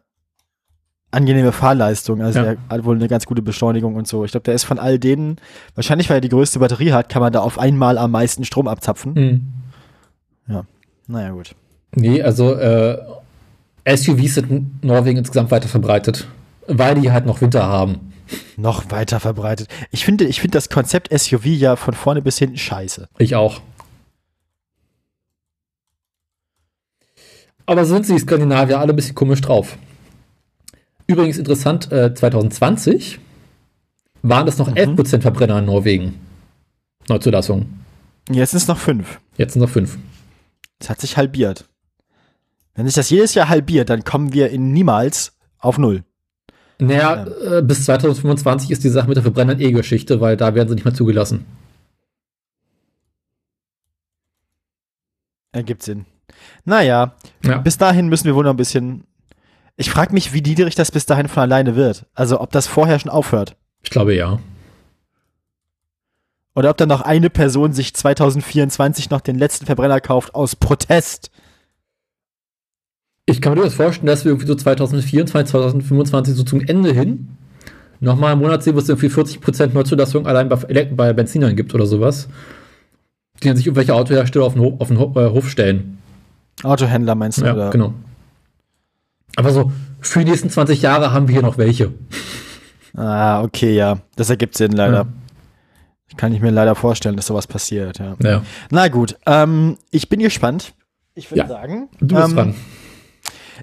angenehme Fahrleistung. Also Ja. der hat wohl eine ganz gute Beschleunigung und so. Ich glaube, der ist von all denen, wahrscheinlich weil er die größte Batterie hat, kann man da auf einmal am meisten Strom abzapfen. Hm. Naja, gut. Nee, also äh, SUVs sind in Norwegen insgesamt weiter verbreitet, weil die halt noch Winter haben. Noch weiter verbreitet. Ich finde, ich finde das Konzept SUV ja von vorne bis hinten scheiße. Ich auch. Aber so sind sie, die Skandinavier, alle ein bisschen komisch drauf. Übrigens interessant, äh, 2020 waren es noch 11% Verbrenner in Norwegen. Neuzulassung. Jetzt sind es noch fünf. Jetzt sind es noch 5. Das hat sich halbiert. Wenn sich das jedes Jahr halbiert, dann kommen wir in niemals auf null. Naja, äh, bis 2025 ist die Sache mit der Verbrennern eh Geschichte, weil da werden sie nicht mehr zugelassen. Ergibt Sinn. Naja, Ja. bis dahin müssen wir wohl noch ein bisschen. Ich frage mich, wie niedrig das bis dahin von alleine wird. Also ob das vorher schon aufhört. Ich glaube ja. Oder ob dann noch eine Person sich 2024 noch den letzten Verbrenner kauft aus Protest. Ich kann mir durchaus vorstellen, dass wir irgendwie so 2024, 2025 so zum Ende hin nochmal im Monat sehen, wo es irgendwie 40% Neuzulassung allein bei, bei Benzinern gibt oder sowas. Die dann sich irgendwelche Autohersteller auf den, Hof, auf den äh, Hof stellen. Autohändler meinst du? Ja, oder? genau. Aber so, für die nächsten 20 Jahre haben wir hier noch welche. Ah, okay, ja. Das ergibt Sinn leider. Ja. Kann ich mir leider vorstellen, dass sowas passiert, ja. Ja. Na gut, ähm, ich bin gespannt. Ich würde Ja. sagen, Du bist ähm, dran.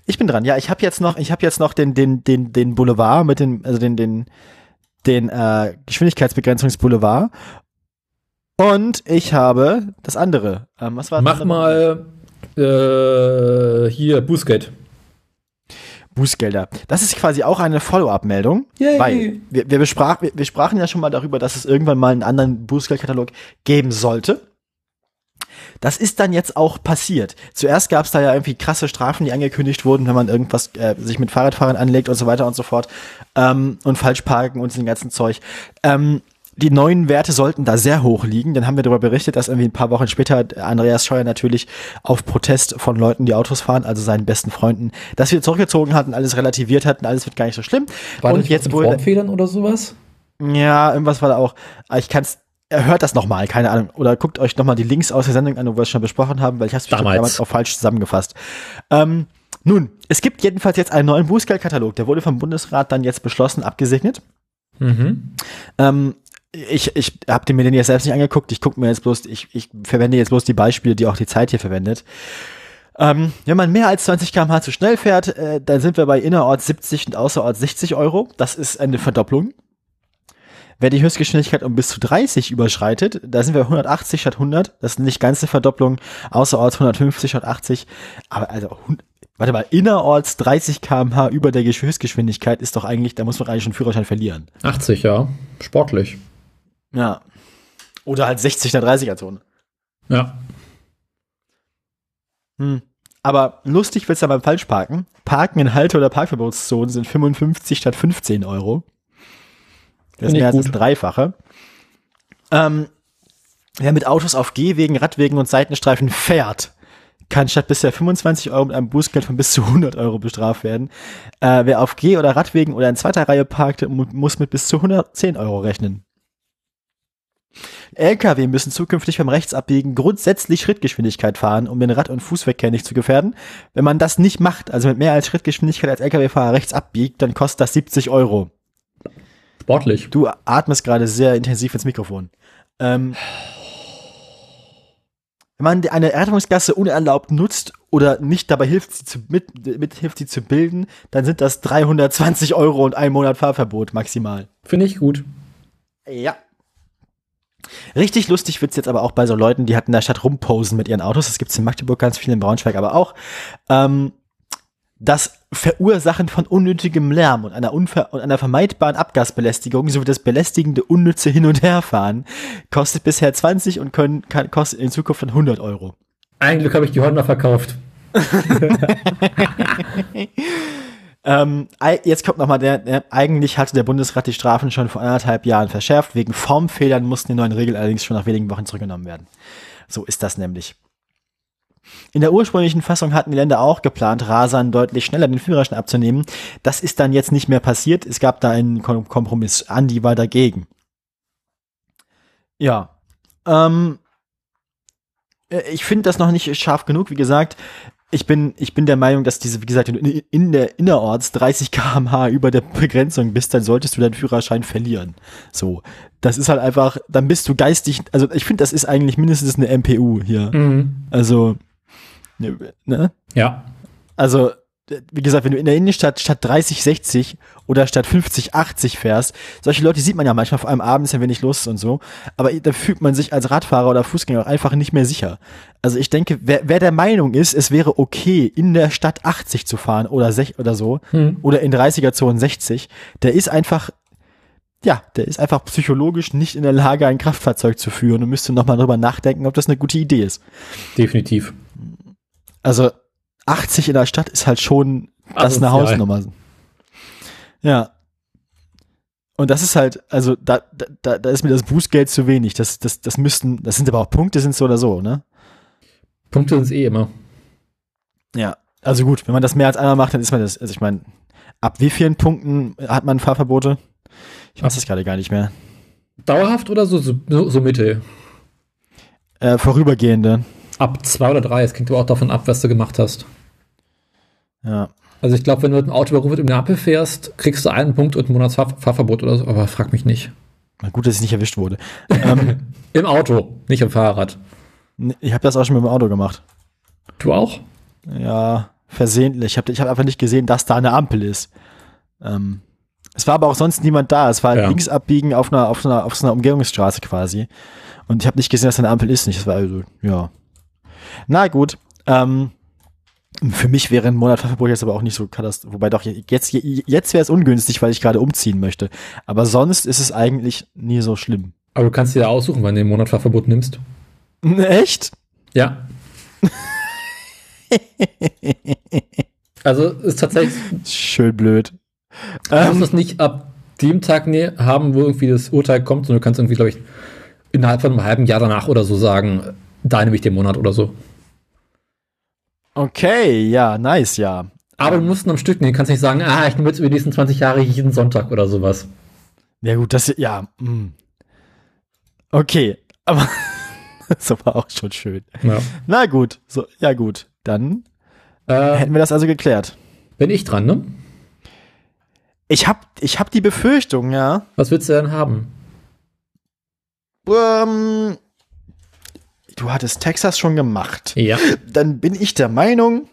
Ich bin dran. Ja, ich habe jetzt noch, ich habe jetzt noch den, den, den, den Boulevard mit den, also den, den, den äh, Geschwindigkeitsbegrenzungsboulevard. Und ich habe das andere. Ähm, was war das Mach andere? mal äh, hier Bußgeld. Bußgelder. Das ist quasi auch eine Follow-up-Meldung, weil wir, wir, besprach, wir, wir sprachen ja schon mal darüber, dass es irgendwann mal einen anderen Bußgeldkatalog geben sollte. Das ist dann jetzt auch passiert. Zuerst gab es da ja irgendwie krasse Strafen, die angekündigt wurden, wenn man irgendwas äh, sich mit Fahrradfahrern anlegt und so weiter und so fort ähm, und falsch parken und den ganzen Zeug. Ähm, die neuen Werte sollten da sehr hoch liegen. Dann haben wir darüber berichtet, dass irgendwie ein paar Wochen später Andreas Scheuer natürlich auf Protest von Leuten, die Autos fahren, also seinen besten Freunden, das wieder zurückgezogen hat und alles relativiert hat und alles wird gar nicht so schlimm. War und jetzt wurde Formfehlern oder sowas? ja, irgendwas war da auch. Ich kann's. Er hört das nochmal, keine Ahnung. Oder guckt euch nochmal die Links aus der Sendung an, wo wir es schon besprochen haben, weil ich habe es Damals. damals auch falsch zusammengefasst. Ähm, nun, es gibt jedenfalls jetzt einen neuen Bußgeldkatalog. Der wurde vom Bundesrat dann jetzt beschlossen, abgesegnet. Mhm. Ähm, ich, ich habe mir den jetzt selbst nicht angeguckt. Ich gucke mir jetzt bloß, ich, ich verwende jetzt bloß die Beispiele, die auch die Zeit hier verwendet. Ähm, wenn man mehr als 20 km/h zu schnell fährt, äh, dann sind wir bei innerorts 70 und außerorts 60 Euro. Das ist eine Verdopplung. Wer die Höchstgeschwindigkeit um bis zu 30 überschreitet, da sind wir 180 statt 100. Das ist nicht ganz eine Verdopplung. Außerorts 150 statt 80. Aber also, warte mal, innerorts 30 km/h über der Höchstgeschwindigkeit ist doch eigentlich, da muss man eigentlich schon Führerschein verlieren. 80, ja. Sportlich. Ja. Oder halt 60 in der 30er-Zone. Ja. Hm. Aber lustig wird's dann beim Falschparken. Parken in Halte- oder Parkverbotszonen sind 55 statt 15 Euro. Das ist mehr als das Dreifache. Ähm, wer mit Autos auf Gehwegen, Radwegen und Seitenstreifen fährt, kann statt bisher 25 Euro mit einem Bußgeld von bis zu 100 Euro bestraft werden. Äh, wer auf Geh- oder Radwegen oder in zweiter Reihe parkt, muss mit bis zu 110 Euro rechnen. Lkw müssen zukünftig beim Rechtsabbiegen grundsätzlich Schrittgeschwindigkeit fahren, um den Rad- und Fußverkehr nicht zu gefährden. Wenn man das nicht macht, also mit mehr als Schrittgeschwindigkeit als Lkw-Fahrer rechts abbiegt, dann kostet das 70 Euro. Sportlich. Du atmest gerade sehr intensiv ins Mikrofon. Ähm, wenn man eine Rettungsgasse unerlaubt nutzt oder nicht dabei hilft, sie zu, mit, mit hilft, sie zu bilden, dann sind das 320 Euro und ein Monat Fahrverbot maximal. Finde ich gut. Ja. Richtig lustig wird's jetzt aber auch bei so Leuten, die halt in der Stadt rumposen mit ihren Autos. Das gibt's in Magdeburg ganz viel, in Braunschweig aber auch. Ähm, das Verursachen von unnötigem Lärm und einer, unver und einer vermeidbaren Abgasbelästigung sowie das belästigende unnütze Hin- und Herfahren kostet bisher 20 und können, kann, kostet in Zukunft dann 100 Euro. Eigentlich habe ich die Honda verkauft. ähm, jetzt kommt nochmal der, der, eigentlich hatte der Bundesrat die Strafen schon vor anderthalb Jahren verschärft. Wegen Formfehlern mussten die neuen Regeln allerdings schon nach wenigen Wochen zurückgenommen werden. So ist das nämlich. In der ursprünglichen Fassung hatten die Länder auch geplant, Rasern deutlich schneller den Führerschein abzunehmen. Das ist dann jetzt nicht mehr passiert. Es gab da einen Kompromiss. Andi war dagegen. Ja. Ähm, äh, ich finde das noch nicht scharf genug. Wie gesagt, ich bin, ich bin der Meinung, dass diese, wie gesagt, wenn du in der innerorts 30 km/h über der Begrenzung bist, dann solltest du deinen Führerschein verlieren. So. Das ist halt einfach, dann bist du geistig, also ich finde, das ist eigentlich mindestens eine MPU hier. Mhm. Also, ne? Ja. Also, wie gesagt, wenn du in der Innenstadt statt 30, 60 oder statt 50, 80 fährst, solche Leute sieht man ja manchmal vor allem abends, wenn wenig los ist und so, aber da fühlt man sich als Radfahrer oder Fußgänger auch einfach nicht mehr sicher. Also ich denke, wer, wer der Meinung ist, es wäre okay, in der Stadt 80 zu fahren oder, sech, oder so, hm. oder in 30er-Zonen 60, der ist einfach ja, der ist einfach psychologisch nicht in der Lage, ein Kraftfahrzeug zu führen und müsste nochmal drüber nachdenken, ob das eine gute Idee ist. Definitiv. Also 80 in der Stadt ist halt schon das ist eine Hausnummer. Ja. Und das ist halt, also da, da, da ist mir das Bußgeld zu wenig. Das, das, das müssten, das sind aber auch Punkte, sind so oder so, ne? Punkte sind es eh immer. Ja, also gut, wenn man das mehr als einmal macht, dann ist man das, also ich meine, ab wie vielen Punkten hat man Fahrverbote? Ich weiß es gerade gar nicht mehr. Dauerhaft oder so, so, so mittel? Äh, vorübergehende. Ab zwei oder drei. Es klingt aber auch davon ab, was du gemacht hast. Ja. Also ich glaube, wenn du mit dem Auto über Rot im Ampel fährst, kriegst du einen Punkt und ein Monatsfahrverbot oder so, aber frag mich nicht. Na gut, dass ich nicht erwischt wurde. ähm, Im Auto, nicht im Fahrrad. Ich habe das auch schon mit dem Auto gemacht. Du auch? Ja, versehentlich. Ich habe ich hab einfach nicht gesehen, dass da eine Ampel ist. Ähm, es war aber auch sonst niemand da. Es war ja. links abbiegen auf einer, auf, einer, auf so einer Umgehungsstraße quasi. Und ich habe nicht gesehen, dass da eine Ampel ist. Nicht. Das war also, ja. Na gut. Ähm, für mich wäre ein Monat Fahrverbot jetzt aber auch nicht so katastrophal. Wobei doch, jetzt, jetzt wäre es ungünstig, weil ich gerade umziehen möchte. Aber sonst ist es eigentlich nie so schlimm. Aber du kannst dir da aussuchen, wann du den Monat Fahrverbot nimmst. Echt? Ja. also ist tatsächlich. Schön blöd. Du musst ähm, es nicht ab dem Tag ne haben, wo irgendwie das Urteil kommt, sondern du kannst irgendwie, glaube ich, innerhalb von einem halben Jahr danach oder so sagen, da nehme ich den Monat oder so. Okay, ja, nice, ja. Aber du musst am Stück nehmen, kannst nicht sagen, ah, ich nehme jetzt über die nächsten 20 Jahre jeden Sonntag oder sowas. Ja, gut, das, ja, mh. Hm. Okay, aber das war auch schon schön. Ja. Na gut, so, ja gut, dann äh, hätten wir das also geklärt. Bin ich dran, ne? Ich hab, ich hab die Befürchtung, ja. Was willst du denn haben? Ähm, du hattest Texas schon gemacht. Ja. Dann bin ich der Meinung,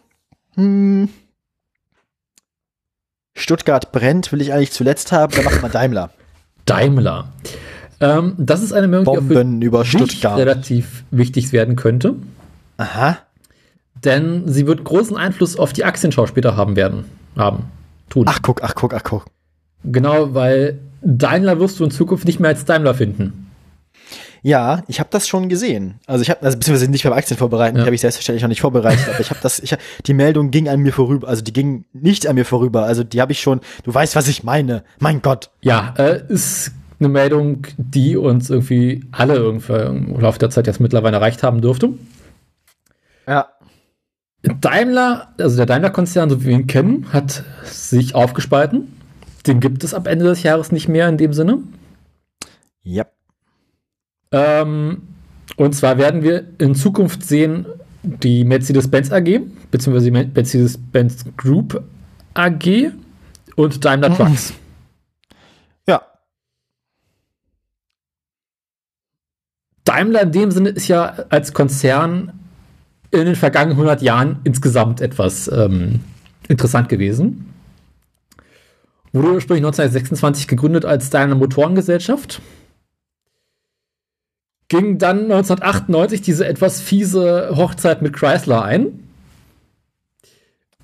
hm, Stuttgart brennt, will ich eigentlich zuletzt haben, dann macht man Daimler. Daimler. Ähm, das ist eine Meldung, die Bomben über Stuttgart. relativ wichtig werden könnte. Aha. Denn sie wird großen Einfluss auf die Aktienschau später haben werden. Haben. Tun. Ach guck, ach guck, ach guck. Genau, weil Daimler wirst du in Zukunft nicht mehr als Daimler finden. Ja, ich habe das schon gesehen. Also ich habe, also beziehungsweise nicht beim Aktien vorbereiten, Ja. die habe ich selbstverständlich noch nicht vorbereitet, aber ich habe das, ich, die Meldung ging an mir vorüber, also die ging nicht an mir vorüber, also die habe ich schon, du weißt, was ich meine. Mein Gott. Ja, äh, ist eine Meldung, die uns irgendwie alle irgendwie im Laufe der Zeit jetzt mittlerweile erreicht haben dürfte. Ja. Daimler, also der Daimler-Konzern, so wie wir ihn kennen, hat sich aufgespalten. Den gibt es ab Ende des Jahres nicht mehr in dem Sinne. Ja. Ähm, und zwar werden wir in Zukunft sehen, die Mercedes-Benz AG, beziehungsweise die Mercedes-Benz Group AG und Daimler Trucks. Ja. Daimler in dem Sinne ist ja als Konzern in den vergangenen 100 Jahren insgesamt etwas ähm, interessant gewesen. Wurde ursprünglich 1926 gegründet als Daimler Motorengesellschaft. Ging dann 1998 diese etwas fiese Hochzeit mit Chrysler ein,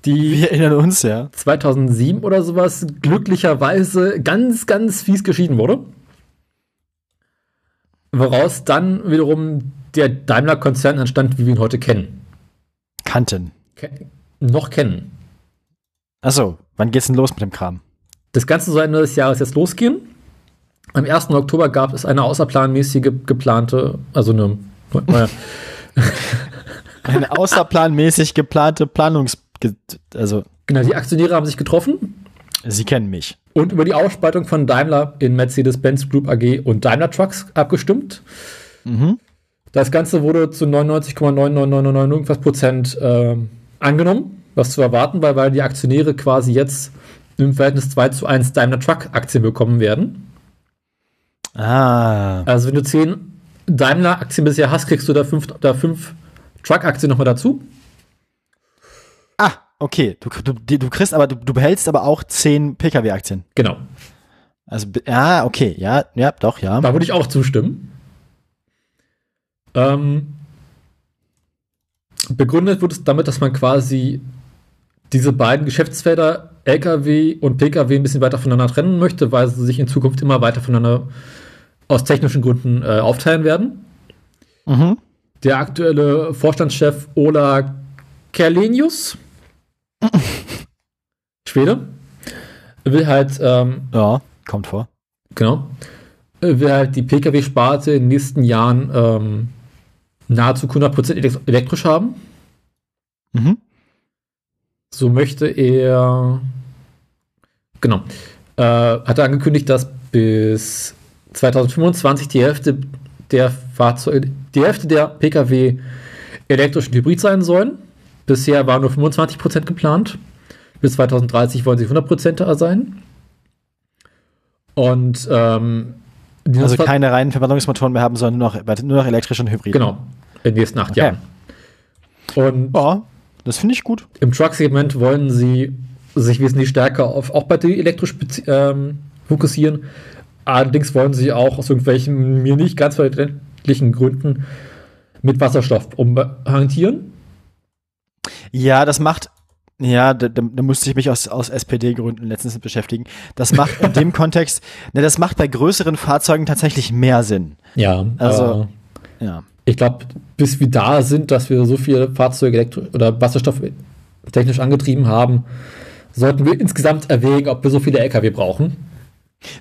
die Wir erinnern uns, ja. 2007 oder sowas glücklicherweise ganz, ganz fies geschieden wurde. Woraus dann wiederum der Daimler-Konzern entstand, wie wir ihn heute kennen. Kanten. Ke noch kennen. Achso, wann geht's denn los mit dem Kram? Das Ganze soll Ende des Jahres jetzt losgehen. Am 1. Oktober gab es eine außerplanmäßige geplante, also eine, äh, Eine außerplanmäßig geplante Planungs... Also, genau, die Aktionäre haben sich getroffen Sie kennen mich. und über die Aufspaltung von Daimler in Mercedes-Benz Group AG und Daimler Trucks abgestimmt. Mhm. Das Ganze wurde zu 99,9999 irgendwas Prozent ähm, angenommen, was zu erwarten war, weil die Aktionäre quasi jetzt im Verhältnis 2 zu 1 Daimler Truck Aktien bekommen werden. Ah. Also wenn du 10 Daimler Aktien bisher hast, kriegst du da 5 da fünf Truck Aktien nochmal dazu. Ah, okay. Du, du, du kriegst aber, du, du behältst aber auch 10 Pkw-Aktien. Genau. Also, ja, okay. Ja, ja, doch, ja. Da würde ich auch zustimmen. Ähm, begründet wird es damit, dass man quasi diese beiden Geschäftsfelder Lkw und Pkw ein bisschen weiter voneinander trennen möchte, weil sie sich in Zukunft immer weiter voneinander aus technischen Gründen äh, aufteilen werden. Mhm. Der aktuelle Vorstandschef Ola Kerlenius, Schwede, will halt ähm, Ja, kommt vor. Genau. Will halt die Pkw-Sparte in den nächsten Jahren ähm, nahezu 100% elekt- elektrisch haben. Mhm. So möchte er, genau, äh, hat er angekündigt, dass bis 2025 die Hälfte der Fahrzeuge, die Hälfte der Pkw elektrisch und hybrid sein sollen. Bisher waren nur 25% geplant. Bis 2030 wollen sie 100% da sein. Und ähm, Also keine reinen Verbrennungsmotoren mehr haben, sondern nur noch, nur noch elektrisch und hybrid. Genau, in den nächsten acht Okay. Jahren. Und Ja, das finde ich gut. im Truck-Segment wollen sie sich wesentlich stärker auf auch Batterie elektrisch ähm, fokussieren. Allerdings wollen sie auch aus irgendwelchen mir nicht ganz verständlichen Gründen mit Wasserstoff umhantieren. Ja, das macht. Ja, da, da, musste ich mich aus, aus SPD-Gründen letztens beschäftigen. Das macht in dem Kontext, ne, das macht bei größeren Fahrzeugen tatsächlich mehr Sinn. Ja, Also- äh, Ja. ich glaube, bis wir da sind, dass wir so viele Fahrzeuge elektro- oder Wasserstoff technisch angetrieben haben, sollten wir insgesamt erwägen, ob wir so viele LKW brauchen.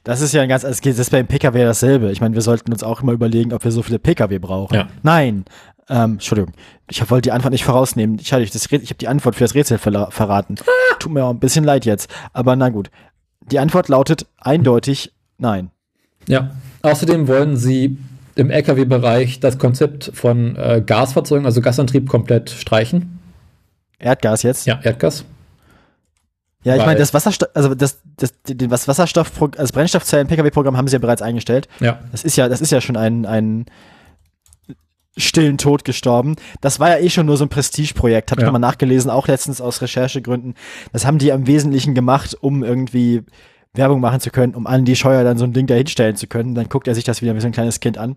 Das ist ja ein ganz, es geht, das ist beim Pkw dasselbe. Ich meine, wir sollten uns auch immer überlegen, ob wir so viele Pkw brauchen. Ja. Nein. Ähm, Entschuldigung, ich wollte die Antwort nicht vorausnehmen. Ich, hatte- ich, das ich habe die Antwort für das Rätsel verraten. Tut mir auch ein bisschen leid jetzt. Aber na gut. Die Antwort lautet eindeutig nein. Ja. Außerdem wollen sie im Lkw-Bereich das Konzept von äh, Gasfahrzeugen, also Gasantrieb, komplett streichen. Erdgas jetzt? Ja, Erdgas. Ja, ich meine, das Wasserstoff, also das, das, den, das Wasserstoff, das Brennstoffzellen-Pkw-Programm haben sie ja bereits eingestellt. Ja. Das ist ja, das ist ja schon ein, ein stillen Tod gestorben. Das war ja eh schon nur so ein Prestigeprojekt, habe ich Ja. nochmal nachgelesen, auch letztens aus Recherchegründen. Das haben die im Wesentlichen gemacht, um irgendwie Werbung machen zu können, um Andy Scheuer dann so ein Ding da hinstellen zu können. Dann guckt er sich das wieder wie so ein kleines Kind an.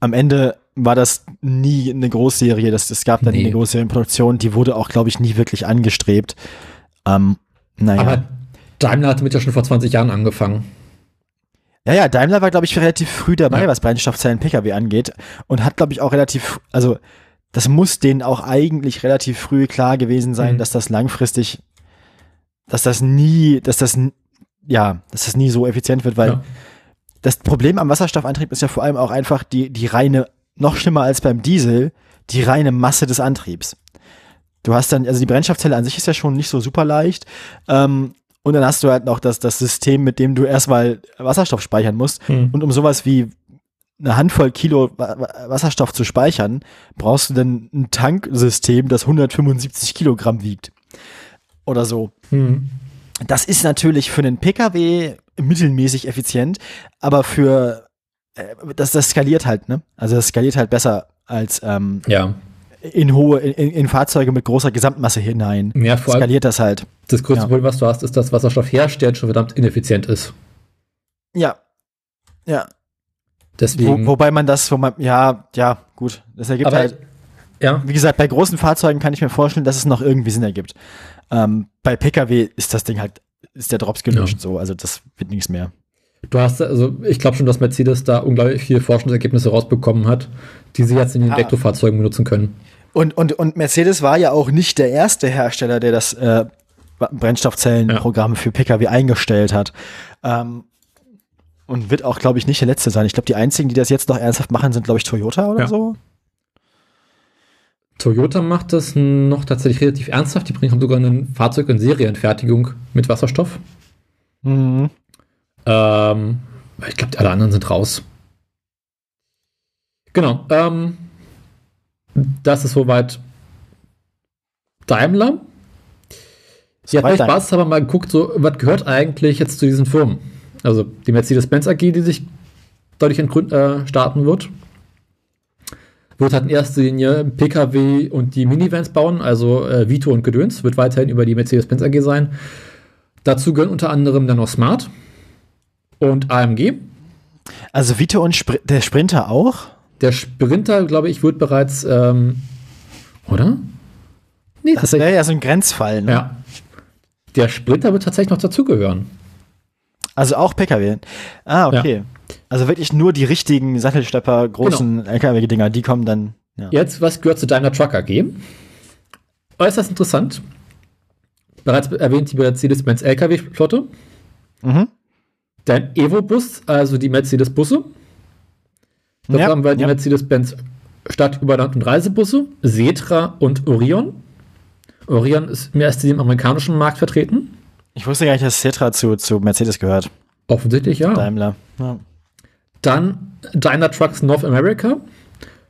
Am Ende war das nie eine Großserie, das, es gab dann nie Nee. eine Großserienproduktion, die wurde auch, glaube ich, nie wirklich angestrebt. Ähm, naja. Aber Daimler hat damit ja schon vor 20 Jahren angefangen. Ja, ja, Daimler war, glaube ich, relativ früh dabei, Ja. was Brennstoffzellen Pkw angeht und hat, glaube ich, auch relativ, also das muss denen auch eigentlich relativ früh klar gewesen sein, Mhm. dass das langfristig, dass das nie, dass das, ja, dass das nie so effizient wird, weil Ja. das Problem am Wasserstoffantrieb ist ja vor allem auch einfach die, die reine, noch schlimmer als beim Diesel, die reine Masse des Antriebs. Du hast dann, also die Brennstoffzelle an sich ist ja schon nicht so super leicht. Ähm, und dann hast du halt noch das, das System, mit dem du erstmal Wasserstoff speichern musst. Hm. Und um sowas wie eine Handvoll Kilo Wa- Wa- Wasserstoff zu speichern, brauchst du dann ein Tanksystem, das 175 Kilogramm wiegt. Oder so. Hm. Das ist natürlich für einen Pkw mittelmäßig effizient, aber für das, das skaliert halt, ne? Also das skaliert halt besser als ähm, Ja. in hohe, in, in Fahrzeuge mit großer Gesamtmasse hinein. Ja, vor allem Skaliert das halt. das größte Ja. Problem, was du hast, ist, dass Wasserstoff herstellen schon verdammt ineffizient ist. Ja. Ja. Wo, Deswegen. wobei man das, wo man, ja, ja, gut. Das ergibt aber, halt, ja, wie gesagt, bei großen Fahrzeugen kann ich mir vorstellen, dass es noch irgendwie Sinn ergibt. Ähm, bei Pkw ist das Ding halt, ist der Drops gelöscht Ja. so, also das wird nichts mehr. Du hast, also ich glaube schon, dass Mercedes da unglaublich viele Forschungsergebnisse rausbekommen hat, die sie jetzt in den Ja. Elektrofahrzeugen benutzen können. Und, und, und Mercedes war ja auch nicht der erste Hersteller, der das äh, Brennstoffzellenprogramm für Pkw eingestellt hat. Ähm, und wird auch, glaube ich, nicht der letzte sein. Ich glaube, die einzigen, die das jetzt noch ernsthaft machen, sind, glaube ich, Toyota oder Ja. so. Toyota macht das noch tatsächlich relativ ernsthaft. Die bringen sogar ein Fahrzeug in Serienfertigung mit Wasserstoff. Mhm. Ähm, ich glaube, alle anderen sind raus. Genau. Ähm, das ist soweit Daimler. Soweit euch Daimler. Spaß, aber mal geguckt, so, was gehört eigentlich jetzt zu diesen Firmen? Also die Mercedes-Benz AG, die sich dadurch entgründ, äh, starten wird. Wird halt in erster Linie PKW und die Minivans bauen, also äh, Vito und Gedöns, wird weiterhin über die Mercedes-Benz AG sein. Dazu gehören unter anderem dann noch Smart und AMG. Also Vito und Spr der Sprinter auch? Der Sprinter, glaube ich, wird bereits, ähm, oder? Nee, Das wäre ja so ein Grenzfall. Ne? Ja. Der Sprinter wird tatsächlich noch dazugehören. Also auch Pkw. Ah, okay. Also wirklich nur die richtigen Sattelstepper, großen Genau. LKW-Dinger, die kommen dann. Ja. Jetzt, was gehört zu Daimler Truck AG? Äußerst interessant. Bereits erwähnt die Mercedes-Benz LKW-Flotte. Mhm. Dann Evo-Bus, also die Mercedes-Busse. Da Ja, haben wir die ja. Mercedes-Benz Stadt, Überland und Reisebusse, Setra und Orion. Orion ist im ersten im amerikanischen Markt vertreten. Ich wusste gar nicht, dass Cetra zu, zu Mercedes gehört. Offensichtlich, ja. Daimler. Ja. Dann Daimler Trucks North America,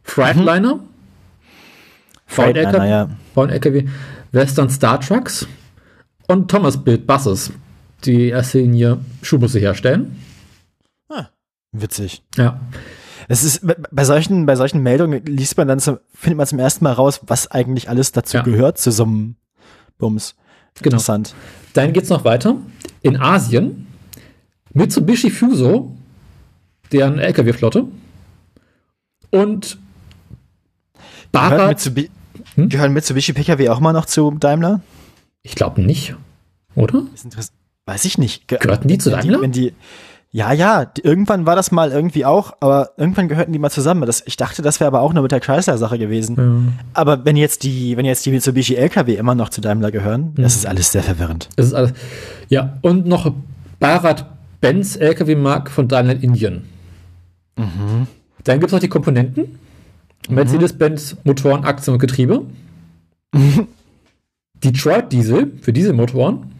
Freightliner, Freightliner, LKW, ja. Western Star Trucks und Thomas Build Buses, die erste Linie Schulbusse herstellen. Witzig. Ja. Es ist, bei- solchen, bei solchen Meldungen liest man dann zum, findet man zum ersten Mal raus, was eigentlich alles dazu Ja. gehört zu so einem Bums. Genau. Interessant. Dann geht es noch weiter. In Asien Mitsubishi Fuso, deren LKW-Flotte. Und Gehört Barat, Mitsubi Hm? Gehören Mitsubishi Pkw auch mal noch zu Daimler? ich glaube nicht, oder? Ist interess- Weiß ich nicht. Ge Gehörten die zu wenn Daimler? wenn die, ja, ja, die, irgendwann war das mal irgendwie auch, aber irgendwann gehörten die mal zusammen. Das, ich dachte, das wäre aber auch nur mit der Chrysler-Sache gewesen. Aber wenn jetzt die, wenn jetzt die Mitsubishi LKW immer noch zu Daimler gehören, das Hm. ist alles sehr verwirrend. Das ist alles. Ja, und noch Bharat Benz LKW-Mark von Daimler in Indien. Dann gibt es noch die Komponenten. Mercedes-Benz Motoren, Achsen und Getriebe. Detroit Diesel für Dieselmotoren.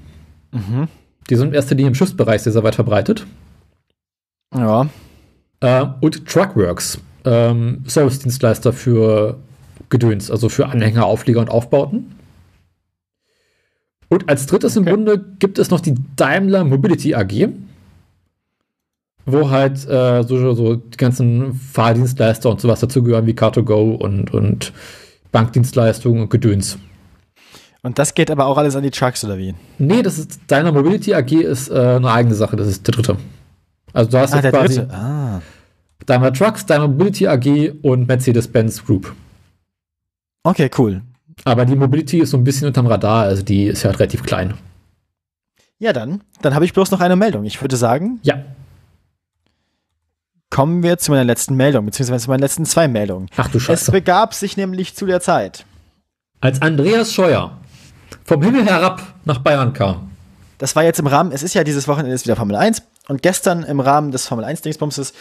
Die sind in erster Linie im Schiffsbereich sehr, sehr weit verbreitet. Ja. Äh, und Truckworks, ähm, Service-Dienstleister für Gedöns, also für Anhänger, Auflieger und Aufbauten. Und als drittes okay. im Bunde gibt es noch die Daimler Mobility AG, wo halt äh, so, so die ganzen Fahrdienstleister und sowas dazugehören, wie Car2Go und, und Bankdienstleistungen und Gedöns. Und das geht aber auch alles an die Trucks, oder wie? Nee, das ist Daimler Mobility AG ist äh, eine eigene Sache, das ist der dritte. Also du hast ah, quasi ah. Daimler Trucks, Daimler Mobility AG und Mercedes-Benz Group. Okay, cool. Aber die Mobility ist so ein bisschen unterm Radar, also die ist ja relativ klein. Ja, dann. Dann habe ich bloß noch eine Meldung. Ich würde sagen. Ja. Kommen wir zu meiner letzten Meldung, beziehungsweise zu meinen letzten zwei Meldungen. Ach du Scheiße. Es begab sich nämlich zu der Zeit. Als Andreas Scheuer vom Himmel herab nach Bayern kam. Das war jetzt im Rahmen, es ist ja dieses Wochenende ist wieder Formel 1 und gestern im Rahmen des Formel 1 Dingsbumses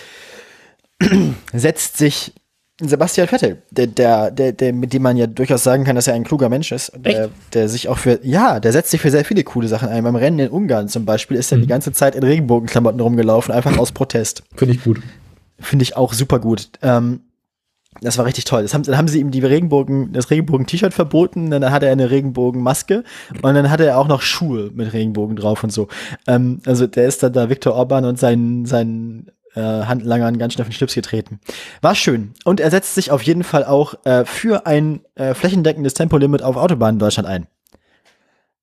setzt sich Sebastian Vettel, der, der, der, der, mit dem man ja durchaus sagen kann, dass er ein kluger Mensch ist, der, der, sich auch für, ja, der setzt sich für sehr viele coole Sachen ein. Beim Rennen in Ungarn zum Beispiel ist er mhm. die ganze Zeit in Regenbogenklamotten rumgelaufen, einfach aus Protest. Finde ich gut. Finde ich auch super gut. Ähm, das war richtig toll. Das haben, dann haben sie ihm die Regenbogen, das Regenbogen-T-Shirt verboten, dann hat er eine Regenbogen-Maske und dann hatte er auch noch Schuhe mit Regenbogen drauf und so. Ähm, also der ist dann da Viktor Orban und sein, sein äh, Handlangern ganz schnell auf den Schlips getreten. War schön. Und er setzt sich auf jeden Fall auch äh, für ein äh, flächendeckendes Tempolimit auf Autobahnen in Deutschland ein.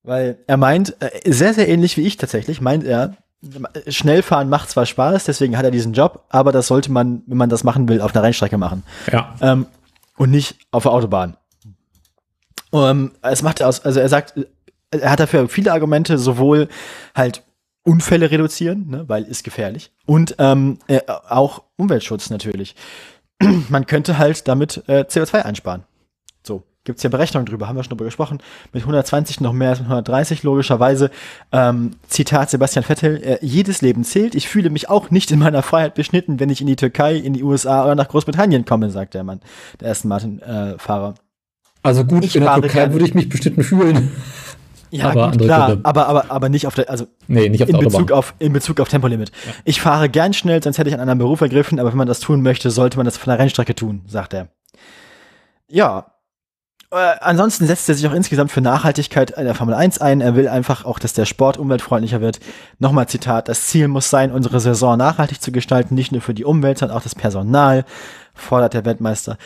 Weil er meint, äh, sehr, sehr ähnlich wie ich tatsächlich, meint er, Schnellfahren macht zwar Spaß, deswegen hat er diesen Job, aber das sollte man, wenn man das machen will, auf einer Rennstrecke machen. Ja. Ähm, und nicht auf der Autobahn. Ähm, es macht er aus, also er sagt, er hat dafür viele Argumente, sowohl halt Unfälle reduzieren, ne, weil ist gefährlich. Und ähm, äh, auch Umweltschutz natürlich. Man könnte halt damit äh, CO2 einsparen. So, gibt's ja Berechnungen drüber, haben wir schon drüber gesprochen. Mit 120 noch mehr als mit 130 logischerweise. Ähm, Zitat Sebastian Vettel, äh, jedes Leben zählt. Ich fühle mich auch nicht in meiner Freiheit beschnitten, wenn ich in die Türkei, in die USA oder nach Großbritannien komme, sagt der Mann, der ersten Martin-Fahrer. Äh, also gut, ich in der Türkei würde ich mich beschnitten fühlen. Ja, aber gut, klar, aber, aber, aber nicht auf der, also nee, nicht auf in, Bezug auf, in Bezug auf Tempolimit. Ja. Ich fahre gern schnell, sonst hätte ich einen anderen Beruf ergriffen, aber wenn man das tun möchte, sollte man das von der Rennstrecke tun, sagt er. Ja. Äh, ansonsten setzt er sich auch insgesamt für Nachhaltigkeit in der Formel 1 ein. Er will einfach auch, dass der Sport umweltfreundlicher wird. Nochmal Zitat, das Ziel muss sein, unsere Saison nachhaltig zu gestalten, nicht nur für die Umwelt, sondern auch das Personal, fordert der Weltmeister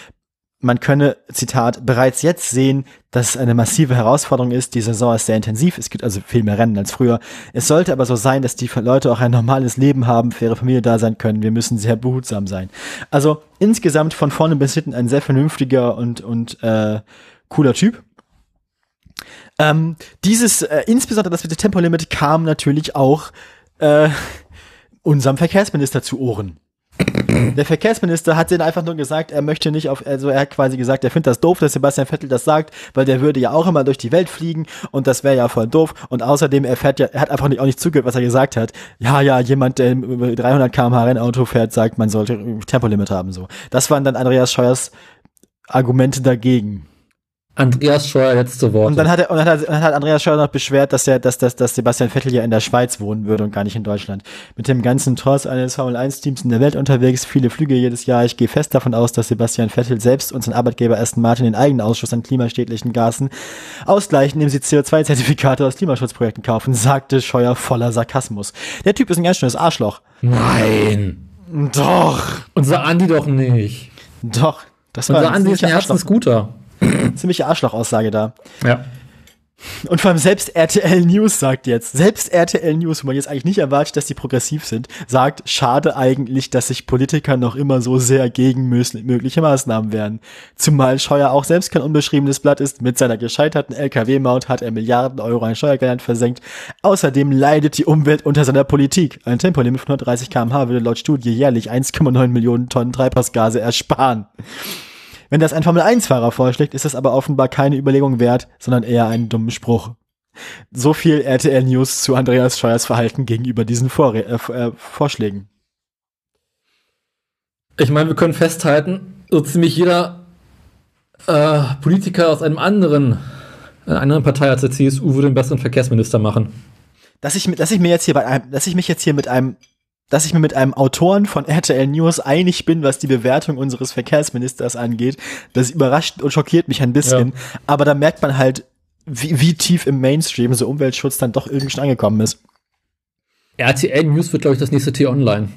man könne, Zitat, bereits jetzt sehen, dass es eine massive Herausforderung ist. Die Saison ist sehr intensiv. Es gibt also viel mehr Rennen als früher. Es sollte aber so sein, dass die Leute auch ein normales Leben haben, für ihre Familie da sein können. Wir müssen sehr behutsam sein. Also insgesamt von vorne bis hinten ein sehr vernünftiger und, und äh, cooler Typ. Ähm, dieses, äh, insbesondere das mit dem Tempolimit kam natürlich auch äh, unserem Verkehrsminister zu Ohren. Der Verkehrsminister hat den einfach nur gesagt, er möchte nicht auf, also er hat quasi gesagt, er findet das doof, dass Sebastian Vettel das sagt, weil der würde ja auch immer durch die Welt fliegen und das wäre ja voll doof. Und außerdem, er fährt ja, er hat einfach nicht, auch nicht zugehört, was er gesagt hat. Ja, ja, jemand, der über 300 km/h Rennauto fährt, sagt, man sollte Tempolimit haben, so. Das waren dann Andreas Scheuers Argumente dagegen. Andreas Scheuer letzte Worte. Und dann hat, er, und dann hat, dann hat Andreas Scheuer noch beschwert, dass er, dass, dass, dass Sebastian Vettel ja in der Schweiz wohnen würde und gar nicht in Deutschland. Mit dem ganzen Tross eines Formel-1-Teams in der Welt unterwegs, viele Flüge jedes Jahr. Ich gehe fest davon aus, dass Sebastian Vettel selbst und sein Arbeitgeber Aston Martin den eigenen Ausschuss an klimaschädlichen Gasen ausgleichen, indem sie CO2-Zertifikate aus Klimaschutzprojekten kaufen, sagte Scheuer voller Sarkasmus. Der Typ ist ein ganz schönes Arschloch. Nein. Doch. Unser Andi doch nicht. Doch. Das Unser Andi ist ein Herzensguter. Ziemliche Arschlochaussage da. Ja. Und vor allem selbst RTL News sagt jetzt, selbst RTL News, wo man jetzt eigentlich nicht erwartet, dass die progressiv sind, sagt, schade eigentlich, dass sich Politiker noch immer so sehr gegen mögliche Maßnahmen wehren. Zumal Scheuer auch selbst kein unbeschriebenes Blatt ist. Mit seiner gescheiterten LKW-Maut hat er Milliarden Euro an Steuergeldern versenkt. Außerdem leidet die Umwelt unter seiner Politik. Ein Tempolimit von 130 kmh würde laut Studie jährlich 1,9 Millionen Tonnen Treibhausgase ersparen. Wenn das ein Formel-1-Fahrer vorschlägt, ist das aber offenbar keine Überlegung wert, sondern eher einen dummen Spruch. So viel RTL News zu Andreas Scheuers Verhalten gegenüber diesen Vor äh, äh, Vorschlägen. Ich meine, wir können festhalten, so ziemlich jeder äh, Politiker aus einem anderen, einer anderen Partei als der CSU würde einen besseren Verkehrsminister machen. Dass ich, dass ich mir jetzt hier bei einem, dass ich mich jetzt hier mit einem dass ich mir mit einem Autoren von RTL News einig bin, was die Bewertung unseres Verkehrsministers angeht. Das überrascht und schockiert mich ein bisschen. Ja. Aber da merkt man halt, wie, wie tief im Mainstream so Umweltschutz dann doch irgendwie schon angekommen ist. RTL News wird, glaube ich, das nächste T-Online.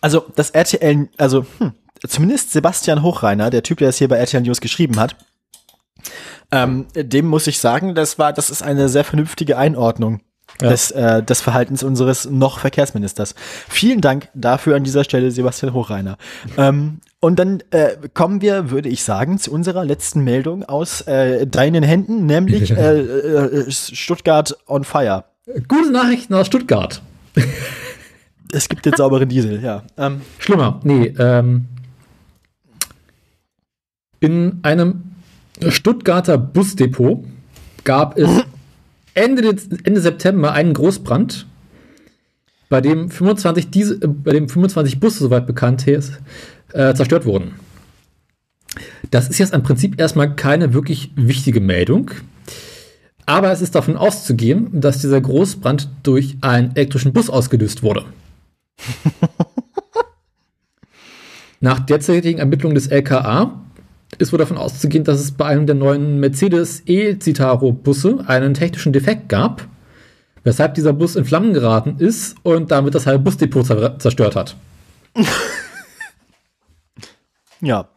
Also, das RTL, also, hm, zumindest Sebastian Hochreiner, der Typ, der es hier bei RTL News geschrieben hat, ähm, dem muss ich sagen, das war, das ist eine sehr vernünftige Einordnung Ja. des, äh, des Verhaltens unseres noch Verkehrsministers. Vielen Dank dafür an dieser Stelle, Sebastian Hochreiner. Ähm, und dann äh, kommen wir, würde ich sagen, zu unserer letzten Meldung aus äh, deinen Händen, nämlich äh, äh, Stuttgart on Fire. Gute Nachrichten aus Stuttgart. Es gibt jetzt sauberen Diesel, ja. Ähm, Schlimmer. Nee, ähm, in einem Stuttgarter Busdepot gab es Ende, Ende September einen Großbrand, bei dem 25, Diese, äh, bei dem 25 Busse, soweit bekannt ist, äh, zerstört wurden. Das ist jetzt im Prinzip erstmal keine wirklich wichtige Meldung. Aber es ist davon auszugehen, dass dieser Großbrand durch einen elektrischen Bus ausgelöst wurde. Nach derzeitigen Ermittlungen des LKA ist wohl davon auszugehen, dass es bei einem der neuen Mercedes E-Citaro-Busse einen technischen Defekt gab, weshalb dieser Bus in Flammen geraten ist und damit das halbe Busdepot zer zerstört hat. ja.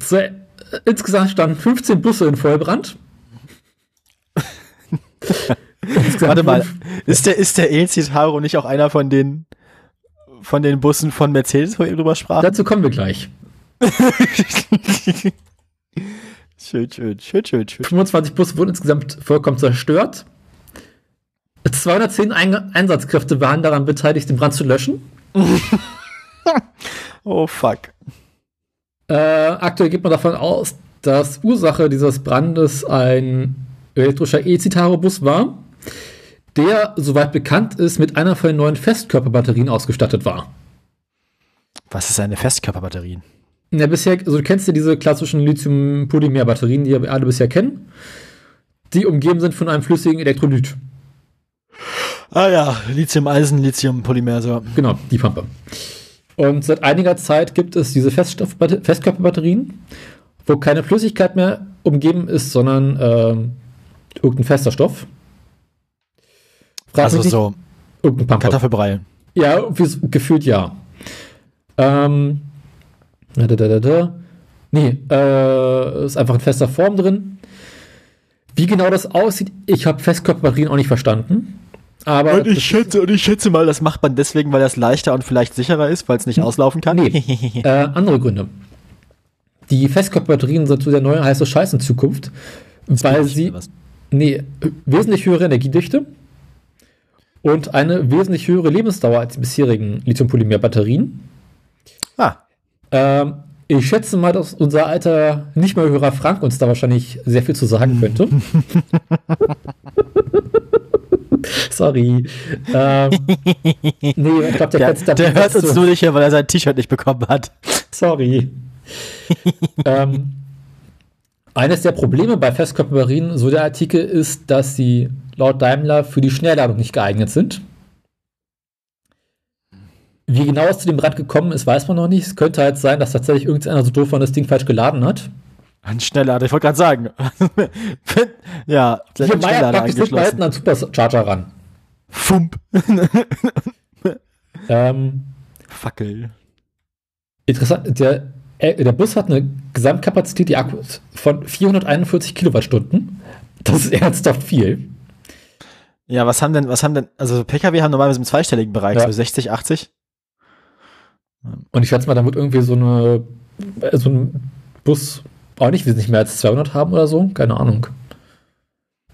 So, äh, insgesamt standen 15 Busse in Vollbrand. Warte mal, ist der, ist der El Citaro nicht auch einer von den, von den Bussen von Mercedes, wo ihr drüber sprach? Dazu kommen wir gleich. schön, schön, schön, schön, schön. 25 Busse wurden insgesamt vollkommen zerstört. 210 Ein Einsatzkräfte waren daran beteiligt, den Brand zu löschen. Oh, fuck. Äh, aktuell geht man davon aus, dass Ursache dieses Brandes ein elektrischer E-Citaro-Bus war, der, soweit bekannt ist, mit einer von den neuen Festkörperbatterien ausgestattet war. Was ist eine Festkörperbatterie? Ja, bisher, also du kennst ja diese klassischen Lithium-Polymer-Batterien, die wir alle bisher kennen, die umgeben sind von einem flüssigen Elektrolyt. Ah ja, Lithium-Eisen, Lithium-Polymer, so. Genau, die Pampe. Und seit einiger Zeit gibt es diese Feststoffbat- Festkörperbatterien, wo keine Flüssigkeit mehr umgeben ist, sondern ähm, irgendein fester Stoff. Frag Also nicht, so irgendein Pampe. Kartoffelbrei. Ja, gefühlt ja. Ähm, da, da, da, da. Nee, äh, ist einfach in fester Form drin. Wie genau das aussieht, ich habe Festkörperbatterien auch nicht verstanden. Aber Und ich das- schätze, und ich schätze mal, das macht man deswegen, weil das leichter und vielleicht sicherer ist, weil es nicht auslaufen kann. Nee, äh, andere Gründe. Die Festkörperbatterien sind so der neue heiße Scheiß in Zukunft, weil sie nee, wesentlich höhere Energiedichte und eine wesentlich höhere Lebensdauer als die bisherigen Lithium-Polymer-Batterien. Ah, Ähm, ich schätze mal, dass unser alter nicht mehr Hörer Frank uns da wahrscheinlich sehr viel zu sagen könnte. Sorry. Ähm, nee, ich glaube, der, der, Platz- der hört uns nur nicht hier, weil er sein T-Shirt nicht bekommen hat. Sorry. ähm, eines der Probleme bei Festkörperbatterien, so der Artikel, ist, dass sie laut Daimler für die Schnellladung nicht geeignet sind. Wie genau es zu dem Brand gekommen ist, weiß man noch nicht. Es könnte halt sein, dass tatsächlich irgendeiner so doof war und das Ding falsch geladen hat. Ein Schnelllader, ich wollte gerade sagen. ja, Hier ein Meier praktisch nicht mal hinten an Supercharger ran. Fump. Ähm, Fackel. interessant, der, äh, der Bus hat eine Gesamtkapazität die Akkus von 441 Kilowattstunden. Das ist ernsthaft viel. Ja, was haben denn, was haben denn, also PKW haben normalerweise im zweistelligen Bereich, Ja. so 60, 80. Und ich schätze mal, da wird irgendwie so eine äh, so ein Bus auch nicht wesentlich mehr als 200 haben oder so. Keine Ahnung.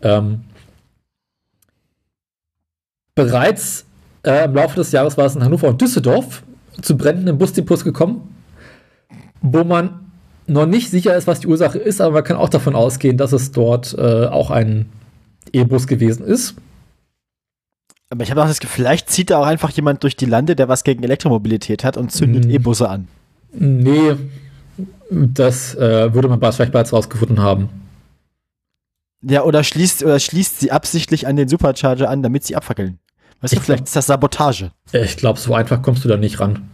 Ähm, bereits äh, im Laufe des Jahres war es in Hannover und Düsseldorf zu brennenden Busdepots gekommen, wo man noch nicht sicher ist, was die Ursache ist, aber man kann auch davon ausgehen, dass es dort äh, auch ein E-Bus gewesen ist. Aber ich habe auch das Gefühl, vielleicht zieht da auch einfach jemand durch die Lande, der was gegen Elektromobilität hat und zündet Mhm. E-Busse an. Nee, das äh, würde man vielleicht bereits rausgefunden haben. Ja, oder schließt, oder schließt sie absichtlich an den Supercharger an, damit sie abfackeln. Weißt du, Ich vielleicht ist das Sabotage. Ich glaube, so einfach kommst du da nicht ran.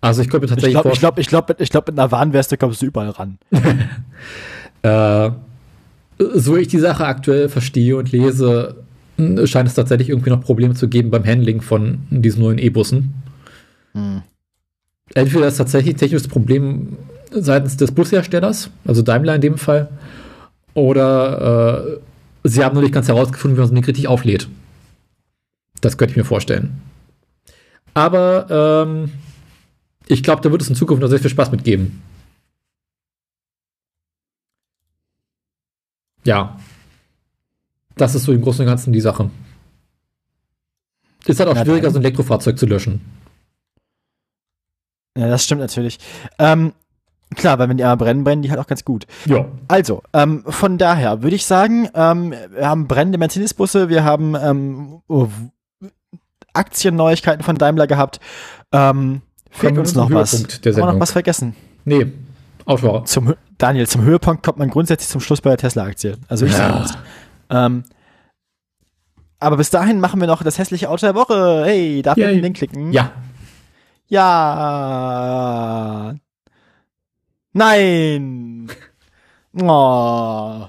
Also ich könnte mir Ich tatsächlich glaube, ich glaube, ich glaube, ich glaube, mit einer Warnweste kommst du überall ran. Äh, so ich die Sache aktuell verstehe und lese, scheint es tatsächlich irgendwie noch Probleme zu geben beim Handling von diesen neuen E-Bussen. Hm. Entweder ist tatsächlich ein technisches Problem seitens des Busherstellers, also Daimler in dem Fall, oder äh, sie haben noch nicht ganz herausgefunden, wie man so eine richtig auflädt. Das könnte ich mir vorstellen. Aber ähm, ich glaube, da wird es in Zukunft noch sehr viel Spaß mitgeben. Ja. Das ist so im Großen und Ganzen die Sache. Ist halt auch ja, schwieriger, so ein Elektrofahrzeug zu löschen. Ja, das stimmt natürlich. Ähm, klar, weil wenn die einmal brennen, brennen die halt auch ganz gut. Ja. Also, ähm, von daher würde ich sagen, ähm, wir haben brennende Mercedes-Busse, wir haben ähm, oh, Aktienneuigkeiten von Daimler gehabt. Ähm, fehlt uns noch was? Haben wir noch was vergessen? Nee, Autofahrer. Zum, Daniel, zum Höhepunkt kommt man grundsätzlich zum Schluss bei der Tesla-Aktie. Also ich ja. sage ähm, aber bis dahin machen wir noch das hässliche Auto der Woche. Hey, darf ich den Link klicken? Ja. Ja. Nein. Oh.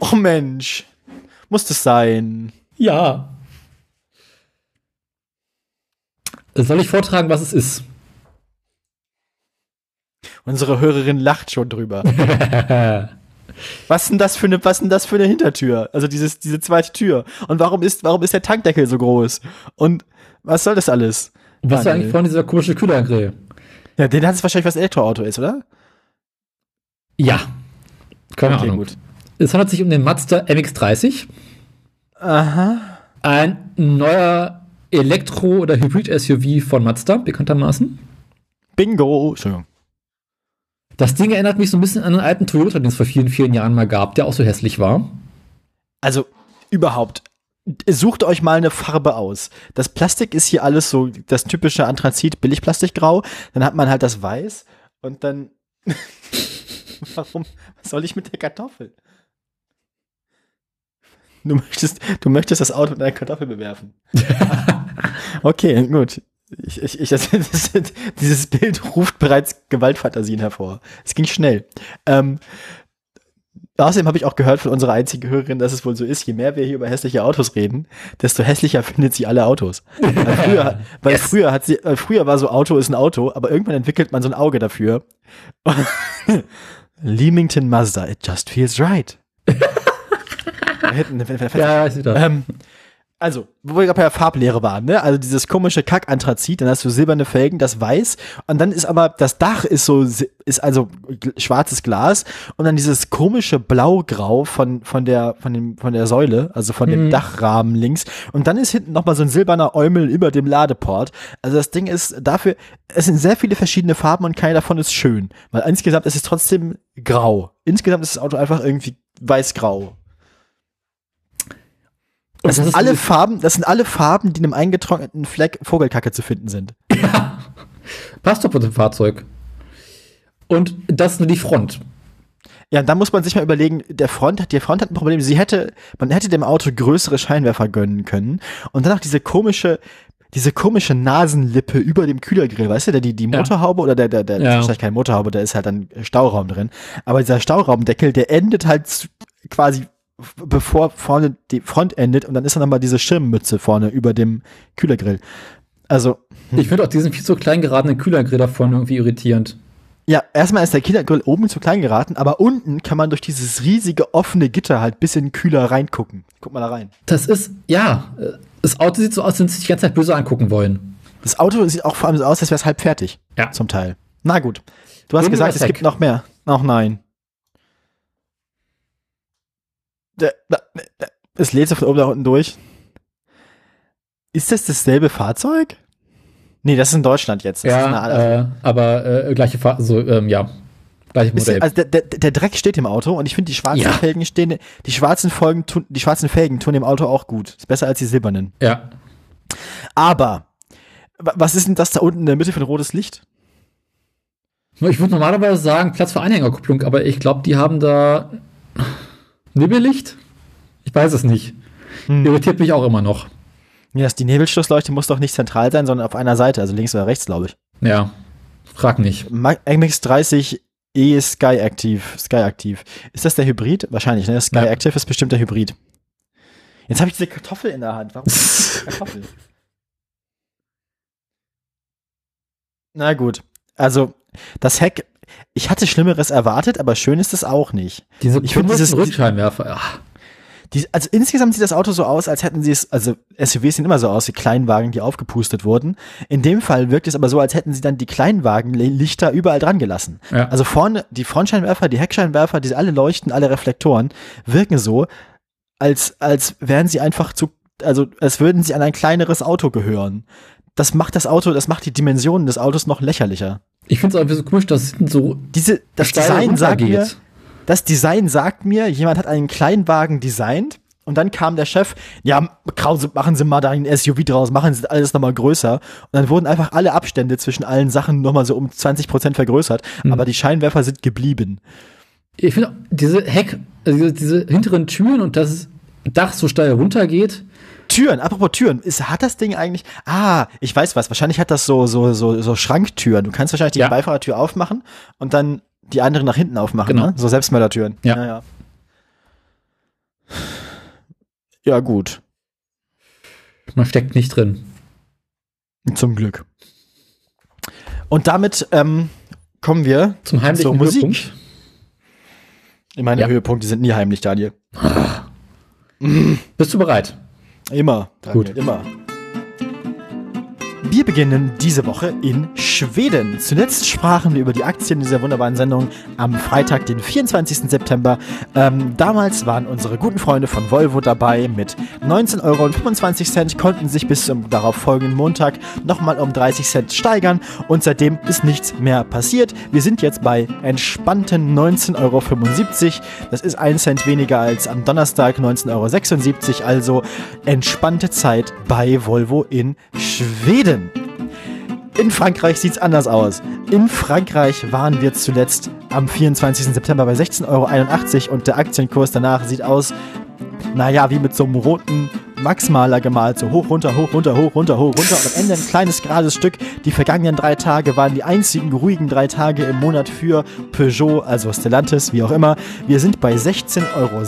Oh Mensch. Muss das sein? Ja. Soll ich vortragen, was es ist? Unsere Hörerin lacht schon drüber. was denn das für eine, was denn das für eine Hintertür? Also dieses, diese zweite Tür. Und warum ist, warum ist der Tankdeckel so groß? Und was soll das alles? Was war eigentlich vorhin dieser komische Kühlergrill? Ja, den hat es wahrscheinlich, was Elektroauto ist, oder? Ja. Keine okay, Ahnung. Gut. Es handelt sich um den Mazda MX-30. Aha. Ein neuer Elektro- oder Hybrid-SUV von Mazda, bekanntermaßen. Bingo. Entschuldigung. Das Ding erinnert mich so ein bisschen an einen alten Toyota, den es vor vielen, vielen Jahren mal gab, der auch so hässlich war. Also überhaupt, sucht euch mal eine Farbe aus. Das Plastik ist hier alles so das typische Anthrazit Billigplastikgrau. Dann hat man halt das Weiß und dann. Warum? Was soll ich mit der Kartoffel? Du möchtest, du möchtest das Auto mit einer Kartoffel bewerfen. okay, gut. Ich, ich, ich, das, das, dieses Bild ruft bereits Gewaltfantasien hervor. Es ging schnell. Ähm, außerdem habe ich auch gehört von unserer einzigen Hörerin, dass es wohl so ist, je mehr wir hier über hässliche Autos reden, desto hässlicher findet sie alle Autos. Weil früher, weil yes. früher hat sie, früher war so Auto ist ein Auto, aber irgendwann entwickelt man so ein Auge dafür. Leamington Mazda, it just feels right. ja, ich ähm, also, wo wir gerade bei der Farblehre waren, ne? Also dieses komische Kackanthrazit, dann hast du silberne Felgen, das weiß und dann ist aber das Dach ist so ist also schwarzes Glas und dann dieses komische blaugrau von von der von dem von der Säule, also von dem mhm. Dachrahmen links und dann ist hinten noch mal so ein silberner Eumel über dem Ladeport. Also das Ding ist dafür es sind sehr viele verschiedene Farben und keine davon ist schön, weil insgesamt ist es trotzdem grau. Insgesamt ist das Auto einfach irgendwie weiß-grau. Das sind alle Farben, das sind alle Farben, die in einem eingetrockneten Fleck Vogelkacke zu finden sind. Ja. Passt doch bei dem Fahrzeug. Und das ist nur die Front. Ja, da muss man sich mal überlegen, der Front, die Front hat ein Problem. Sie hätte, man hätte dem Auto größere Scheinwerfer gönnen können. Und dann auch diese komische, diese komische Nasenlippe über dem Kühlergrill, weißt du, der, die, die Motorhaube ja. oder der, der, der, ja. wahrscheinlich keine Motorhaube, da ist halt dann Stauraum drin. Aber dieser Stauraumdeckel, der endet halt quasi bevor vorne die Front endet und dann ist da nochmal diese Schirmmütze vorne über dem Kühlergrill. Also. Hm. Ich finde auch diesen viel zu klein geratenen Kühlergrill da vorne irgendwie irritierend. Ja, erstmal ist der Kühlergrill oben zu klein geraten, aber unten kann man durch dieses riesige offene Gitter halt bis in den Kühler reingucken. Guck mal da rein. Das ist, ja, das Auto sieht so aus, als wenn sie sich die ganze Zeit böse angucken wollen. Das Auto sieht auch vor allem so aus, als wäre es halb fertig. Ja. Zum Teil. Na gut. Du hast gesagt, es gibt noch mehr. Ach nein. Es lädt sich von oben nach unten durch. Ist das dasselbe Fahrzeug? Nee, das ist in Deutschland jetzt. Das ja, äh, aber äh, gleiche Fahrzeug, so, ähm, ja. Gleiche Modell. Also der, der, der, Dreck steht im Auto und ich finde die schwarzen ja. Felgen stehen, die schwarzen Folgen tun, die schwarzen Felgen tun dem Auto auch gut. Ist besser als die silbernen. Ja. Aber, was ist denn das da unten in der Mitte für ein rotes Licht? Ich würde normalerweise sagen Platz für Anhängerkupplung, aber ich glaube, die haben da Nebellicht? Ich weiß es nicht. Hm. Irritiert mich auch immer noch. Ja, die Nebelschlussleuchte muss doch nicht zentral sein, sondern auf einer Seite, also links oder rechts, glaube ich. Ja, frag nicht. MX30 E-Sky Active. Sky Active. Ist das der Hybrid? Wahrscheinlich, ne? Sky Ja. Active ist bestimmt der Hybrid. Jetzt habe ich diese Kartoffel in der Hand. Warum Kartoffel? Na gut. Also, das Heck, ich hatte Schlimmeres erwartet, aber schön ist es auch nicht. Diese Ich find dieses- Rückscheinwerfer. Ach, Die, also insgesamt sieht das Auto so aus, als hätten sie es, also SUVs sehen immer so aus wie Kleinwagen, die aufgepustet wurden. In dem Fall wirkt es aber so, als hätten sie dann die Kleinwagenlichter überall dran gelassen. Ja. Also vorne, die Frontscheinwerfer, die Heckscheinwerfer, diese alle leuchten, alle Reflektoren, wirken so, als, als wären sie einfach zu, also als würden sie an ein kleineres Auto gehören. Das macht das Auto, das macht die Dimensionen des Autos noch lächerlicher. Ich finde es irgendwie so komisch, dass hinten so Diese, das Design sagt mir, das Design sagt mir, jemand hat einen Kleinwagen designt und dann kam der Chef, ja, machen Sie mal da ein SUV draus, machen Sie alles nochmal größer. Und dann wurden einfach alle Abstände zwischen allen Sachen nochmal so um 20 Prozent vergrößert, Hm. aber die Scheinwerfer sind geblieben. Ich finde diese Heck, also diese, diese hinteren Türen und das Dach so steil runtergeht. Türen, apropos Türen, ist, hat das Ding eigentlich, ah, ich weiß was, wahrscheinlich hat das so, so, so, so Schranktüren. Du kannst wahrscheinlich die Ja. Beifahrertür aufmachen und dann die andere nach hinten aufmachen, Genau. ne? So Selbstmördertüren. Ja. ja, ja. Ja, gut. Man steckt nicht drin. Zum Glück. Und damit ähm, kommen wir Zum heimlichen zur Musik. Höhepunkt. Meine Ja. Höhepunkte sind nie heimlich, Daniel. Bist du bereit? Immer. Daniel, Gut. Immer. Wir beginnen diese Woche in Schweden. Zuletzt sprachen wir über die Aktien dieser wunderbaren Sendung am Freitag, den 24. September. Ähm, damals waren unsere guten Freunde von Volvo dabei mit 19,25 Euro, konnten sich bis zum darauf folgenden Montag nochmal um 30 Cent steigern und seitdem ist nichts mehr passiert. Wir sind jetzt bei entspannten 19,75 Euro. Das ist ein Cent weniger als am Donnerstag 19,76 Euro, also entspannte Zeit bei Volvo in Schweden. In Frankreich sieht es anders aus. In Frankreich waren wir zuletzt am 24. September bei 16,81 Euro und der Aktienkurs danach sieht aus, naja, wie mit so einem roten Max-Maler gemalt. So hoch, runter, hoch, runter, hoch, runter, hoch, runter. Und am Ende ein kleines, gerades Stück. Die vergangenen drei Tage waren die einzigen ruhigen drei Tage im Monat für Peugeot, also Stellantis, wie auch immer. Wir sind bei 16,60 Euro,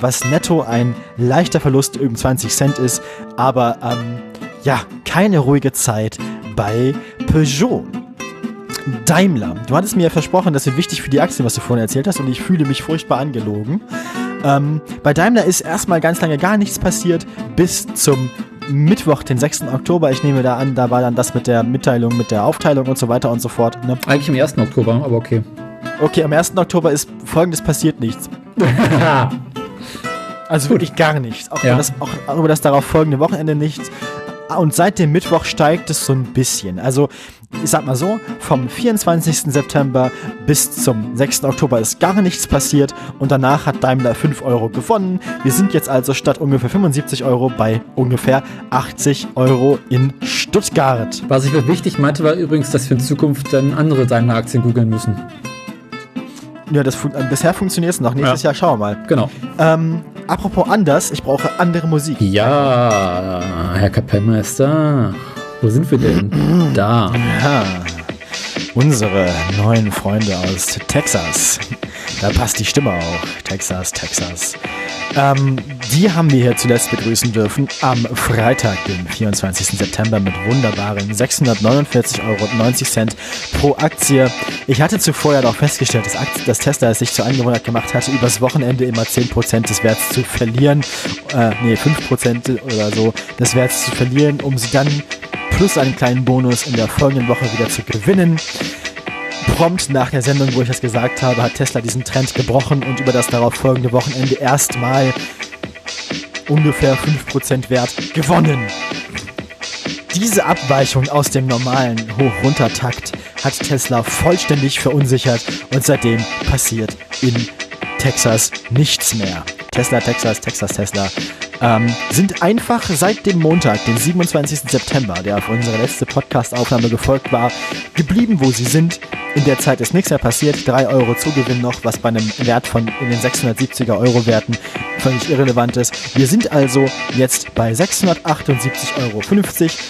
was netto ein leichter Verlust um 20 Cent ist. Aber ähm, ja, keine ruhige Zeit bei Peugeot. Daimler. Du hattest mir ja versprochen, das wird wichtig für die Aktien, was du vorhin erzählt hast, und ich fühle mich furchtbar angelogen. Ähm, bei Daimler ist erstmal ganz lange gar nichts passiert, bis zum Mittwoch, den 6. Oktober. Ich nehme da an, da war dann das mit der Mitteilung, mit der Aufteilung und so weiter und so fort. Ne? Eigentlich am 1. Oktober, aber okay. Okay, am 1. Oktober ist folgendes passiert nichts. Also wirklich gar nichts. Auch, Ja. über das, auch über das darauf folgende Wochenende nichts. Und seit dem Mittwoch steigt es so ein bisschen. Also, ich sag mal so, vom 24. September bis zum 6. Oktober ist gar nichts passiert und danach hat Daimler 5 Euro gewonnen. Wir sind jetzt also statt ungefähr 75 Euro bei ungefähr 80 Euro in Stuttgart. Was ich wichtig meinte, war übrigens, dass wir in Zukunft dann andere Daimler-Aktien googeln müssen. Ja, das fun äh, bisher funktioniert es noch. Nächstes Ja. Jahr schauen wir mal. Genau. Ähm, apropos anders, ich brauche andere Musik. Ja, Herr Kapellmeister. Wo sind wir denn? Da. Ja, unsere neuen Freunde aus Texas. Da passt die Stimme auch. Texas, Texas. Ähm, die haben wir hier zuletzt begrüßen dürfen am Freitag, den 24. September mit wunderbaren 649,90 Euro pro Aktie. Ich hatte zuvor ja noch festgestellt, dass, Akt- dass Tesla es sich zur Angewohnheit gemacht hatte, übers Wochenende immer 10% des Werts zu verlieren. Äh, nee, 5% oder so des Werts zu verlieren, um sie dann plus einen kleinen Bonus in der folgenden Woche wieder zu gewinnen. Prompt nach der Sendung, wo ich das gesagt habe, hat Tesla diesen Trend gebrochen und über das darauf folgende Wochenende erstmal ungefähr 5% Wert gewonnen. Diese Abweichung aus dem normalen Hoch-Runter-Takt hat Tesla vollständig verunsichert und seitdem passiert in Texas nichts mehr. Tesla, Texas, Texas, Tesla ähm, sind einfach seit dem Montag, den 27. September, der auf unsere letzte Podcast-Aufnahme gefolgt war, geblieben, wo sie sind. In der Zeit ist nichts mehr passiert. 3 Euro Zugewinn noch, was bei einem Wert von in den 670er Euro Werten völlig irrelevant ist. Wir sind also jetzt bei 678,50 Euro.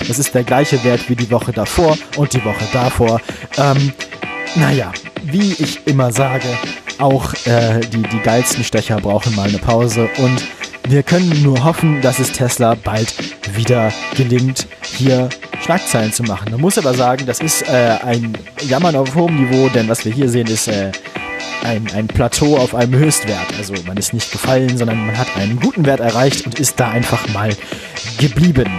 Das ist der gleiche Wert wie die Woche davor und die Woche davor. Ähm, naja, wie ich immer sage, auch äh, die, die geilsten Stecher brauchen mal eine Pause und wir können nur hoffen, dass es Tesla bald wieder gelingt, hier Schlagzeilen zu machen. Man muss aber sagen, das ist äh, ein Jammern auf hohem Niveau, denn was wir hier sehen, ist äh, ein, ein Plateau auf einem Höchstwert. Also man ist nicht gefallen, sondern man hat einen guten Wert erreicht und ist da einfach mal geblieben.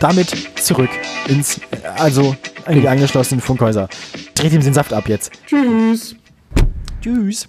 Damit zurück ins, also in die angeschlossenen Funkhäuser. Dreht ihm den Saft ab jetzt. Tschüss. Tschüss.